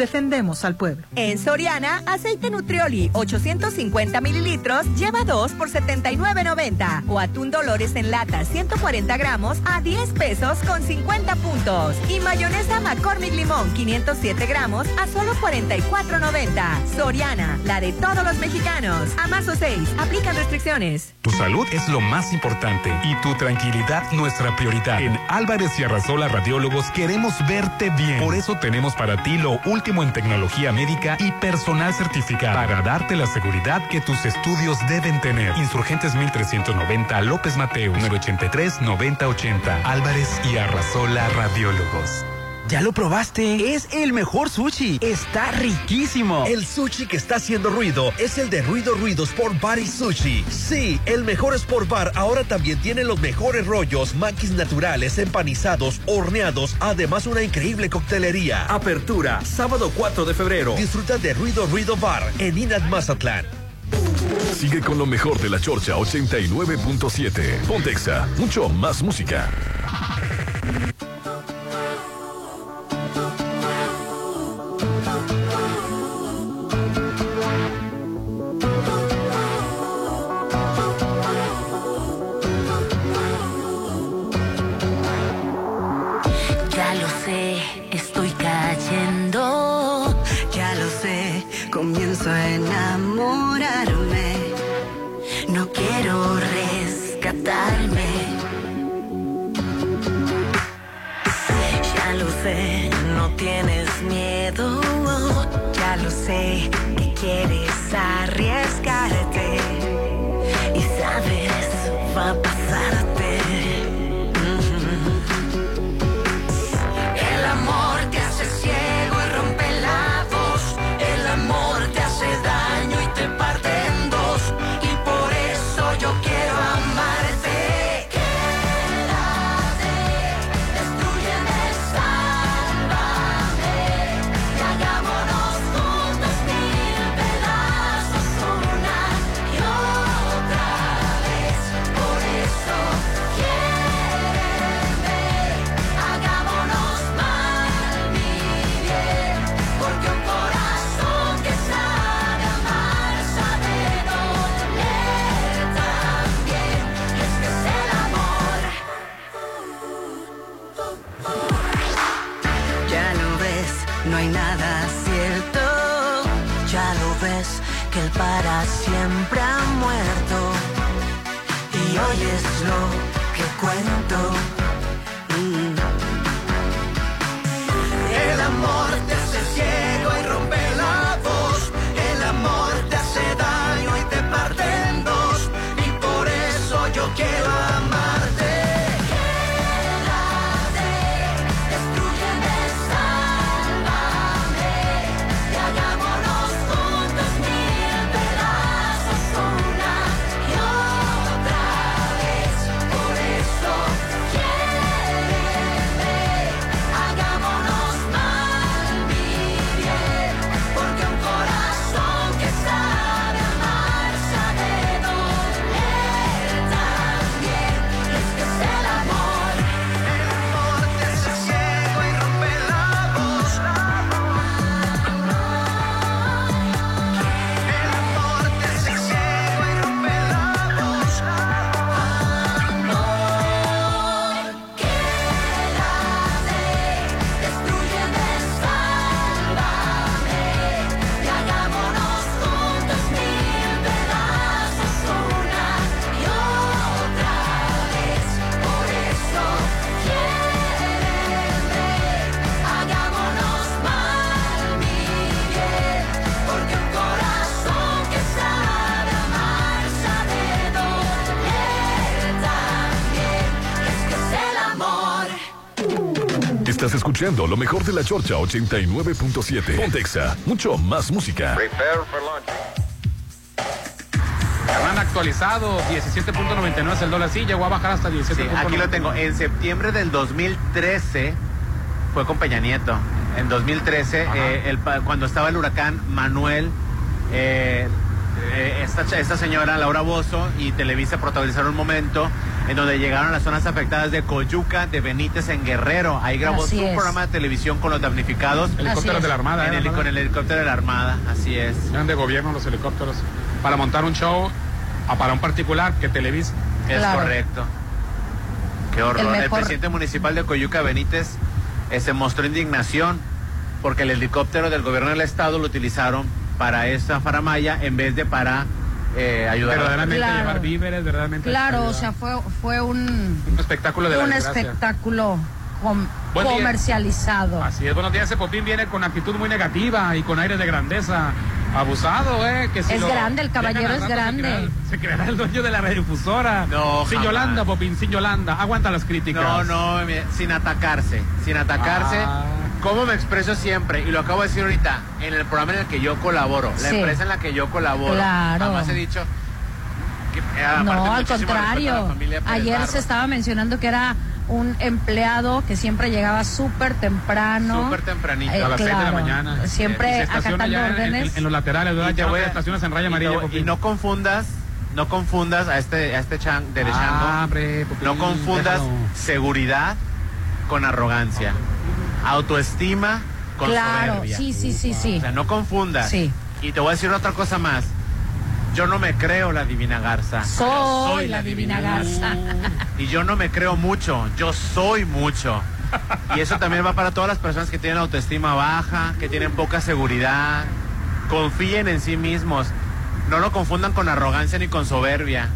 Defendemos al pueblo. En Soriana, aceite Nutrioli 850 mililitros lleva 2 por 79.90. O atún Dolores en lata 140 gramos a 10 pesos con 50 puntos. Y mayonesa McCormick Limón 507 gramos a solo 44.90. Soriana, la de todos los mexicanos. A marzo 6, aplican restricciones. Tu salud es lo más importante y tu tranquilidad nuestra prioridad. En Álvarez y Arrasola Radiólogos queremos verte bien. Por eso tenemos para ti lo último en tecnología médica y personal certificado para darte la seguridad que tus estudios deben tener. Insurgentes 1390 López Mateo 983 9080 Álvarez y Arrasola Radiólogos. ¿Ya lo probaste? Es el mejor sushi. Está riquísimo. El sushi que está haciendo ruido es el de Ruido Ruido Sport Bar y Sushi. Sí, el mejor Sport Bar ahora también tiene los mejores rollos, maquis naturales, empanizados, horneados, además una increíble coctelería. Apertura, sábado 4 de febrero. Disfruta de Ruido Ruido Bar en Inat Mazatlán. Sigue con lo mejor de la Chorcha 89.7. Pontexa, mucho más música. Escuchando lo mejor de la Chorcha 89.7. Pontexa, mucho más música. Han actualizado 17.99 es el dólar. Sí, llegó a bajar hasta 17. Sí, aquí lo tengo. En septiembre del 2013 fue con Peña Nieto. En 2013, eh, el cuando estaba el huracán Manuel, eh, eh, esta, esta señora, Laura Bozo, y Televisa protagonizaron un momento en donde llegaron las zonas afectadas de Coyuca, de Benítez, en Guerrero. Ahí grabó Así su es. programa de televisión con los damnificados. Helicópteros de la Armada, En ¿eh, el- con el helicóptero de la Armada, así es. Eran de gobierno los helicópteros. Para montar un show a para un particular que Televisa. Es Claro. correcto. Qué horror. El presidente municipal de Coyuca Benítez eh, se mostró indignación porque el helicóptero del gobierno del estado lo utilizaron para esta faramaya en vez de para eh, ayudar Verdaderamente Claro. llevar víveres, verdaderamente. Claro, o sea, fue, fue un, un espectáculo de un espectáculo com- Buen día. comercializado. Así es, buenos días. Ese Popín viene con actitud muy negativa y con aire de grandeza. Abusado, ¿eh? Que si Es lo grande, el caballero al es se grande. Se creerá el dueño de la radiodifusora. No, Sin jamás. Yolanda, Popín, sin Yolanda. Aguanta las críticas. No, no, sin atacarse, sin atacarse. Ah. Como me expreso siempre, y lo acabo de decir ahorita, en el programa en el que yo colaboro, la Sí. empresa en la que yo colaboro, Claro. jamás he dicho... que, eh, No, al contrario. Pérez Ayer se estaba mencionando que era un empleado que siempre llegaba súper temprano. Súper tempranito. Eh, a las 6 de la claro, mañana. Eh, Siempre acatando en- órdenes. En, en los laterales, ¿verdad? Ya voy a- estaciones en raya amarilla, no-. Y no confundas, no confundas a este, a este chan, derechando. Ah, no confundas déjalo. seguridad con arrogancia. Autoestima con Claro, soberbia. sí, sí, sí, sí. O sea, no confundas. Sí. Y te voy a decir otra cosa más. Yo no me creo la divina garza. Soy, Yo la divina garza. Y yo no me creo mucho, yo soy mucho. Y eso también va para todas las personas que tienen autoestima baja, que tienen poca seguridad. Confíen en sí mismos. No lo confundan con arrogancia ni con soberbia.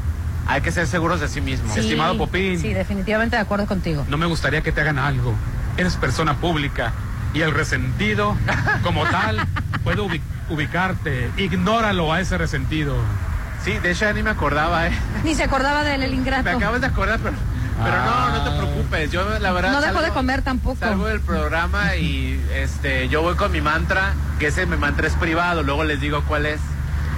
Hay que ser seguros de sí mismos. Sí, Estimado Popín. Sí, definitivamente de acuerdo contigo. No me gustaría que te hagan algo. Eres persona pública y el resentido, como tal, puede, ubi- ubicarte. Ignóralo a ese resentido. Sí, de hecho ya ni me acordaba, ¿eh? Ni se acordaba de él, el Me ingrato. acabas de acordar, pero, pero no, no te preocupes. Yo, la verdad. No dejó salgo- de comer tampoco. Salgo del programa y este, yo voy con mi mantra, que ese mi mantra es privado, luego les digo cuál es.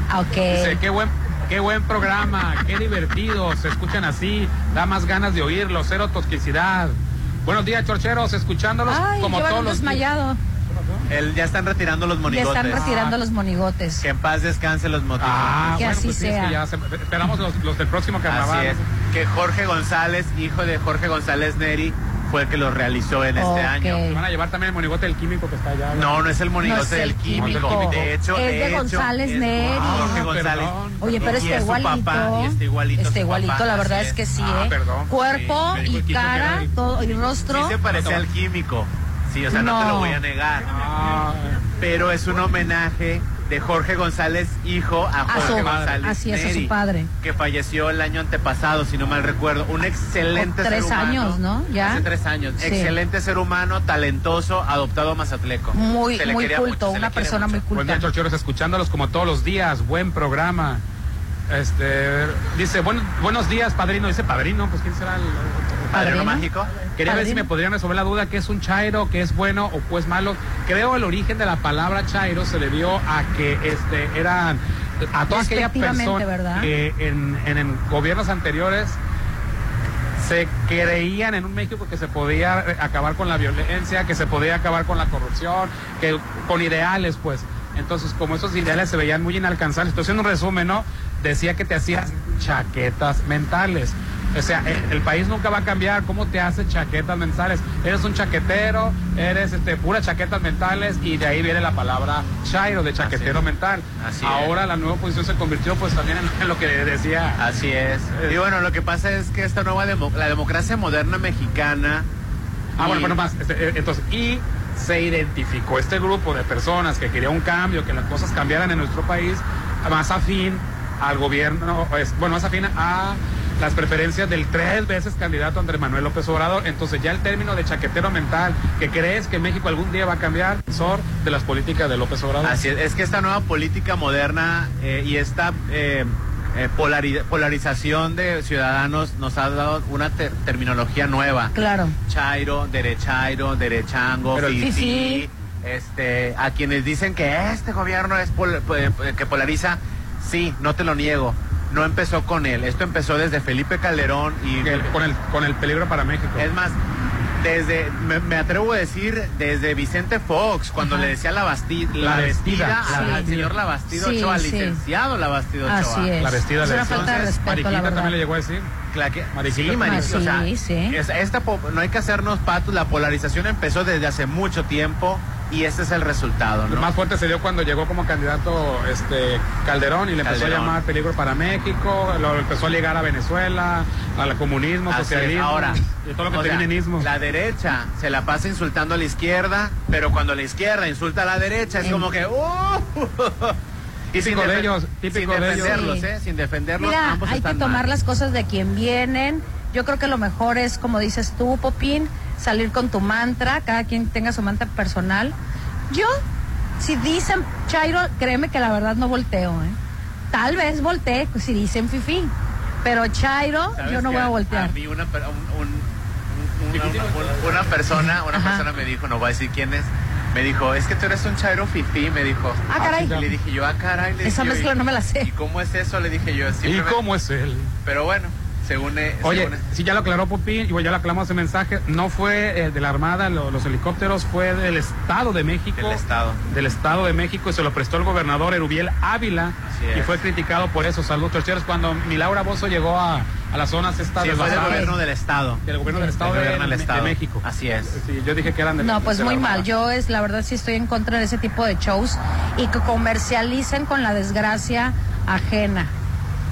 Ah, Ok. Dice, qué buen, qué buen programa, qué divertido, se escuchan así, da más ganas de oírlo, cero toxicidad. Buenos días, chorcheros, escuchándolos Ay, como todos los días. desmayado. El, ya están retirando los Ya monigotes. están retirando los monigotes. Que en paz descanse los monigotes. Ah, Que bueno, así pues sí, es sea. que ya se- esperamos los, los del próximo carnaval. Así es. Que Jorge González, hijo de Jorge González Neri, fue el que lo realizó en este Ok. año. Van a llevar también el monigote del químico que está allá. No, no es el monigote No es el del químico. químico. De hecho, Es de hecho, González es Neri. Jorge González. perdón. Oye, pero está es su igualito. papá, y está igualito Está igualito, papá, la verdad es que es. sí, Ah, ¿eh? perdón. Cuerpo Sí, y el cara, todo, y rostro. Sí se parece al químico. Sí, o sea, no, te lo No. voy a negar. Ah, Pero es un homenaje de Jorge González, hijo a A Jorge su- González así es, a Neri, su padre. que falleció el año antepasado, si no mal recuerdo. Un excelente tres ser humano. años, ¿no? Ya. Hace tres años. Sí. Excelente ser humano, talentoso, adoptado a Mazatleco. Muy, Se le muy quería culto, mucho, se una persona mucho. muy Buen día, culta. escuchándolos como todos los días. Buen programa. Este, dice, "Buen- buenos días, padrino. Dice padrino, pues ¿quién será el, Padrino ¿Padrino? mágico. Quería ver si me podrían resolver la duda que es un chairo, que es bueno o pues malo. Creo el origen de la palabra chairo se debió a que este eran a toda aquella persona ¿verdad? que en, en- en gobiernos anteriores se creían en un México que se podía eh, acabar con la violencia, que se podía acabar con la corrupción, que con ideales, pues. Entonces, como esos ideales se veían muy inalcanzables, estoy haciendo un resumen, ¿no? Decía que te hacías chaquetas mentales. O sea, el, el país nunca va a cambiar. ¿Cómo te hace chaquetas mentales? Eres un chaquetero, eres este, puras chaquetas mentales y de ahí viene la palabra chairo, de chaquetero Así mental. Así Ahora la nueva oposición se convirtió pues también en, [laughs] lo que decía. Así es. Y bueno, lo que pasa es que esta nueva demo- la democracia moderna mexicana. Ah, y- bueno, bueno, más. este, eh, entonces, y se identificó este grupo de personas que quería un cambio, que las cosas cambiaran en nuestro país, más afín al gobierno, bueno, más afín a las preferencias del tres veces candidato Andrés Manuel López Obrador. Entonces ya el término de chaquetero mental, que crees que México algún día va a cambiar, sor de las políticas de López Obrador. Así es, es que esta nueva política moderna eh, y esta eh, eh, polari- polarización de ciudadanos nos ha dado una ter- terminología nueva. Claro. Chairo, derechairo, derechango, Pero fifí, fifí. este, a quienes dicen que este gobierno es pol- que polariza, sí, no te lo niego. No empezó con él, esto empezó desde Felipe Calderón y el- con, el, con el peligro para México. es más, desde, me, me atrevo a decir, desde Vicente Fox, cuando Ajá. le decía la, basti- La la vestida. vestida, Sí. al- señor la Bastido Sí, Ochoa, al sí. licenciado la Bastido Ochoa. Así es. La vestida es de una falta de entonces, respeto, Mariquita la verdad. también le llegó a decir. La que- Mariquita. sí, Mariquita, Ah, o sea, esta no hay que hacernos patos, la polarización empezó desde hace mucho tiempo y este es el resultado, Lo ¿no? más fuerte se dio cuando llegó como candidato este Calderón y le empezó a llamar peligro para México, lo empezó a ligar a Venezuela, al comunismo, Así es. socialismo, Ahora, y todo lo que sea, la derecha se la pasa insultando a la izquierda, pero cuando la izquierda insulta a la derecha es como que ¡uh! y Típico de defen- ellos, típico sin de ellos. defenderlos. ¿eh? Sin defenderlos, Mira, ambos hay que tomar mal. las cosas de quien vienen. Yo creo que lo mejor es, como dices tú, Popín, salir con tu mantra, cada quien tenga su mantra personal. Yo, si dicen Chairo, créeme que la verdad no volteo, ¿eh? Tal vez voltee pues, si dicen Fifi, pero Chairo, ¿Sabes yo no voy a voltear. A mí una, per- un- un- un- una, una- una persona, una Ajá. persona me dijo, no voy a decir quién es, me dijo, es que tú eres un chairo fifí, me dijo. Ah, caray. Y le dije yo, ah, caray. Le Esa dije mezcla "¿Y- no me la ¿Y sé. cómo es eso? Le dije yo. ¿Y cómo es él? Pero bueno, según... eh, Oye, según- si ya lo aclaró Popín, igual ya lo aclaramos ese mensaje, no fue eh, de la Armada, lo- los helicópteros, fue del Estado de México. Del Estado. Del Estado de México y se lo prestó el gobernador Erubiel Ávila y fue criticado por eso. Saludos, torcheros. Cuando mi Laura Bozo llegó a, a las zonas estas Sí, fue del gobierno del Estado. del gobierno del Estado, Del de, gobierno del de Estado. México. Así es. Sí, yo dije que eran de No, pues muy mal. Yo es la verdad sí estoy en contra de ese tipo de shows y que comercialicen con la desgracia ajena.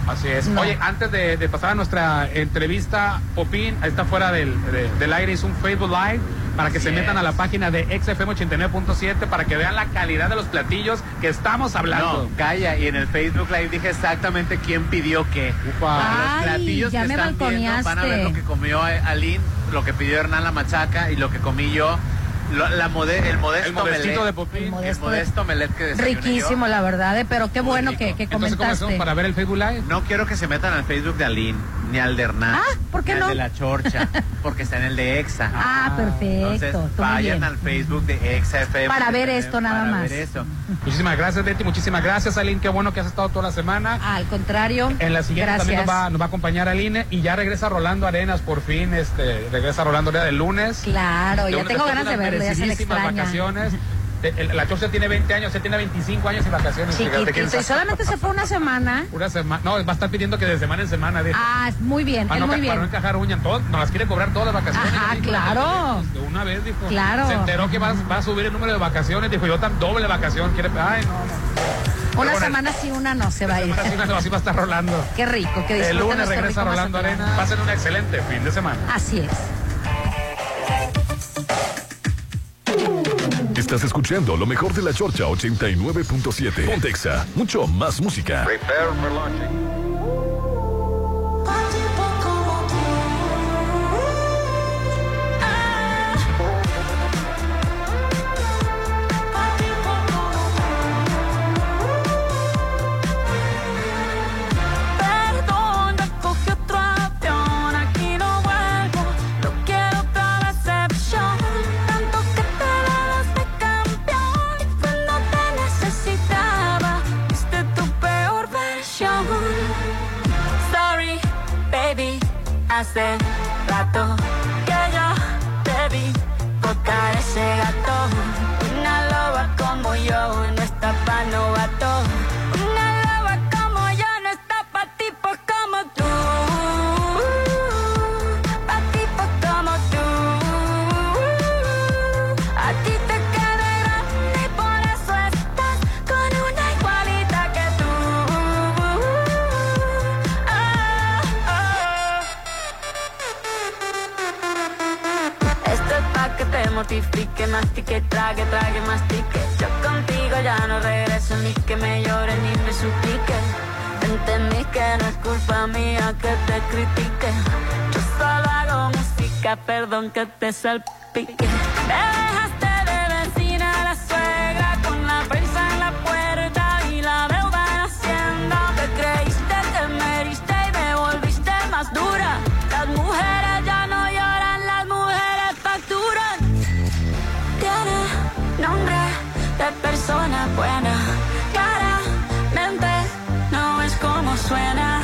Así es. No. Oye, antes de, de pasar a nuestra entrevista, Popín, ahí está fuera del, de- del aire, hizo un Facebook Live para que Así se metan es. a la página de XFM 89.7 para que vean la calidad de los platillos que estamos hablando. No, calla. Y en el Facebook Live dije exactamente quién pidió qué. Ufa. Ay, Los platillos ya que me están viendo van a ver lo que comió Aline, lo que pidió Hernán La Machaca y lo que comí yo. Lo- la mode- el modesto El modestito Melet. de Popín. El modesto modesto Melet que Riquísimo, yo. la verdad, eh, pero qué bueno que, que Entonces, ¿cómo hacemos comentaste. para ver el Facebook Live? No quiero que se metan al Facebook de Aline, ni al de Hernán. Ah, ¿por qué ni no? al de la Chorcha, [laughs] porque está en el de EXA. Ah, perfecto, Entonces, vayan bien. al Facebook de EXA FM. Para ver para esto nada más. ver eso. Muchísimas gracias, Betty. Muchísimas gracias, Aline. Qué bueno que has estado toda la semana. Al contrario, En la siguiente gracias. también nos va, nos va a acompañar Aline y ya regresa Rolando Arenas por fin, este, regresa Rolando Arenas el lunes. Claro, De ya tengo ganas de verlo, ya se le extraña. vacaciones. [laughs] El- La Chorcha tiene 20 años, se tiene 25 años sin vacaciones. Chiquitito, y solamente se fue una semana. [laughs] Una semana. No, va a estar pidiendo que de semana en semana. dijo. Ah, muy bien, Para él no, muy ca- para no bien. encajar uñas, todo, nos las quiere cobrar todas las vacaciones. Ajá, dijo, claro. De una vez, dijo. Claro. Se enteró que va, va a subir el número de vacaciones, dijo, yo tan doble vacación, quiere. Ay, no, no. Una bueno, semana sí, una no se va a ir. Así va así va a estar rolando. Qué rico, que El lunes regresa Rolando. Arena. Pasen un excelente fin de semana. Así es. Estás escuchando lo mejor de la Chorcha 89.7. Pontexa, mucho más música. Perdona, hace mía que te critique. Yo solo hago música, perdón que te salpique. Me dejaste de vecina la suegra con la prensa en la puerta y la deuda en hacienda. Te creíste, te meriste y me volviste más dura. Las mujeres ya no lloran, las mujeres facturan. Tiene nombre de persona buena. Claramente no es como suena.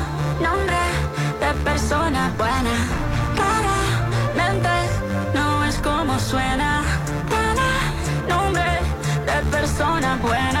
nombre de persona buena. Claramente no es como suena. Tiene nombre de persona buena.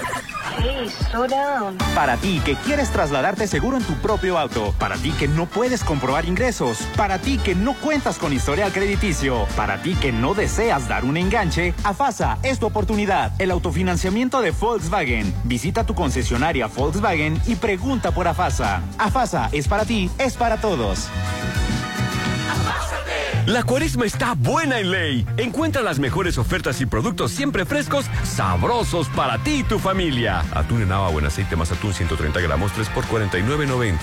Para ti que quieres trasladarte seguro en tu propio auto. Para ti que no puedes comprobar ingresos. Para ti que no cuentas con historial crediticio. Para ti que no deseas dar un enganche. AFASA es tu oportunidad. El autofinanciamiento de Volkswagen. Visita tu concesionaria Volkswagen y pregunta por AFASA. AFASA es para ti, es para todos. La cuaresma está buena en ley. Encuentra las mejores ofertas y productos siempre frescos, sabrosos para ti y tu familia. Atún en agua o en aceite más atún 130 gramos 3 por 49.90.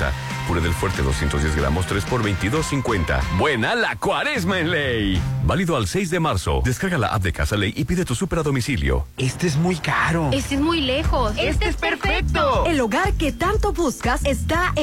Puré del fuerte 210 gramos 3 por 22.50. Buena la cuaresma en ley. Válido al 6 de marzo. Descarga la app de Casa Ley y pide tu súper a domicilio. Este es muy caro. Este es muy lejos. Este es perfecto. El hogar que tanto buscas está en